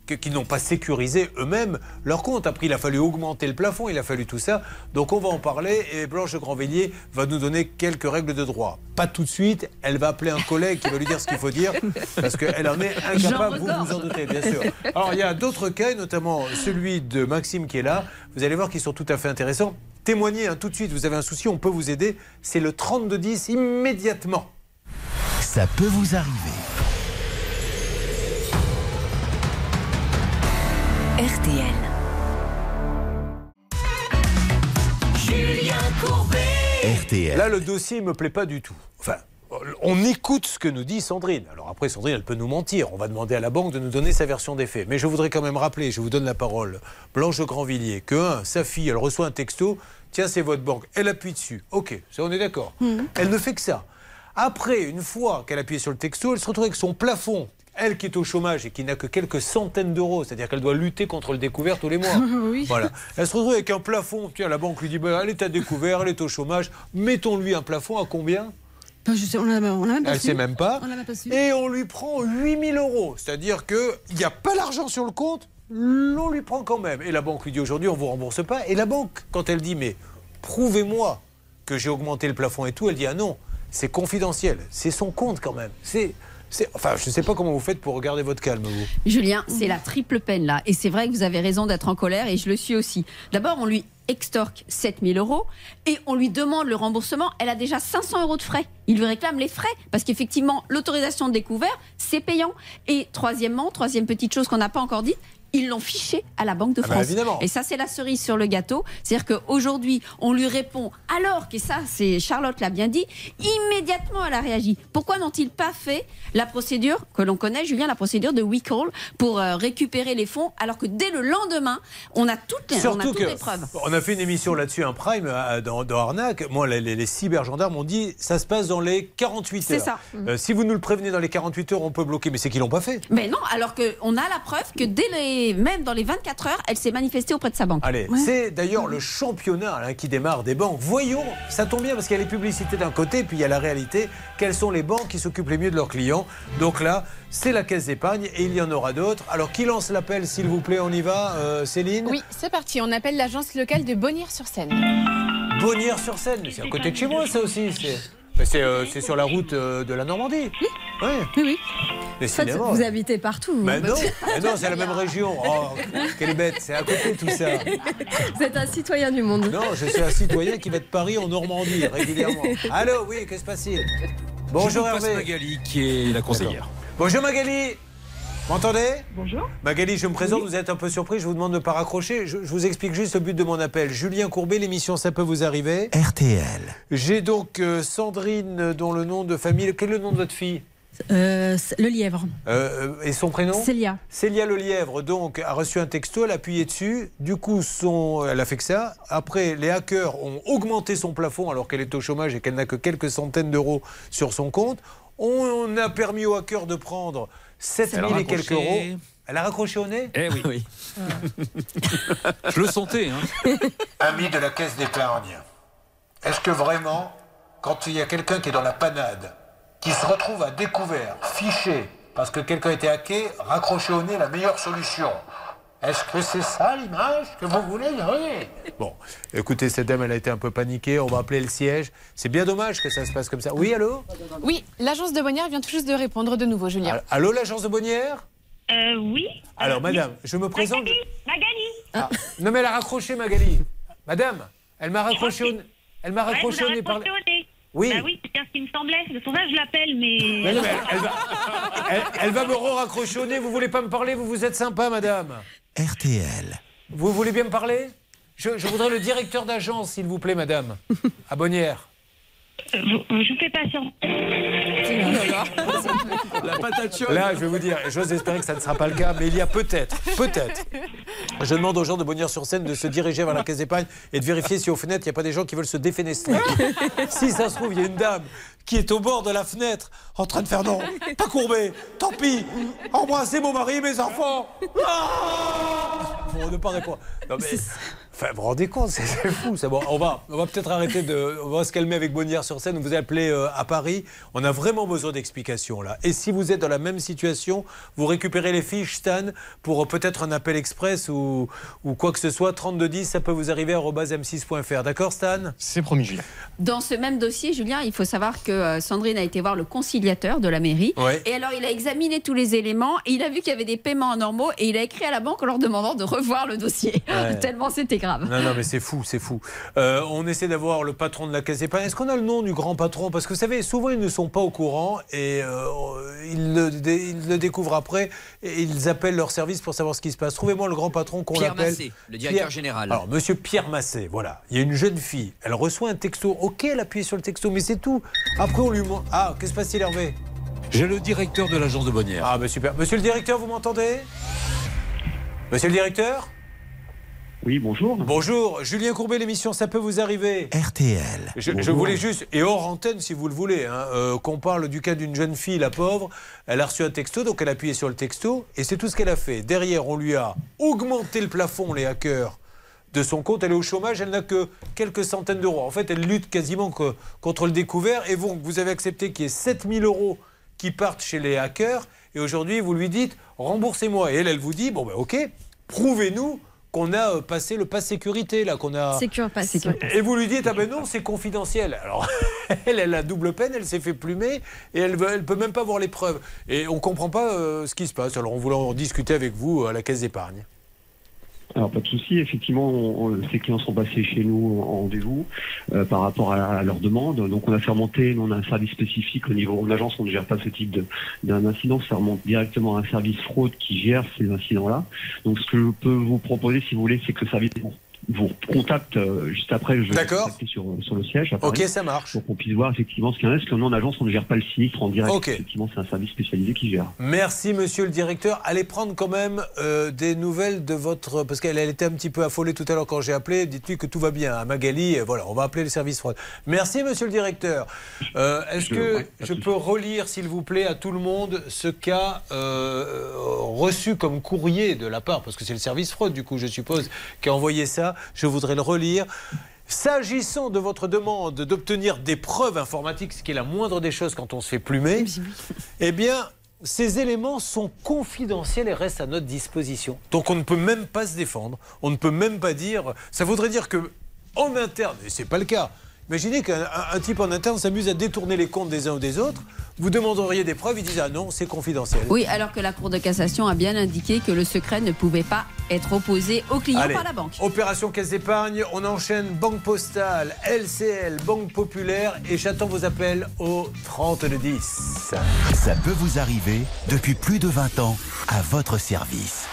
qu'ils n'ont pas sécurisé eux-mêmes leur compte. Après, il a fallu augmenter le plafond, il a fallu tout ça. Donc, on va en parler et Blanche Grandvilliers va nous donner quelques règles de droit. Pas tout de suite, elle va appeler un collègue qui va lui dire ce qu'il faut dire, parce qu'elle en est incapable, vous vous en doutez, bien sûr. Alors, il y a d'autres cas, notamment celui de Maxime qui est là. Vous allez voir qu'ils sont tout à fait intéressants. Témoignez hein, tout de suite, vous avez un souci, on peut vous aider. C'est le 3210 immédiatement. Ça peut vous arriver. RTL. RTL. Là, le dossier ne me plaît pas du tout. Enfin, on écoute ce que nous dit Sandrine. Alors après, Sandrine, elle peut nous mentir. On va demander à la banque de nous donner sa version des faits. Mais je voudrais quand même rappeler, je vous donne la parole, Blanche de Grandvilliers, que un, sa fille, elle reçoit un texto. Tiens, c'est votre banque. Elle appuie dessus. Ok, ça, on est d'accord. Elle ne fait que ça. Après, une fois qu'elle appuie sur le texto, elle se retrouve avec son plafond. Elle qui est au chômage et qui n'a que quelques centaines d'euros, c'est-à-dire qu'elle doit lutter contre le découvert tous les mois. Oui. Voilà. Elle se retrouve avec un plafond. Tiens, la banque lui dit bah, elle est à découvert, elle est au chômage. Mettons-lui un plafond à combien? Ben, je sais, on l'a on l'a même pas Elle su. sait même pas. On même. Et on lui prend 8000 euros. C'est-à-dire qu'il n'y a pas l'argent sur le compte, l'on lui prend quand même. Et la banque lui dit aujourd'hui, on ne vous rembourse pas. Et la banque, quand elle dit, mais prouvez-moi que j'ai augmenté le plafond et tout, elle dit, ah non, c'est confidentiel. C'est son compte quand même. C'est. Enfin, je ne sais pas comment vous faites pour regarder votre calme, vous. Julien, c'est la triple peine là. Et c'est vrai que vous avez raison d'être en colère et je le suis aussi. D'abord, on lui extorque 7000 euros et on lui demande le remboursement. Elle a déjà 500 euros de frais. Il lui réclame les frais parce qu'effectivement, l'autorisation de découvert, c'est payant. Et troisièmement, troisième petite chose qu'on n'a pas encore dit, ils l'ont fiché à la Banque de Ah bah France. et ça, c'est la cerise sur le gâteau. C'est-à-dire qu'aujourd'hui, on lui répond, alors que ça, c'est Charlotte l'a bien dit, immédiatement elle a réagi. Pourquoi n'ont-ils pas fait la procédure que l'on connaît, Julien, la procédure de WeCall pour euh, récupérer les fonds, alors que dès le lendemain, on a toutes les, on a Surtout toutes que les preuves. on a fait une émission là-dessus, un prime euh, dans, dans Arnaque. Moi, les, les, les cybergendarmes m'ont dit ça se passe dans les 48 C'est heures. ça. Euh, si vous nous le prévenez dans les 48 heures, on peut bloquer. Mais c'est qu'ils l'ont pas fait. Mais non, alors qu'on a la preuve que dès les, même dans les 24 heures, elle s'est manifestée auprès de sa banque. Allez, c'est d'ailleurs le championnat hein, qui démarre des banques. Voyons, ça tombe bien parce qu'il y a les publicités d'un côté, puis il y a la réalité. Quelles sont les banques qui s'occupent les mieux de leurs clients Donc là, c'est la caisse d'épargne et il y en aura d'autres. Alors qui lance l'appel, s'il vous plaît? On y va, euh, Céline? Oui, c'est parti. On appelle l'agence locale de Bonnières-sur-Seine. Bonnières-sur-Seine, mais c'est à côté de chez moi, ça aussi. C'est mais c'est, euh, c'est sur la route euh, de la Normandie. Oui. Oui, oui. En fait, vous habitez partout. Mais non, mais non, c'est la même région. Oh, quelle bête, c'est à côté tout ça. Vous êtes un citoyen du monde. Non, je suis un citoyen qui va de Paris en Normandie régulièrement. Allô, oui, que se passe-t-il? Bonjour Je vous passe Hervé. Magali, qui est la conseillère. Bonjour Magali. M'entendez? Bonjour. Magali, je me présente, vous êtes un peu surpris, je vous demande de ne pas raccrocher. Je, je vous explique juste le but de mon appel. Julien Courbet, l'émission Ça peut vous arriver. RTL. J'ai donc euh, Sandrine, euh, dont le nom de famille. Quel est le nom de votre fille? Euh, le lièvre. Euh, Et son prénom? Célia. Célia Le Lièvre, donc, a reçu un texto, elle a appuyé dessus. Du coup, son, elle a fait que ça. Après, les hackers ont augmenté son plafond alors qu'elle est au chômage et qu'elle n'a que quelques centaines d'euros sur son compte. On a permis aux hackers de prendre 7 Elle a 000 et quelques euros. Elle a raccroché au nez Eh oui. Je le sentais. Hein. Ami de la caisse d'épargne, est-ce que vraiment, quand il y a quelqu'un qui est dans la panade, qui se retrouve à découvert, fiché, parce que quelqu'un a été hacké, raccroché au nez, la meilleure solution? Est-ce que c'est ça l'image que vous voulez donner Bon, écoutez, cette dame, elle a été un peu paniquée, on va appeler le siège. C'est bien dommage que ça se passe comme ça. Oui, allô? Oui, l'agence de Bonnières vient tout juste de répondre de nouveau, Julien. Allô, l'agence de Bonnières Euh, oui. Alors, madame, je me présente... Magali. Ah, non, mais elle a raccroché, Magali. Madame, elle m'a raccroché au nez. Elle m'a Ouais, raccroché vous au nez par... Oui. Bah oui, c'est bien ce qui me semblait. C'est pour ça que je l'appelle, mais. Mais non, mais elle, elle va, elle, elle va me raccrocher au nez. Vous voulez pas me parler? Vous vous êtes sympa, madame. RTL. Vous voulez bien me parler? Je, voudrais le directeur d'agence, s'il vous plaît, madame. À Bonnières. Je vous fais patienter. La patate chaude. Là, je vais vous dire, j'ose espérer que ça ne sera pas le cas, mais il y a peut-être, peut-être. Je demande aux gens de Bonnières-sur-Seine de se diriger vers la caisse d'épargne et de vérifier si aux fenêtres, il n'y a pas des gens qui veulent se défénestrer. si ça se trouve, il y a une dame qui est au bord de la fenêtre en train de faire non, pas courbé, tant pis, embrassez mon mari et mes enfants. Ah Pour ne pas répondre. Non, mais, enfin, vous vous rendez compte, c'est fou. ça. Bon, on va, on va peut-être arrêter de. On va se calmer avec Bonnières sur scène. Vous appelez euh, à Paris. On a vraiment besoin d'explications là. Et si vous êtes dans la même situation, vous récupérez les fiches Stan pour euh, peut-être un appel express ou, ou quoi que ce soit. 3210, ça peut vous arriver à m6.fr. D'accord, Stan? C'est promis, Julien. Dans ce même dossier, Julien, il faut savoir que euh, Sandrine a été voir le conciliateur de la mairie. Ouais. Et alors, il a examiné tous les éléments et il a vu qu'il y avait des paiements anormaux et il a écrit à la banque en leur demandant de revoir revoir le dossier. Ouais. Tellement c'était grave. Non, non, mais c'est fou, c'est fou. Euh, on essaie d'avoir le patron de la Caisse d'épargne. Est-ce qu'on a le nom du grand patron? Parce que vous savez, souvent ils ne sont pas au courant et euh, ils, le, dé- ils le découvrent après et ils appellent leur service pour savoir ce qui se passe. Trouvez-moi le grand patron qu'on Pierre appelle. Massé, le directeur général. Alors, monsieur Pierre Massé, voilà. Il y a une jeune fille, elle reçoit un texto. Ok, elle appuie sur le texto, mais c'est tout. Après, on lui montre. Ah, qu'est-ce qui se passe-t-il, Hervé? J'ai le directeur de l'agence de Bonnière. Ah, bah super. Monsieur le directeur, vous m'entendez? Monsieur le directeur? Oui, bonjour. Bonjour, Julien Courbet, l'émission Ça peut vous arriver RTL. Je, voulais juste, et hors antenne si vous le voulez, hein, euh, qu'on parle du cas d'une jeune fille, la pauvre. Elle a reçu un texto, donc elle a appuyé sur le texto, et c'est tout ce qu'elle a fait. Derrière, on lui a augmenté le plafond, les hackers, de son compte. Elle est au chômage, elle n'a que quelques centaines d'euros. En fait, elle lutte quasiment que- contre le découvert, et vous, vous avez accepté qu'il y ait 7000 euros qui partent chez les hackers, et aujourd'hui, vous lui dites, remboursez-moi. Et elle, elle vous dit, bon ben ok, prouvez-nous qu'on a euh, passé le pass sécurité, là, qu'on a... Secure Pass. Et vous lui dites, ah ben non, c'est confidentiel. Alors, elle, elle a double peine, elle s'est fait plumer et elle ne peut même pas voir les preuves. Et on ne comprend pas euh, ce qui se passe. Alors, on voulait en discuter avec vous à la Caisse d'épargne. Alors pas de souci, effectivement, on- ces clients sont passés chez nous en rendez-vous euh, par rapport à, à leur demande. Donc on a fait remonter, on a un service spécifique au niveau de l'agence, on ne gère pas ce type de- d'un incident, ça remonte directement à un service fraude qui gère ces incidents-là. Donc ce que je peux vous proposer, si vous voulez, c'est que le service vous, contacte euh, juste après, je vais sur, sur le siège. Paris, Ok, ça marche. Pour qu'on puisse voir effectivement ce qu'il y en a, parce que nous en agence, on ne gère pas le sinistre en direct. Effectivement, c'est un service spécialisé qui gère. Merci, monsieur le directeur. Allez prendre quand même euh, des nouvelles de votre. Parce qu'elle elle était un petit peu affolée tout à l'heure quand j'ai appelé. Dites-lui que tout va bien. À Magali, euh, voilà, on va appeler le service fraude. Merci, monsieur le directeur. Euh, Est-ce que ouais, je peux relire, s'il vous plaît, à tout le monde ce qu'a euh, reçu comme courrier de la part Parce que c'est le service fraude, du coup, je suppose, qui a envoyé ça. Je voudrais le relire. S'agissant de votre demande d'obtenir des preuves informatiques, ce qui est la moindre des choses quand on se fait plumer, eh bien, ces éléments sont confidentiels et restent à notre disposition. Donc on ne peut même pas se défendre. On ne peut même pas dire. Ça voudrait dire que en interne, et c'est pas le cas. Imaginez qu'un un- un type en interne s'amuse à détourner les comptes des uns ou des autres. Vous demanderiez des preuves, ils disent ah non, c'est confidentiel. Oui, alors que la Cour de cassation a bien indiqué que le secret ne pouvait pas être opposé au client Allez, par la banque. Opération Caisse d'épargne, on enchaîne Banque Postale, LCL, Banque Populaire et j'attends vos appels au 30 de 10. Ça peut vous arriver depuis plus de 20 ans à votre service.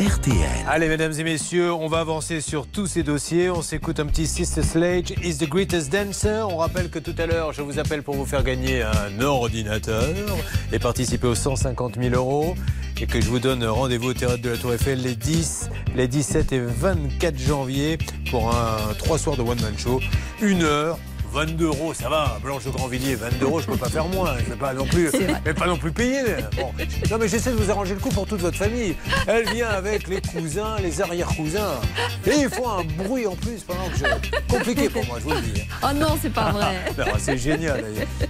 RTL. Allez, mesdames et messieurs, on va avancer sur tous ces dossiers. On s'écoute un petit Sister Sledge, Is the Greatest Dancer. On rappelle que tout à l'heure, je vous appelle pour vous faire gagner un ordinateur et participer aux 150 000 euros. Et que je vous donne rendez-vous au théâtre de la Tour Eiffel les 10, les 17 et 24 janvier pour un 3 soirs de One Man Show. Une heure. 22 euros, ça va. Blanche de Grandvilliers, 22 euros, je peux pas faire moins. Je vais pas non plus, mais pas non plus payer. Bon. Non, mais j'essaie de vous arranger le coup pour toute votre famille. Elle vient avec les cousins, les arrière-cousins. Et ils font un bruit en plus pendant que je. Compliqué pour moi, je vous le dis. Oh non, c'est pas vrai. C'est génial,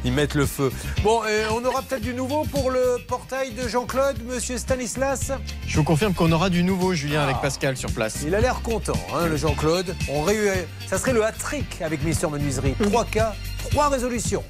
ils mettent le feu. Bon, et on aura peut-être du nouveau pour le portail de Jean-Claude, monsieur Stanislas? Je vous confirme qu'on aura du nouveau, Julien, avec Pascal sur place. Il a l'air content, hein, le Jean-Claude. On réu- Ça serait le hat-trick avec Mister Menuiserie. 3 cas, 3 résolutions.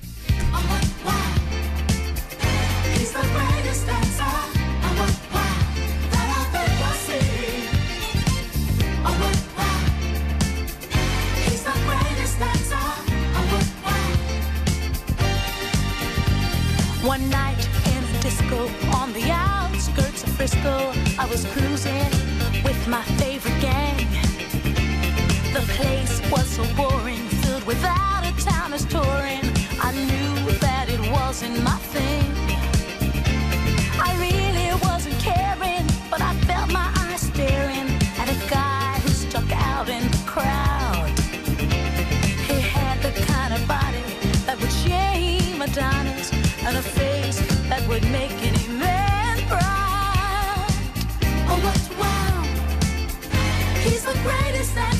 One night in disco on the outskirts of Frisco, I was cruising with my favorite gang. The place was so boring, filled with of towners touring. I knew that it wasn't my thing. I really wasn't caring, but I felt my eyes staring at a guy who stuck out in the crowd. He had the kind of body that would shame Adonis and a face that would make any man proud. Oh, what wow! He's the greatest dancer.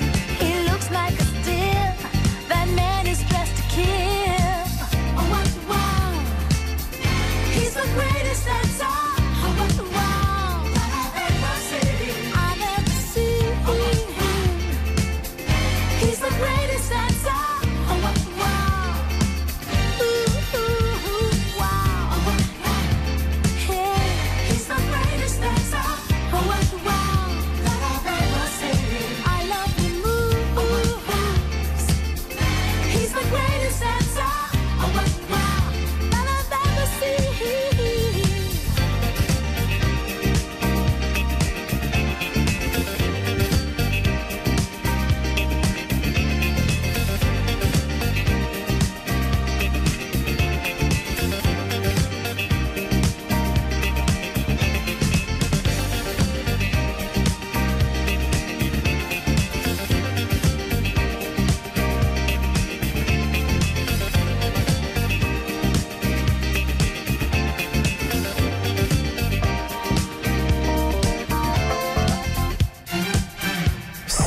is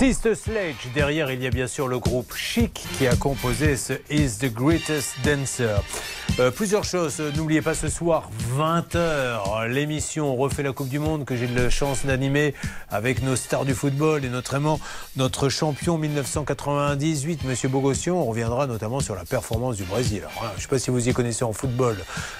Sister Sledge, derrière il y a bien sûr le groupe Chic qui a composé ce Is the Greatest Dancer. Euh, plusieurs choses, n'oubliez pas ce soir 20h, l'émission refait la Coupe du Monde que j'ai la chance d'animer avec nos stars du football et notamment notre champion 1998, Monsieur Bogossian. On reviendra notamment sur la performance du Brésil. Alors, hein, je ne sais pas si vous y connaissez en football,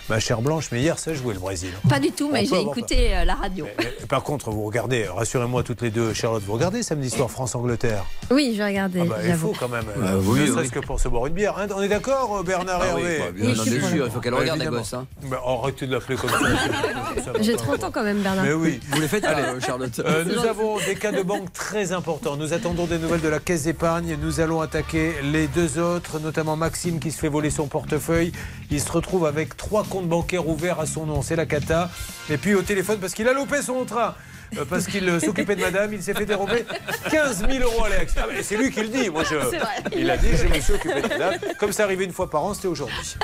ma chère Blanche, mais hier ça a joué le Brésil. Pas du tout, mais j'ai écouté euh, la radio. Par contre, vous regardez, rassurez-moi toutes les deux, Charlotte, vous regardez samedi soir France-Angleterre? Oui, je regardais. ah bah, Il faut quand même, Bah euh, oui, ne oui. serait-ce que pour se boire une bière. hein. On est d'accord, Bernard Ah oui, Hervé? bah, Oui, sûr, il faut qu'elle Bah, regarde, la gosse, hein. Bah, arrêtez de l'appeler comme ça. J'ai pas. 30 ans quand même, Bernard. Mais oui. Vous les faites Allez. euh, Charlotte Euh, nous avons des cas de banque très importants. Nous attendons des nouvelles de la caisse d'épargne. Nous allons attaquer les deux autres, notamment Maxime qui se fait voler son portefeuille. Il se retrouve avec trois comptes bancaires ouverts à son nom. C'est la cata. Et puis au téléphone parce qu'il a loupé son train. Euh, Parce qu'il euh, s'occupait de madame, il s'est fait dérober 15 000 euros, Alex. Ah, c'est lui qui le dit. Moi, je, il a dit je me suis occupé de madame. Comme ça arrivait une fois par an, c'était aujourd'hui.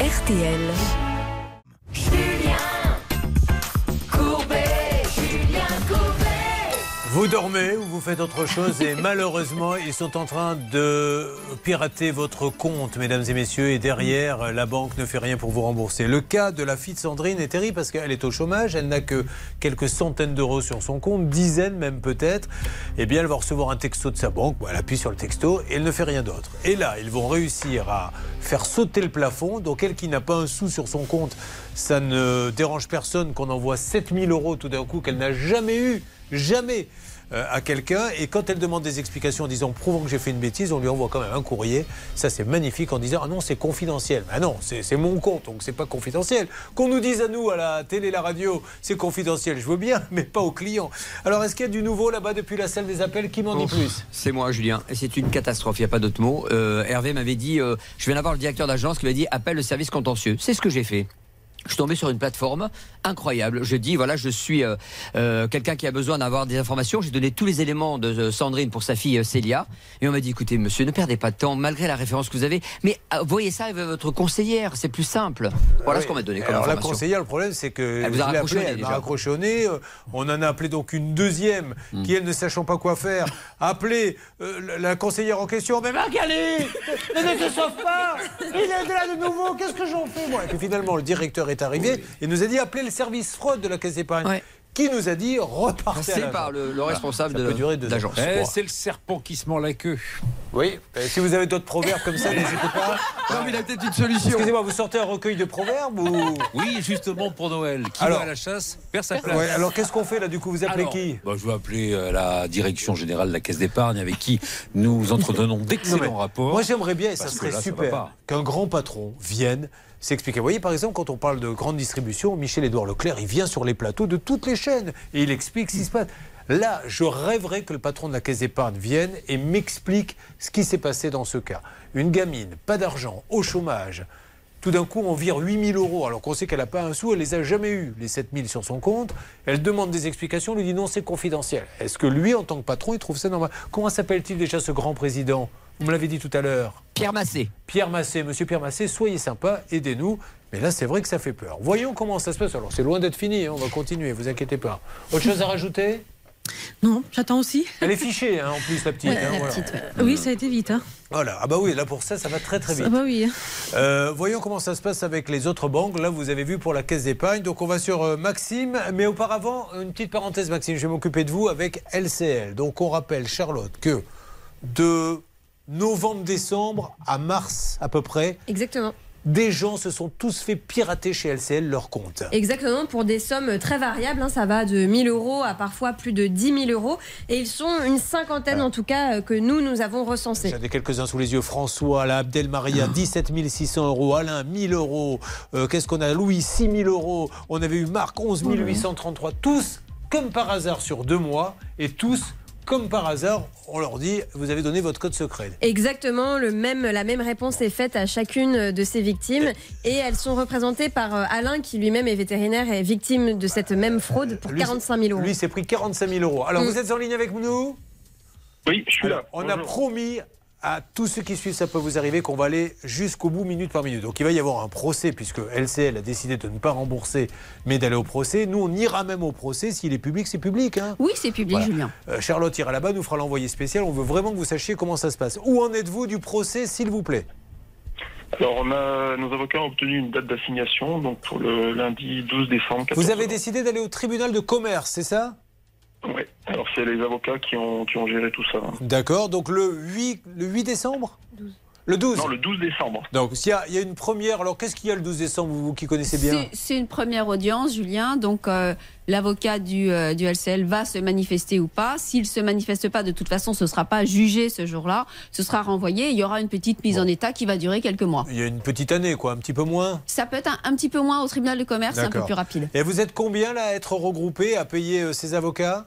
RTL. Vous dormez ou vous faites autre chose et malheureusement ils sont en train de pirater votre compte mesdames et messieurs et derrière la banque ne fait rien pour vous rembourser. Le cas de la fille de Sandrine est terrible parce qu'elle est au chômage, elle n'a que quelques centaines d'euros sur son compte, dizaines même peut-être. Eh bien elle va recevoir un texto de sa banque, elle appuie sur le texto et elle ne fait rien d'autre. Et là ils vont réussir à faire sauter le plafond, donc elle qui n'a pas un sou sur son compte, ça ne dérange personne qu'on envoie 7000 euros tout d'un coup qu'elle n'a jamais eu, jamais à quelqu'un et quand elle demande des explications en disant prouvant que j'ai fait une bêtise, on lui envoie quand même un courrier. Ça c'est magnifique en disant ah non c'est confidentiel. Ah non c'est mon compte donc c'est pas confidentiel. Qu'on nous dise à nous à la télé, la radio c'est confidentiel, je veux bien mais pas aux clients. Alors est-ce qu'il y a du nouveau là-bas depuis la salle des appels? Qui m'en dit plus? C'est moi, Julien. Et c'est une catastrophe, il n'y a pas d'autre mot. Euh, Hervé m'avait dit, euh, je viens d'avoir le directeur d'agence qui m'a dit, appelle le service contentieux. C'est ce que j'ai fait. Je suis tombé sur une plateforme incroyable. Je dis, voilà, je suis euh, euh, quelqu'un qui a besoin d'avoir des informations. J'ai donné tous les éléments de euh, Sandrine pour sa fille Célia. Et on m'a dit, écoutez, monsieur, ne perdez pas de temps, malgré la référence que vous avez. Mais voyez ça avec votre conseillère, c'est plus simple. Voilà ce qu'on m'a donné comme Alors la information. conseillère, le problème c'est que Elle vous a raccroché elle m'a déjà. raccroché au nez. On en a appelé donc une deuxième Hmm. qui, elle, ne sachant pas quoi faire, a appelé la- la conseillère en question. Mais Magali, ne ne te sauve pas Il est là de nouveau, qu'est-ce que j'en fais moi? Et puis finalement, le directeur est arrivé et nous a dit appelez le service fraude de la Caisse d'épargne. Qui nous a dit repartez C'est l'agence. par le, le responsable Ça de ans. Eh, c'est le serpent qui se mord la queue. Oui, euh, si vous avez d'autres proverbes comme ça, n'hésitez pas. Non, mais il a peut-être une solution. Excusez-moi, vous sortez un recueil de proverbes ou Oui, justement pour Noël. Qui Alors- va à la chasse perd sa place. Ouais, alors qu'est-ce qu'on fait là du coup Vous appelez Alors, qui bah, Je vais appeler euh, la direction générale de la Caisse d'épargne avec qui nous entretenons Non, d'excellents rapports. Moi, j'aimerais bien, et ça serait là, super, qu'un grand patron vienne s'expliquer. Vous voyez, par exemple, quand on parle de grande distribution, Michel-Édouard Leclerc, il vient sur les plateaux de toutes les chaînes et il explique ce qui se passe. Là, je rêverais que le patron de la Caisse d'épargne vienne et m'explique ce qui s'est passé dans ce cas. Une gamine, pas d'argent, au chômage. Tout d'un coup, on vire 8000 euros alors qu'on sait qu'elle n'a pas un sou, elle les a jamais eu, les 7000 sur son compte. Elle demande des explications, on lui dit non, c'est confidentiel. Est-ce que lui, en tant que patron, il trouve ça normal? Comment s'appelle-t-il déjà ce grand président? Vous me l'avez dit tout à l'heure. Pierre Massé. Pierre Massé, monsieur Pierre Massé, soyez sympa, aidez-nous. Mais là, c'est vrai que ça fait peur. Voyons comment ça se passe. Alors, c'est loin d'être fini, hein, on va continuer, vous inquiétez pas. Autre chose à rajouter? Non, j'attends aussi. Elle est fichée, hein, en plus, la petite. Ouais, hein, la voilà. petite, ouais. Oui, ça a été vite. Hein. Voilà. Ah bah oui, là pour ça, ça va très très vite. Ah bah oui. Euh, voyons comment ça se passe avec les autres banques. Là, vous avez vu pour la caisse d'épargne. Donc, on va sur euh, Maxime. Mais auparavant, une petite parenthèse, Maxime. Je vais m'occuper de vous avec LCL. Donc, on rappelle, Charlotte, que de novembre-décembre à mars à peu près, Exactement. des gens se sont tous fait pirater chez LCL leur compte. Exactement, pour des sommes très variables. hein, ça va de 1000 euros à parfois plus de 10 000 euros. Et ils sont une cinquantaine, en tout cas, euh, que nous, nous avons recensés. J'en ai quelques-uns sous les yeux. François, là, Abdel Maria, 17 600 euros. Alain, 1000 euros. Euh, Qu'est-ce qu'on a? Louis, 6 000 euros. On avait eu Marc, 11 833. Tous, comme par hasard, sur deux mois. Et tous, comme par hasard, on leur dit vous avez donné votre code secret. Exactement, le même, la même réponse est faite à chacune de ces victimes et elles sont représentées par euh, Alain qui lui-même est vétérinaire et est victime de cette même fraude pour Lui, 45 000 euros. Lui, c'est pris 45 000 euros. Alors, Mm. vous êtes en ligne avec nous? Oui, je suis là. On a promis à tous ceux qui suivent Ça peut vous arriver qu'on va aller jusqu'au bout minute par minute. Donc il va y avoir un procès puisque LCL a décidé de ne pas rembourser mais d'aller au procès. Nous on ira même au procès s'il est public, c'est public. hein. Oui, c'est public, Voilà. Julien. Euh, Charlotte ira là-bas, nous fera l'envoyé spécial. On veut vraiment que vous sachiez comment ça se passe. Où en êtes-vous du procès s'il vous plaît? Alors, on a, nos avocats ont obtenu une date d'assignation, donc pour le lundi 12 décembre. 14 Vous avez décidé d'aller au tribunal de commerce, c'est ça? Oui, alors c'est les avocats qui ont, qui ont géré tout ça. D'accord, donc le 8, le 8 décembre? Le 12 Non, le 12 décembre. Donc s'il y, a- il y a une première, alors qu'est-ce qu'il y a le 12 décembre, vous qui connaissez bien? C'est- une première audience, Julien. Donc, euh, l'avocat du, euh, du LCL va se manifester ou pas. S'il se manifeste pas, de toute façon, ce sera pas jugé ce jour-là. Ce sera renvoyé. Il y aura une petite mise en état qui va durer quelques mois. Il y a une petite année, quoi, un petit peu moins Ça peut être un, un petit peu moins au tribunal de commerce, un peu plus rapide. Et vous êtes combien là à être regroupés, à payer euh, ces avocats?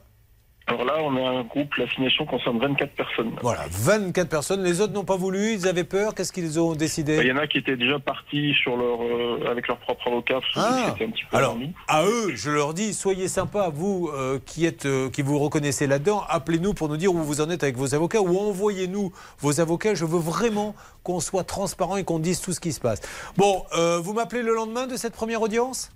Alors là, on a un groupe, l'assignation concerne 24 personnes. Voilà, 24 personnes. Les autres n'ont pas voulu, ils avaient peur. Qu'est-ce qu'ils ont décidé Il y en a qui étaient déjà partis sur leur, euh, avec leur propre avocat, Ah, un petit peu alors, à eux, je leur dis, soyez sympas, vous euh, qui êtes, euh, qui vous reconnaissez là-dedans, appelez-nous pour nous dire où vous en êtes avec vos avocats ou envoyez-nous vos avocats. Je veux vraiment qu'on soit transparent et qu'on dise tout ce qui se passe. Bon, euh, vous m'appelez le lendemain de cette première audience?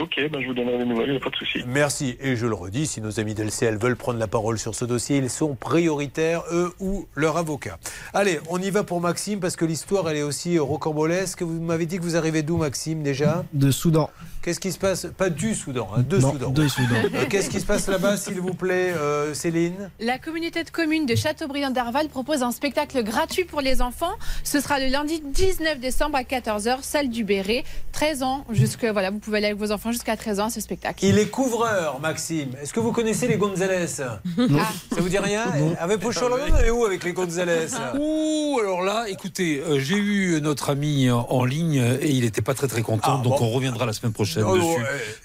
Ok, ben je vous donnerai des nouvelles, il n'y a pas de souci. Merci. Et je le redis, si nos amis d'LCL veulent prendre la parole sur ce dossier, ils sont prioritaires, eux ou leur avocat. Allez, on y va pour Maxime, parce que l'histoire, elle est aussi rocambolesque. Vous m'avez dit que vous arrivez d'où, Maxime, déjà? De Soudan. Qu'est-ce qui se passe? Pas du Soudan, hein, de Non, Soudan. de Soudan. Euh, Qu'est-ce qui se passe là-bas, s'il vous plaît, euh, Céline? La communauté de communes de Châteaubriand d'Arval propose un spectacle gratuit pour les enfants. Ce sera le lundi 19 décembre à 14h, salle du Béret. 13 ans, jusque, voilà, vous pouvez aller avec vos enfants jusqu'à 13 ans à ce spectacle. Il est couvreur, Maxime. Est-ce que vous connaissez les Gonzalez? Non. Ça vous dit rien? Avec Pochon, on est où avec les Gonzalez? Ouh, alors là, écoutez, euh, j'ai eu notre ami en, en ligne et il n'était pas très très content, donc on reviendra la semaine prochaine Oh, dessus.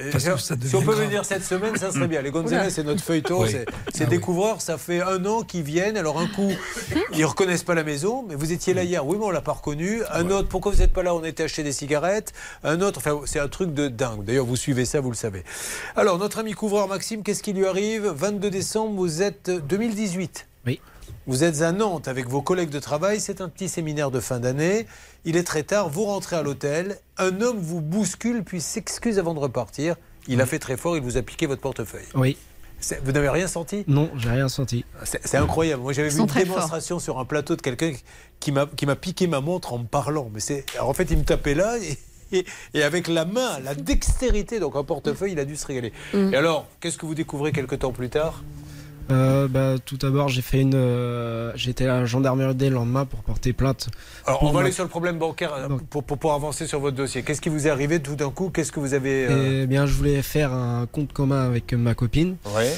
euh, parce que ça si on peut grave. venir cette semaine, ça serait bien. Les Gonzalez, Oula. c'est notre feuilleton. Oui. C'est, c'est Ah des oui. couvreurs, ça fait un an qu'ils viennent. Alors, un coup, ils reconnaissent pas la maison, mais vous étiez là hier. Oui, mais on l'a pas reconnu. Un autre, pourquoi vous n'êtes pas là? On était acheter des cigarettes. Un autre, enfin, c'est un truc de dingue. D'ailleurs, vous suivez ça, vous le savez. Alors, notre ami couvreur Maxime, qu'est-ce qui lui arrive? 22 décembre, vous êtes 2018. Oui. Vous êtes à Nantes avec vos collègues de travail, c'est un petit séminaire de fin d'année. Il est très tard, vous rentrez à l'hôtel, un homme vous bouscule puis s'excuse avant de repartir. Il a fait très fort, il vous a piqué votre portefeuille. Oui. Vous n'avez rien senti? Non, j'ai rien senti. C'est incroyable. Moi, j'avais vu une forts. démonstration sur un plateau de quelqu'un qui m'a qui m'a piqué ma montre en me parlant. Mais c'est alors, en fait, il me tapait là et, et- et avec la main, la dextérité, donc un portefeuille, il a dû se régaler. Mm. Et alors, qu'est-ce que vous découvrez quelques temps plus tard? Euh, bah, tout d'abord, j'ai fait une. euh, J'étais à la gendarmerie dès le lendemain pour porter plainte. Alors, on va ma- aller sur le problème bancaire euh, pour, pour, pour avancer sur votre dossier. Qu'est-ce qui vous est arrivé tout d'un coup? Qu'est-ce que vous avez. euh, Eh bien, je voulais faire un compte commun avec ma copine. Ouais.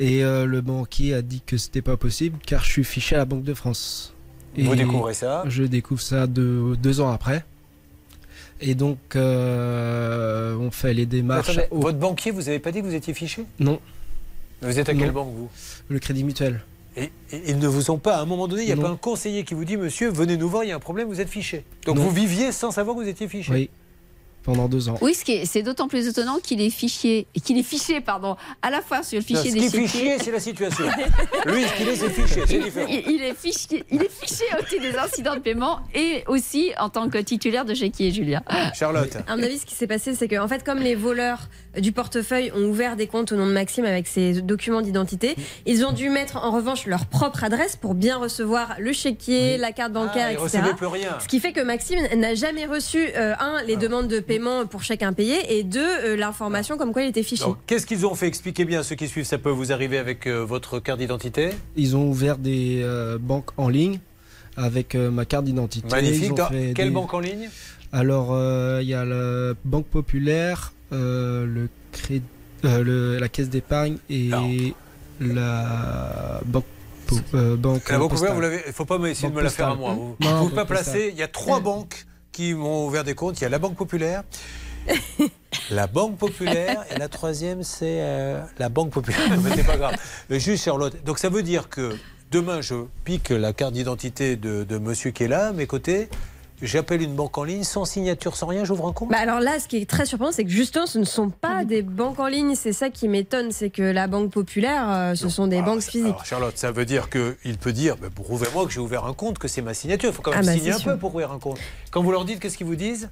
Et euh, le banquier a dit que c'était pas possible car je suis fiché à la Banque de France. Vous Et découvrez ça? Je découvre ça deux, deux ans après. Et donc, euh, on fait les démarches. Au- Votre banquier, vous n'avez pas dit que vous étiez fiché? Non. Vous êtes à quelle Non. banque, vous? Le Crédit Mutuel. Et, et ils ne vous ont pas, à un moment donné, il n'y a Non. pas un conseiller qui vous dit, monsieur, venez nous voir, il y a un problème, vous êtes fiché. Donc Non. vous viviez sans savoir que vous étiez fiché. Oui, pendant deux ans. Oui, ce qui est- c'est d'autant plus étonnant qu'il est fiché, qu'il est fiché, pardon, à la fois sur le fichier ce des qui fait chéquiers. chier, c'est la situation. Lui, ce qu'il est, c'est fiché, c'est différent. Il, il est fiché, il est fiché au titre des incidents de paiement et aussi en tant que titulaire de chéquier, Julia. Charlotte. À mon avis, ce qui s'est passé, c'est qu'en fait, comme les voleurs du portefeuille ont ouvert des comptes au nom de Maxime avec ses documents d'identité, ils ont dû mettre en revanche leur propre adresse pour bien recevoir le chéquier, la carte bancaire, Ah, etc. recevaient plus rien. Ce qui fait que Maxime n'a jamais reçu, euh, un, les demandes de paiement pour chèque impayé, et deux, euh, l'information comme quoi il était fiché. Qu'est-ce qu'ils ont fait? Expliquez bien à ceux qui suivent. Ça peut vous arriver avec euh, votre carte d'identité? Ils ont ouvert des euh, banques en ligne avec euh, ma carte d'identité. Magnifique. Ils ont Dans fait quelle des- banque en ligne? Alors, euh, il y a la Banque Populaire, le cré- euh, le- la Caisse d'épargne et la Banque, euh, banque La banque ouverte, vous l'avez. Il ne faut pas essayer de me la faire à moi. Vous Non, ne pouvez pas placer. Il y a trois banques qui m'ont ouvert des comptes. Il y a la Banque Populaire. La Banque Populaire et la troisième c'est euh, la Banque Populaire. Mais c'est pas grave. Euh, Juste Charlotte. Donc ça veut dire que demain je pique la carte d'identité de, de monsieur qui est là à mes côtés. J'appelle une banque en ligne sans signature, sans rien, j'ouvre un compte. Bah alors là, ce qui est très surprenant, c'est que justement, ce ne sont pas des banques en ligne. C'est ça qui m'étonne, c'est que la Banque Populaire, euh, ce sont des banques physiques. Alors Charlotte, ça veut dire qu'il peut dire, bah, prouvez-moi que j'ai ouvert un compte, que c'est ma signature. Il faut quand même Ah bah, signer un sûr. peu pour ouvrir un compte. Quand vous leur dites, qu'est-ce qu'ils vous disent?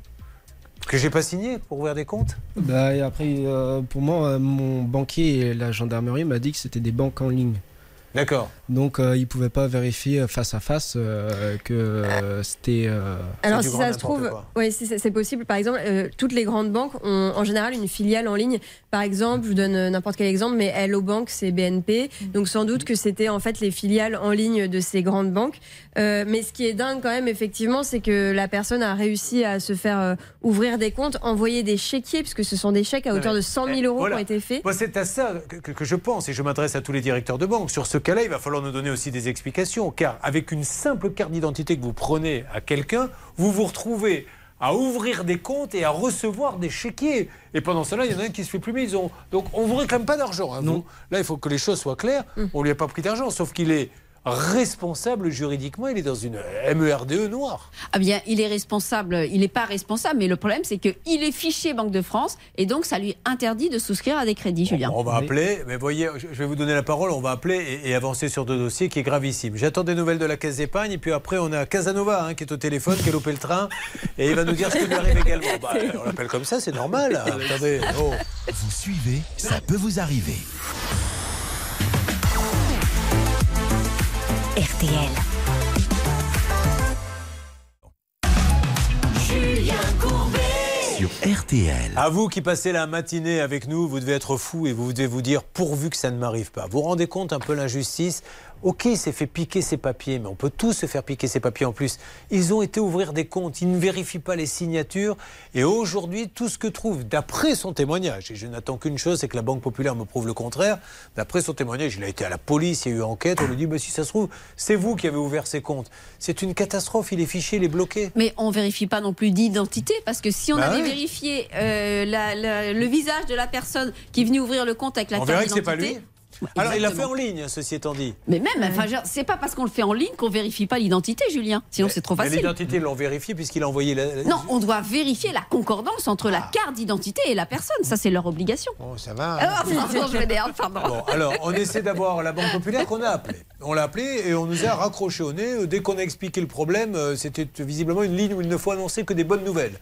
Que j'ai pas signé pour ouvrir des comptes? Bah, et après, euh, pour moi, euh, mon banquier et la gendarmerie m'a dit que c'était des banques en ligne. D'accord. Donc, euh, ils ne pouvaient pas vérifier face à face euh, que euh, c'était. euh, Alors si ça se trouve, oui, si c'est possible. Par exemple, euh, toutes les grandes banques ont en général une filiale en ligne. Par exemple, je vous donne euh, n'importe quel exemple, mais Hello Bank, c'est BNP. Donc sans doute que c'était en fait les filiales en ligne de ces grandes banques. Euh, mais ce qui est dingue quand même, effectivement, c'est que la personne a réussi à se faire euh, ouvrir des comptes, envoyer des chéquiers, puisque ce sont des chèques à hauteur de 100 000 euros Voilà. qui ont été faits. Moi, c'est à ça que, que- que je pense et je m'adresse à tous les directeurs de banque. Sur ce cas-là, il va falloir nous donner aussi des explications. Car avec une simple carte d'identité que vous prenez à quelqu'un, vous vous retrouvez à ouvrir des comptes et à recevoir des chéquiers. Et pendant cela, il y en a un qui se fait plumer. Ils ont... Donc on ne vous réclame pas d'argent. hein, vous. Là, il faut que les choses soient claires. On lui a pas pris d'argent, sauf qu'il est responsable juridiquement. Il est dans une MERDE E noire. Ah bien, il est responsable, il n'est pas responsable, mais le problème c'est qu'il est fiché Banque de France et donc ça lui interdit de souscrire à des crédits, Julien. On va appeler, mais voyez, je je vais vous donner la parole, on va appeler et, et avancer sur deux dossiers qui est gravissime. J'attends des nouvelles de la Caisse d'épargne et puis après on a Casanova hein, qui est au téléphone, qui a loupé le train et il va nous dire ce qui lui arrive également. Bah, on l'appelle comme ça, c'est normal. Attendez, oh. Vous suivez, ça peut vous arriver. RTL. Julien Courbet sur RTL. À vous qui passez la matinée avec nous, vous devez être fou et vous devez vous dire pourvu que ça ne m'arrive pas. Vous vous rendez compte un peu l'injustice Ok, il s'est fait piquer ses papiers, mais on peut tous se faire piquer ses papiers en plus. Ils ont été ouvrir des comptes, ils ne vérifient pas les signatures. Et aujourd'hui, tout ce que trouve, d'après son témoignage, et je n'attends qu'une chose, c'est que la Banque Populaire me prouve le contraire, d'après son témoignage, il a été à la police, il y a eu enquête, on lui dit, bah, si ça se trouve, c'est vous qui avez ouvert ces comptes. C'est une catastrophe, il est fiché, il est bloqué. Mais on vérifie pas non plus d'identité parce que si on Bah avait oui. vérifié euh, la- la- le visage de la personne qui est venue ouvrir le compte avec la On carte d'identité. Alors, il l'a fait en ligne, ceci étant dit. Mais même, enfin, c'est pas parce qu'on le fait en ligne qu'on vérifie pas l'identité, Julien. Sinon, c'est trop facile. l'identité, ils l'ont vérifié puisqu'il a envoyé la. Non, on doit vérifier la concordance entre la carte d'identité et la personne. Ça, c'est leur obligation. Oh, ça va. Ah, pardon, je m'énerve, pardon. Bon, alors, on essaie d'avoir la Banque Populaire qu'on a appelée. On l'a appelée et on nous a raccroché au nez. Dès qu'on a expliqué le problème, euh, c'était visiblement une ligne où il ne faut annoncer que des bonnes nouvelles.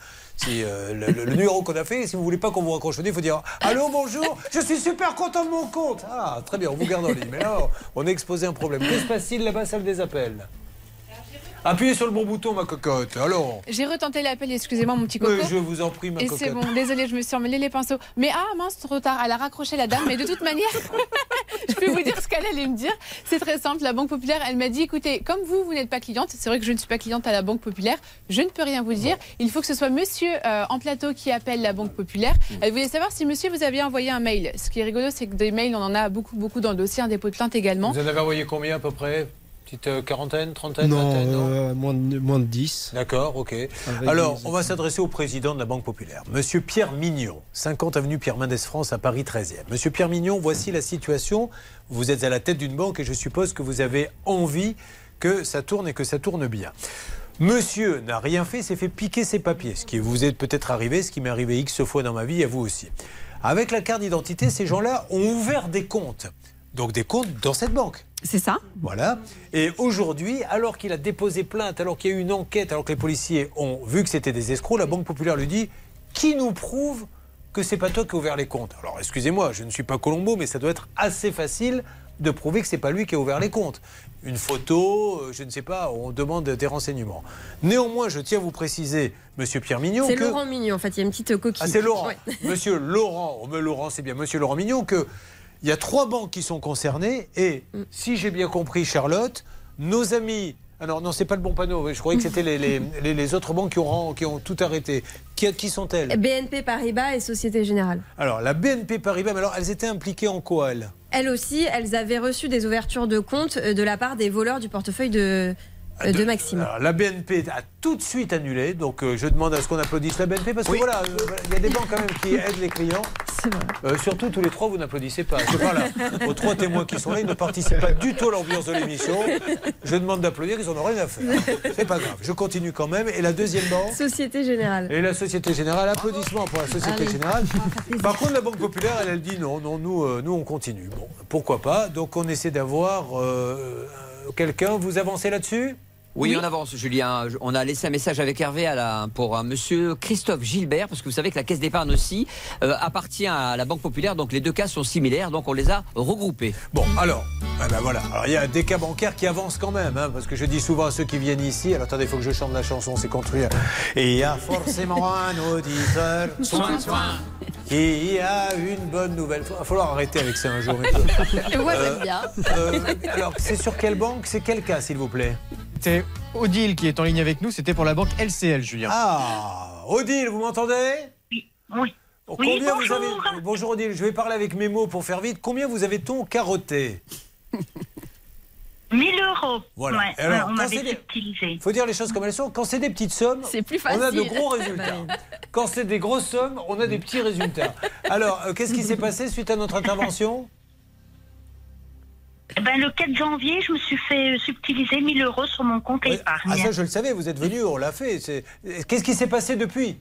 Euh, le numéro qu'on a fait, si vous voulez pas qu'on vous raccroche au nez, il faut dire Allô, bonjour, je suis super content de mon compte. Ah, très bien, on vous garde en ligne. Mais là, on a exposé un problème. Que se passe-t-il là-bas, salle des appels? Appuyez sur le bon bouton, ma cocotte. Alors J'ai retenté l'appel, excusez-moi mon petit coco. Oui, je vous en prie, ma Et cocotte. c'est bon, désolé, je me suis emmêlé les pinceaux. Mais ah mince, trop tard, elle a raccroché la dame. Mais de toute manière, je peux vous dire ce qu'elle allait me dire. C'est très simple. La Banque Populaire, elle m'a dit écoutez, comme vous, vous n'êtes pas cliente, c'est vrai que je ne suis pas cliente à la Banque Populaire, je ne peux rien vous dire. Il faut que ce soit monsieur euh, en plateau qui appelle la Banque Populaire. Hmm. Elle voulait savoir si monsieur vous aviez envoyé un mail. Ce qui est rigolo, c'est que des mails, on en a beaucoup, beaucoup dans le dossier, un dépôt de plainte également. Vous en avez envoyé combien à peu près? Petite euh, quarantaine, trentaine, Non, vingtaine, non euh, moins, de, moins de 10. D'accord, ok. Avec Alors, on va s'adresser au président de la Banque Populaire, Monsieur Pierre Mignon, 50 avenue Pierre Mendès France à Paris 13e. Monsieur Pierre Mignon, voici la situation. Vous êtes à la tête d'une banque et je suppose que vous avez envie que ça tourne et que ça tourne bien. Monsieur n'a rien fait, s'est fait piquer ses papiers, ce qui vous est peut-être arrivé, ce qui m'est arrivé X fois dans ma vie, à vous aussi. Avec la carte d'identité, ces gens-là ont ouvert des comptes. Donc des comptes dans cette banque. C'est ça. Voilà. Et aujourd'hui, alors qu'il a déposé plainte, alors qu'il y a eu une enquête, alors que les policiers ont vu que c'était des escrocs, la Banque Populaire lui dit Qui nous prouve que c'est pas toi qui as ouvert les comptes? Alors excusez-moi, je ne suis pas Colombo, mais ça doit être assez facile de prouver que c'est pas lui qui a ouvert les comptes. Une photo, euh, je ne sais pas, on demande des renseignements. Néanmoins, je tiens à vous préciser, Monsieur Pierre Mignon, C'est que Laurent Mignon, en fait, il y a une petite coquille. ah, c'est Laurent. Ouais. Monsieur Laurent, oh, mais Laurent, c'est bien. Monsieur Laurent Mignon, que il y a trois banques qui sont concernées et, Mm. si j'ai bien compris, Charlotte, nos amis. Ah non, c'est pas le bon panneau. Je croyais que c'était les, les- les- les autres banques qui ont, qui ont tout arrêté. Qui, qui sont-elles? BNP Paribas et Société Générale. Alors, la BNP Paribas, mais alors, elles étaient impliquées en quoi, elles? Elles aussi, elles avaient reçu des ouvertures de compte euh, de la part des voleurs du portefeuille de, euh, de Maxime. Alors, la BNP a tout de suite annulé, donc euh, je demande à ce qu'on applaudisse la BNP parce que voilà, euh, il y a des banques quand même qui aident les clients. Euh, surtout tous les trois, vous n'applaudissez pas. Je parle aux trois témoins qui sont là, ils ne participent pas du tout à l'ambiance de l'émission. Je demande d'applaudir, ils en ont rien à faire. C'est pas grave, je continue quand même. Et la deuxième banque Société Générale. et la Société Générale, applaudissements pour la Société Allez. Générale. Par contre, la Banque Populaire, elle, elle dit non, non, nous, euh, nous on continue. Bon, pourquoi pas Donc on essaie d'avoir quelqu'un. Vous avancez là-dessus? Oui, on avance, Julien. On a laissé un message avec Hervé à la- pour un monsieur Christophe Gilbert, parce que vous savez que la caisse d'épargne aussi euh, appartient à la Banque Populaire, donc les deux cas sont similaires, donc on les a regroupés. Bon, alors, eh ben voilà. Alors il y a des cas bancaires qui avancent quand même, hein, parce que je dis souvent à ceux qui viennent ici. Alors attendez, il faut que je chante la chanson, c'est construire. Et il y a forcément un auditeur. Soin, soin. Qui a une bonne nouvelle. Il va falloir arrêter avec ça un jour. Moi, j'aime bien. Euh, alors, c'est sur quelle banque C'est quel cas, s'il vous plaît? C'est Odile qui est en ligne avec nous, c'était pour la banque LCL, Julien. Ah, Odile, vous m'entendez? Oui. Combien Oui, vous bonjour. avez Bonjour Odile, je vais parler avec mes mots pour faire vite. Combien vous avez ton carotté? 1000 euros. Voilà. Ouais, alors, on c'est des- faut dire les choses comme elles sont. Quand c'est des petites sommes, plus on a de gros résultats. Quand c'est des grosses sommes, on a des petits résultats. Alors, euh, qu'est-ce qui s'est passé suite à notre intervention? Eh Ben, le 4 janvier, je me suis fait subtiliser 1000 euros sur mon compte épargne. Ah ça, je le savais, vous êtes venu, on l'a fait. C'est- Qu'est-ce qui s'est passé depuis?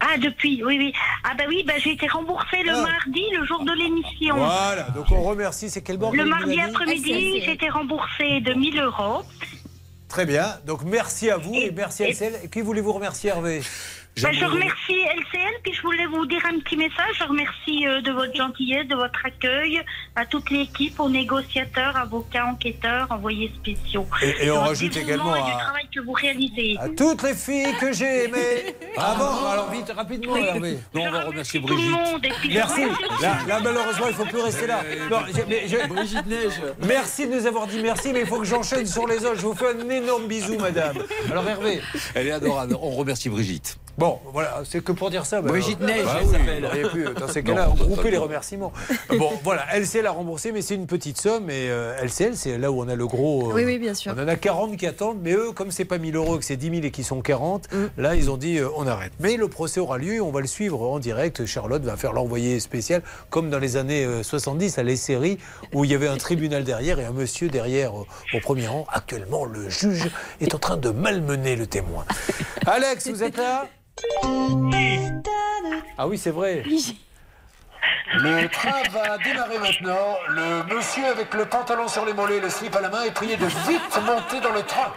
Ah, depuis, oui, oui. Ah, bah oui, bah, j'ai été remboursée le Ah. mardi, le jour de l'émission. Voilà, donc on remercie. C'est quelle banque Le mardi après-midi, j'ai été remboursée de 1000 euros. Très bien, donc merci à vous et, merci à. Et qui voulez-vous remercier, Hervé? Bah, je remercie LCL, puis je voulais vous dire un petit message. Je remercie euh, de votre gentillesse, de votre accueil, à toute l'équipe, aux négociateurs, avocats, enquêteurs, envoyés spéciaux. Et- et on rajoute également à- du travail que vous réalisez. À toutes les filles que j'ai aimées. Ah bon Alors vite, rapidement, Oui. Hervé. Non, on va remercier Tout le Brigitte. monde. Et puis je Merci. Là, là, malheureusement, il ne faut plus rester là. Non, j'ai- mais je- Brigitte Neige. Merci de nous avoir dit merci, mais il faut que j'enchaîne sur les autres. Je vous fais un énorme bisou, madame. Alors, Hervé. Elle est adorable. On remercie Brigitte. Bon, voilà, c'est que pour dire ça. bah, Brigitte Neige, bah elle oui, s'appelle. plus, dans ces cas-là, Non, grouper pas les remerciements. Bon, voilà, LCL a remboursé, mais c'est une petite somme. Et euh, LCL, c'est là où on a le gros. euh, Oui, oui, bien sûr. On en a 40 qui attendent, mais eux, comme c'est pas 1000 euros, que c'est 10 000 et qu'ils sont 40, Mm. là, ils ont dit euh, on arrête. Mais le procès aura lieu, on va le suivre en direct. Charlotte va faire l'envoyé spécial, comme dans les années euh, 70 à les séries, où il y avait un tribunal derrière et un monsieur derrière euh, au premier rang. Actuellement, le juge est en train de malmener le témoin. Alex, vous êtes là? Ah oui, c'est vrai. Le train va démarrer maintenant. Le monsieur avec le pantalon sur les mollets, le slip à la main est prié de vite monter dans le train.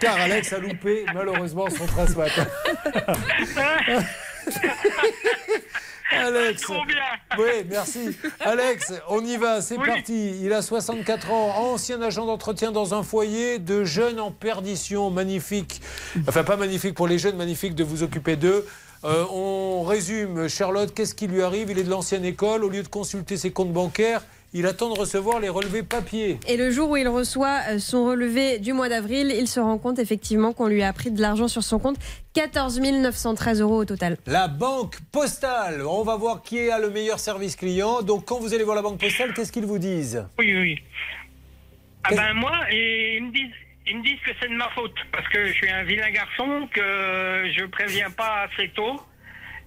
Car Alex a loupé malheureusement son train ce matin. Alex. Oui, merci. Alex, on y va, c'est parti. Il a 64 ans, ancien agent d'entretien dans un foyer de jeunes en perdition. Magnifique. Enfin, pas magnifique pour les jeunes, magnifique de vous occuper d'eux. Euh, on résume, Charlotte, qu'est-ce qui lui arrive? Il est de l'ancienne école. Au lieu de consulter ses comptes bancaires, il attend de recevoir les relevés papier. Et le jour où il reçoit euh, son relevé du mois d'avril, il se rend compte effectivement qu'on lui a pris de l'argent sur son compte, 14 913 euros au total. La banque postale. On va voir qui a le meilleur service client. Donc, quand vous allez voir la banque postale, qu'est-ce qu'ils vous disent? Oui, oui. Ah ben moi, ils me disent, ils me disent que c'est de ma faute parce que je suis un vilain garçon, que je préviens pas assez tôt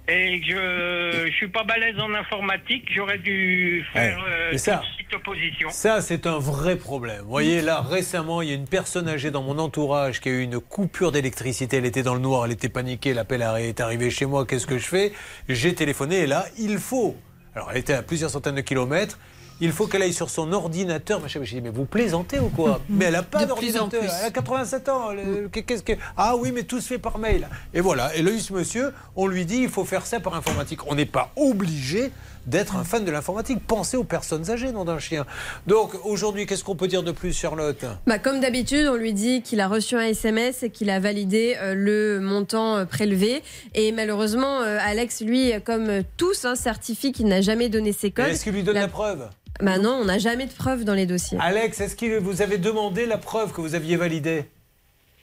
et je, je suis pas balèze en informatique. J'aurais dû faire euh, et ça- une petite opposition. Ça, c'est un vrai problème. Vous voyez, là, récemment, il y a une personne âgée dans mon entourage qui a eu une coupure d'électricité. Elle était dans le noir, elle était paniquée. L'appel est arrivé chez moi. Qu'est-ce que je fais? J'ai téléphoné et là, il faut. Alors, elle était à plusieurs centaines de kilomètres. Il faut qu'elle aille sur son ordinateur. machin. J'ai dit, mais vous plaisantez ou quoi Mais elle n'a pas d'ordinateur. Elle a 87 ans. Qu'est-ce que... Ah oui, mais tout se fait par mail. Et voilà. Et là, ce monsieur, on lui dit, il faut faire ça par informatique. On n'est pas obligé d'être un fan de l'informatique. Pensez aux personnes âgées, nom d'un chien. Donc, aujourd'hui, qu'est-ce qu'on peut dire de plus, Charlotte? Bah, comme d'habitude, on lui dit qu'il a reçu un SMS et qu'il a validé euh, le montant euh, prélevé. Et malheureusement, euh, Alex, lui, comme tous, hein, certifie qu'il n'a jamais donné ses codes. Est-ce qu'il lui donne la, preuve? Bah non, on n'a jamais de preuve dans les dossiers. Alex, est-ce que vous avez demandé la preuve que vous aviez validée?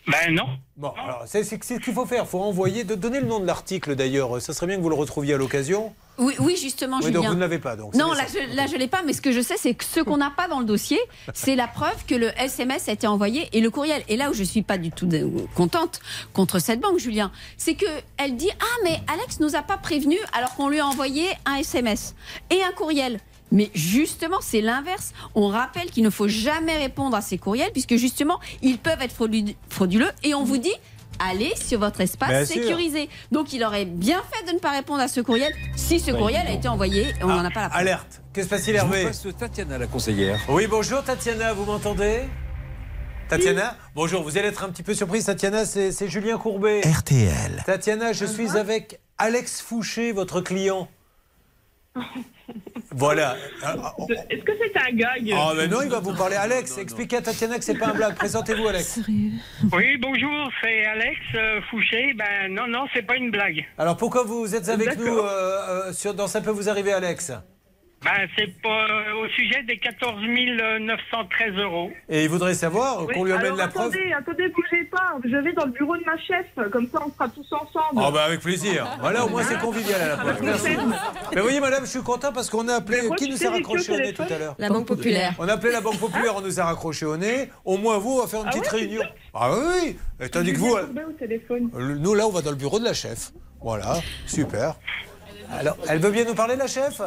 Ben non. Bon, alors c'est ce qu'il faut faire. Il faut envoyer, de donner le nom de l'article d'ailleurs. Ça serait bien que vous le retrouviez à l'occasion. Oui, oui, justement, Oui, Julien. donc vous ne l'avez pas, donc, Non, là, je, là, je l'ai pas, mais ce que je sais, c'est que ce qu'on n'a pas dans le dossier, c'est la preuve que le SMS a été envoyé et le courriel. Et là où je suis pas du tout contente contre cette banque, Julien, c'est que elle dit ah mais Alex nous a pas prévenu alors qu'on lui a envoyé un SMS et un courriel. Mais justement, c'est l'inverse. On rappelle qu'il ne faut jamais répondre à ces courriels puisque justement, ils peuvent être fraudu- frauduleux et on vous dit allez sur votre espace Bien sûr. sécurisé. Donc il aurait bien fait de ne pas répondre à ce courriel si ce Bah, courriel a été envoyé et on n'en a pas la preuve. Alerte. Que se passe-t-il, Je vous Hervé passe Tatiana, la conseillère. Oui, bonjour Tatiana, vous m'entendez? Tatiana Bonjour, vous allez être un petit peu surprise. Tatiana, c'est c'est Julien Courbet. RTL. Tatiana, je suis avec Alex Fouché, votre client. Voilà. Est-ce que c'est un gag? Ah, mais non, il va vous parler. Alex, expliquez à Tatiana que c'est pas un blague. Présentez-vous, Alex. Oui, bonjour, c'est Alex euh, Fouché. Ben non, non, c'est pas une blague. Alors pourquoi vous êtes avec nous euh, euh, sur, dans Ça peut vous arriver, Alex? Ben c'est pas au sujet des 14 913 euros. Et il voudrait savoir Oui, qu'on lui amène alors la preuve attendez, attendez, bougez pas. Je vais dans le bureau de ma chef, comme ça on sera tous ensemble. Ah bah avec plaisir. Voilà, au moins c'est convivial à la preuve. Merci. Mais voyez madame, je suis content parce qu'on a appelé... Moi, Qui nous a raccroché au nez tout à l'heure La Banque Populaire. On a appelé la Banque Populaire, on nous a raccroché au nez. Au moins vous, on va faire une Ah petite ouais, réunion. Ah oui, oui. Et Tandis que vous... Euh, Nous là, on va dans le bureau de la chef. Voilà, super. Alors, elle veut bien nous parler, la chef?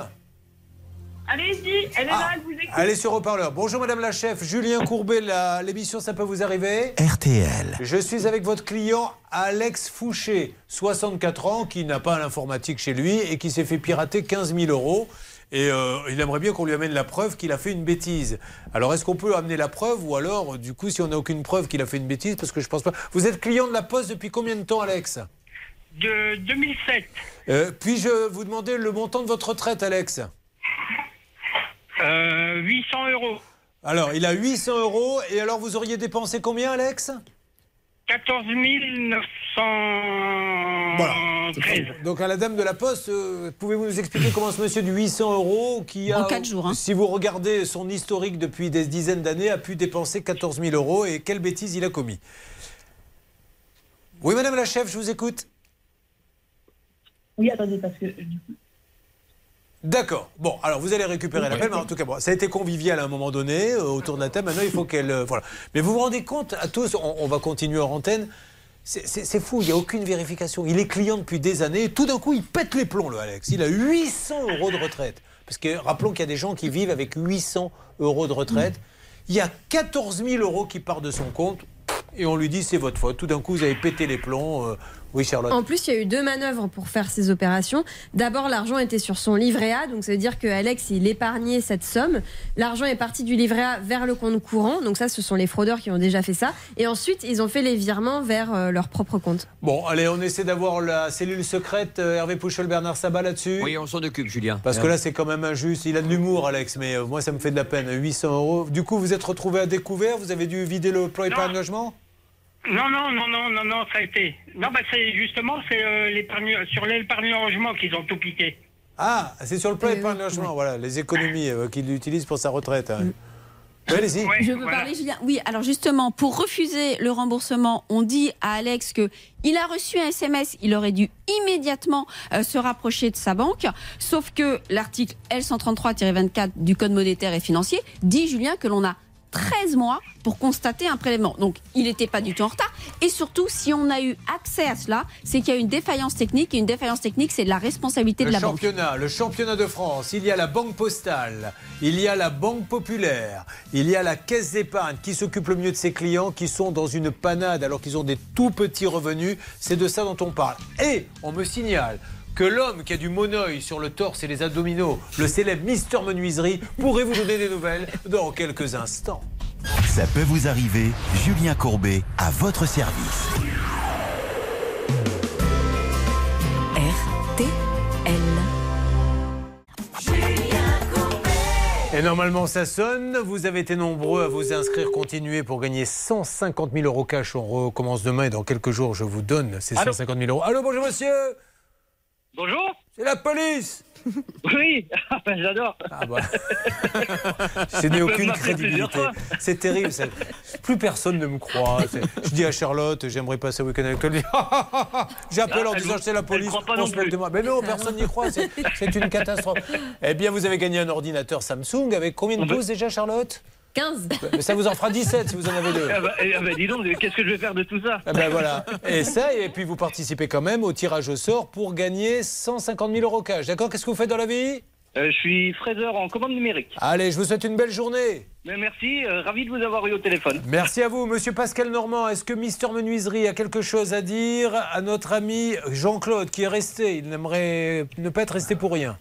Allez-y, elle est Ah, là, elle vous écoute. Allez sur haut-parleur. Bonjour madame la chef, Julien Courbet, l'émission Ça peut vous arriver RTL. Je suis avec votre client Alex Fouché, 64 ans, qui n'a pas l'informatique chez lui et qui s'est fait pirater 15 000 euros. Et euh, il aimerait bien qu'on lui amène la preuve qu'il a fait une bêtise. Alors est-ce qu'on peut amener la preuve ou alors, du coup, si on n'a aucune preuve qu'il a fait une bêtise, parce que je pense pas. Vous êtes client de la Poste depuis combien de temps, Alex? De 2007. Euh, Puis-je vous demander le montant de votre retraite, Alex? Euh, 800 euros. Alors, il a 800 euros et alors vous auriez dépensé combien, Alex? 14 913. Donc à la dame de la Poste, euh, pouvez-vous nous expliquer comment ce monsieur du 800 euros qui a, En quatre jours, hein. si vous regardez son historique depuis des dizaines d'années, a pu dépenser 14 000 euros et quelle bêtise il a commis? Oui, Madame la chef, je vous écoute. Oui, attendez, parce que du coup, D'accord. Bon, alors vous allez récupérer l'appel, mais en tout cas, bon, ça a été convivial à un moment donné euh, autour de la table. Maintenant, il faut qu'elle. euh, voilà. Mais vous vous rendez compte, à tous, on, on va continuer en antenne. C'est- fou, il n'y a aucune vérification. Il est client depuis des années. Et tout d'un coup, il pète les plombs, le Alex. Il a 800 euros de retraite. Parce que rappelons qu'il y a des gens qui vivent avec 800 euros de retraite. Il y a 14 000 euros qui partent de son compte. Et on lui dit c'est votre faute. Tout d'un coup, vous avez pété les plombs. Euh, oui, Charlotte. En plus, il y a eu deux manœuvres pour faire ces opérations. D'abord, l'argent était sur son livret A, donc ça veut dire que Alex, il épargnait cette somme. L'argent est parti du livret A vers le compte courant, donc ça, ce sont les fraudeurs qui ont déjà fait ça. Et ensuite, ils ont fait les virements vers euh, leur propre compte. Bon, allez, on essaie d'avoir la cellule secrète. euh, Hervé Pouchol, Bernard Sabat là-dessus. Oui, on s'en occupe, Julien. Parce que là, c'est quand même injuste. Il a de l'humour, Alex, mais euh, moi, ça me fait de la peine. 800 euros. Du coup, vous êtes retrouvé à découvert? Vous avez dû vider le plan épargne logement? Non, non, non, non, non, non, ça a été. Non, bah c'est justement c'est euh, l'épargne sur l'épargne logement qu'ils ont tout piqué. Ah, c'est sur le plan épargne logement, voilà, les économies euh, qu'il utilise pour sa retraite. hein. Oui, Allez-y. Je peux parler, Julien Oui, alors justement, pour refuser le remboursement, on dit à Alex que il a reçu un SMS, il aurait dû immédiatement euh, se rapprocher de sa banque. Sauf que l'article L133-24 du Code monétaire et financier dit, Julien, que l'on a 13 mois pour constater un prélèvement. Donc, il n'était pas du tout en retard. Et surtout, si on a eu accès à cela, c'est qu'il y a une défaillance technique. Et une défaillance technique, c'est de la responsabilité Le de la banque. le championnat de France, il y a la Banque Postale, il y a la Banque Populaire, il y a la Caisse d'épargne qui s'occupe le mieux de ses clients qui sont dans une panade alors qu'ils ont des tout petits revenus. C'est de ça dont on parle. Et on me signale que l'homme qui a du monoeil sur le torse et les abdominaux, le célèbre Mister Menuiserie, pourrait vous donner des nouvelles dans quelques instants. Ça peut vous arriver, Julien Courbet à votre service. RTL. Et normalement, ça sonne. Vous avez été nombreux à vous inscrire, continuer pour gagner 150 000 euros cash. On recommence demain et dans quelques jours, je vous donne ces Allô 150 000 euros. Allô, bonjour monsieur Bonjour C'est la police Oui, ah ben, j'adore. C'est n'est Vous aucune m'appelez plusieurs crédibilité. C'est terrible. Plus personne ne me croit. Je dis à Charlotte, j'aimerais passer un week-end avec toi. J'appelle Ah, en disant, c'est la police. pas on non plus. Mais non, personne n'y croit. C'est c'est une catastrophe. Eh bien, vous avez gagné un ordinateur Samsung avec combien de pouces déjà, Charlotte? 15. Mais ça vous en fera 17 si vous en avez deux. Ah bah, eh, ah bah, dis donc, qu'est-ce que je vais faire de tout ça Ah ben voilà. Et ça, et puis vous participez quand même au tirage au sort pour gagner 150 000 euros cash. D'accord Qu'est-ce que vous faites dans la vie? Euh, Je suis fraiseur en commande numérique. Allez, je vous souhaite une belle journée. Mais merci, euh, ravi de vous avoir eu au téléphone. Merci à vous, monsieur Pascal Normand. Est-ce que Mister Menuiserie a quelque chose à dire à notre ami Jean-Claude qui est resté? Il n'aimerait ne pas être resté pour rien.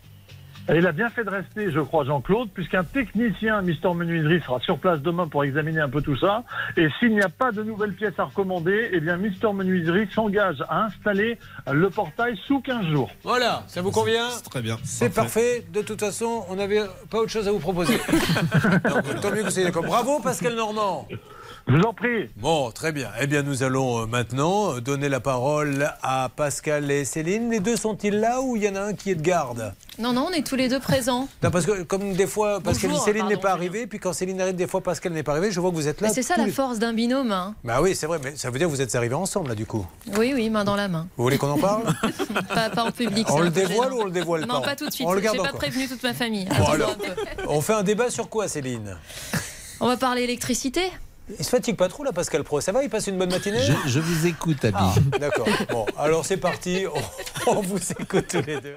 Et il a bien fait de rester, je crois, Jean-Claude, puisqu'un technicien Mister Menuiserie sera sur place demain pour examiner un peu tout ça. Et s'il n'y a pas de nouvelles pièces à recommander, eh bien Mister Menuiserie s'engage à installer le portail sous 15 jours. Voilà, ça vous convient Très bien. C'est parfait. De toute façon, on n'avait pas autre chose à vous proposer. Donc, tant mieux que vous soyez d'accord. Bravo, Pascal Normand. Je vous en prie. Bon, très bien. Eh bien, nous allons euh, maintenant euh, donner la parole à Pascal et Céline. Les deux sont-ils là ou il y en a un qui est de garde? Non, non, on est tous les deux présents. Non, parce que comme des fois, parce que Bonjour, Céline n'est pas arrivée, puis quand Céline arrive, des fois Pascal n'est pas arrivé, je vois que vous êtes là. Mais c'est ça la force d'un binôme. hein. Bah oui, c'est vrai, mais ça veut dire que vous êtes arrivés ensemble, là, du coup. Oui, oui, main dans la main. Vous voulez qu'on en parle? Pas, pas en public. On le dévoile gênant. ou on le dévoile Non, pas? pas tout de suite. On le J'ai garde pas encore. prévenu toute ma famille. Bon, alors, on fait un débat sur quoi, Céline? On va parler électricité. Il se fatigue pas trop, là, Pascal Pro. Ça va Il passe une bonne matinée Je, je vous écoute, Abby. Ah, D'accord. Bon, alors c'est parti. On, on vous écoute tous les deux.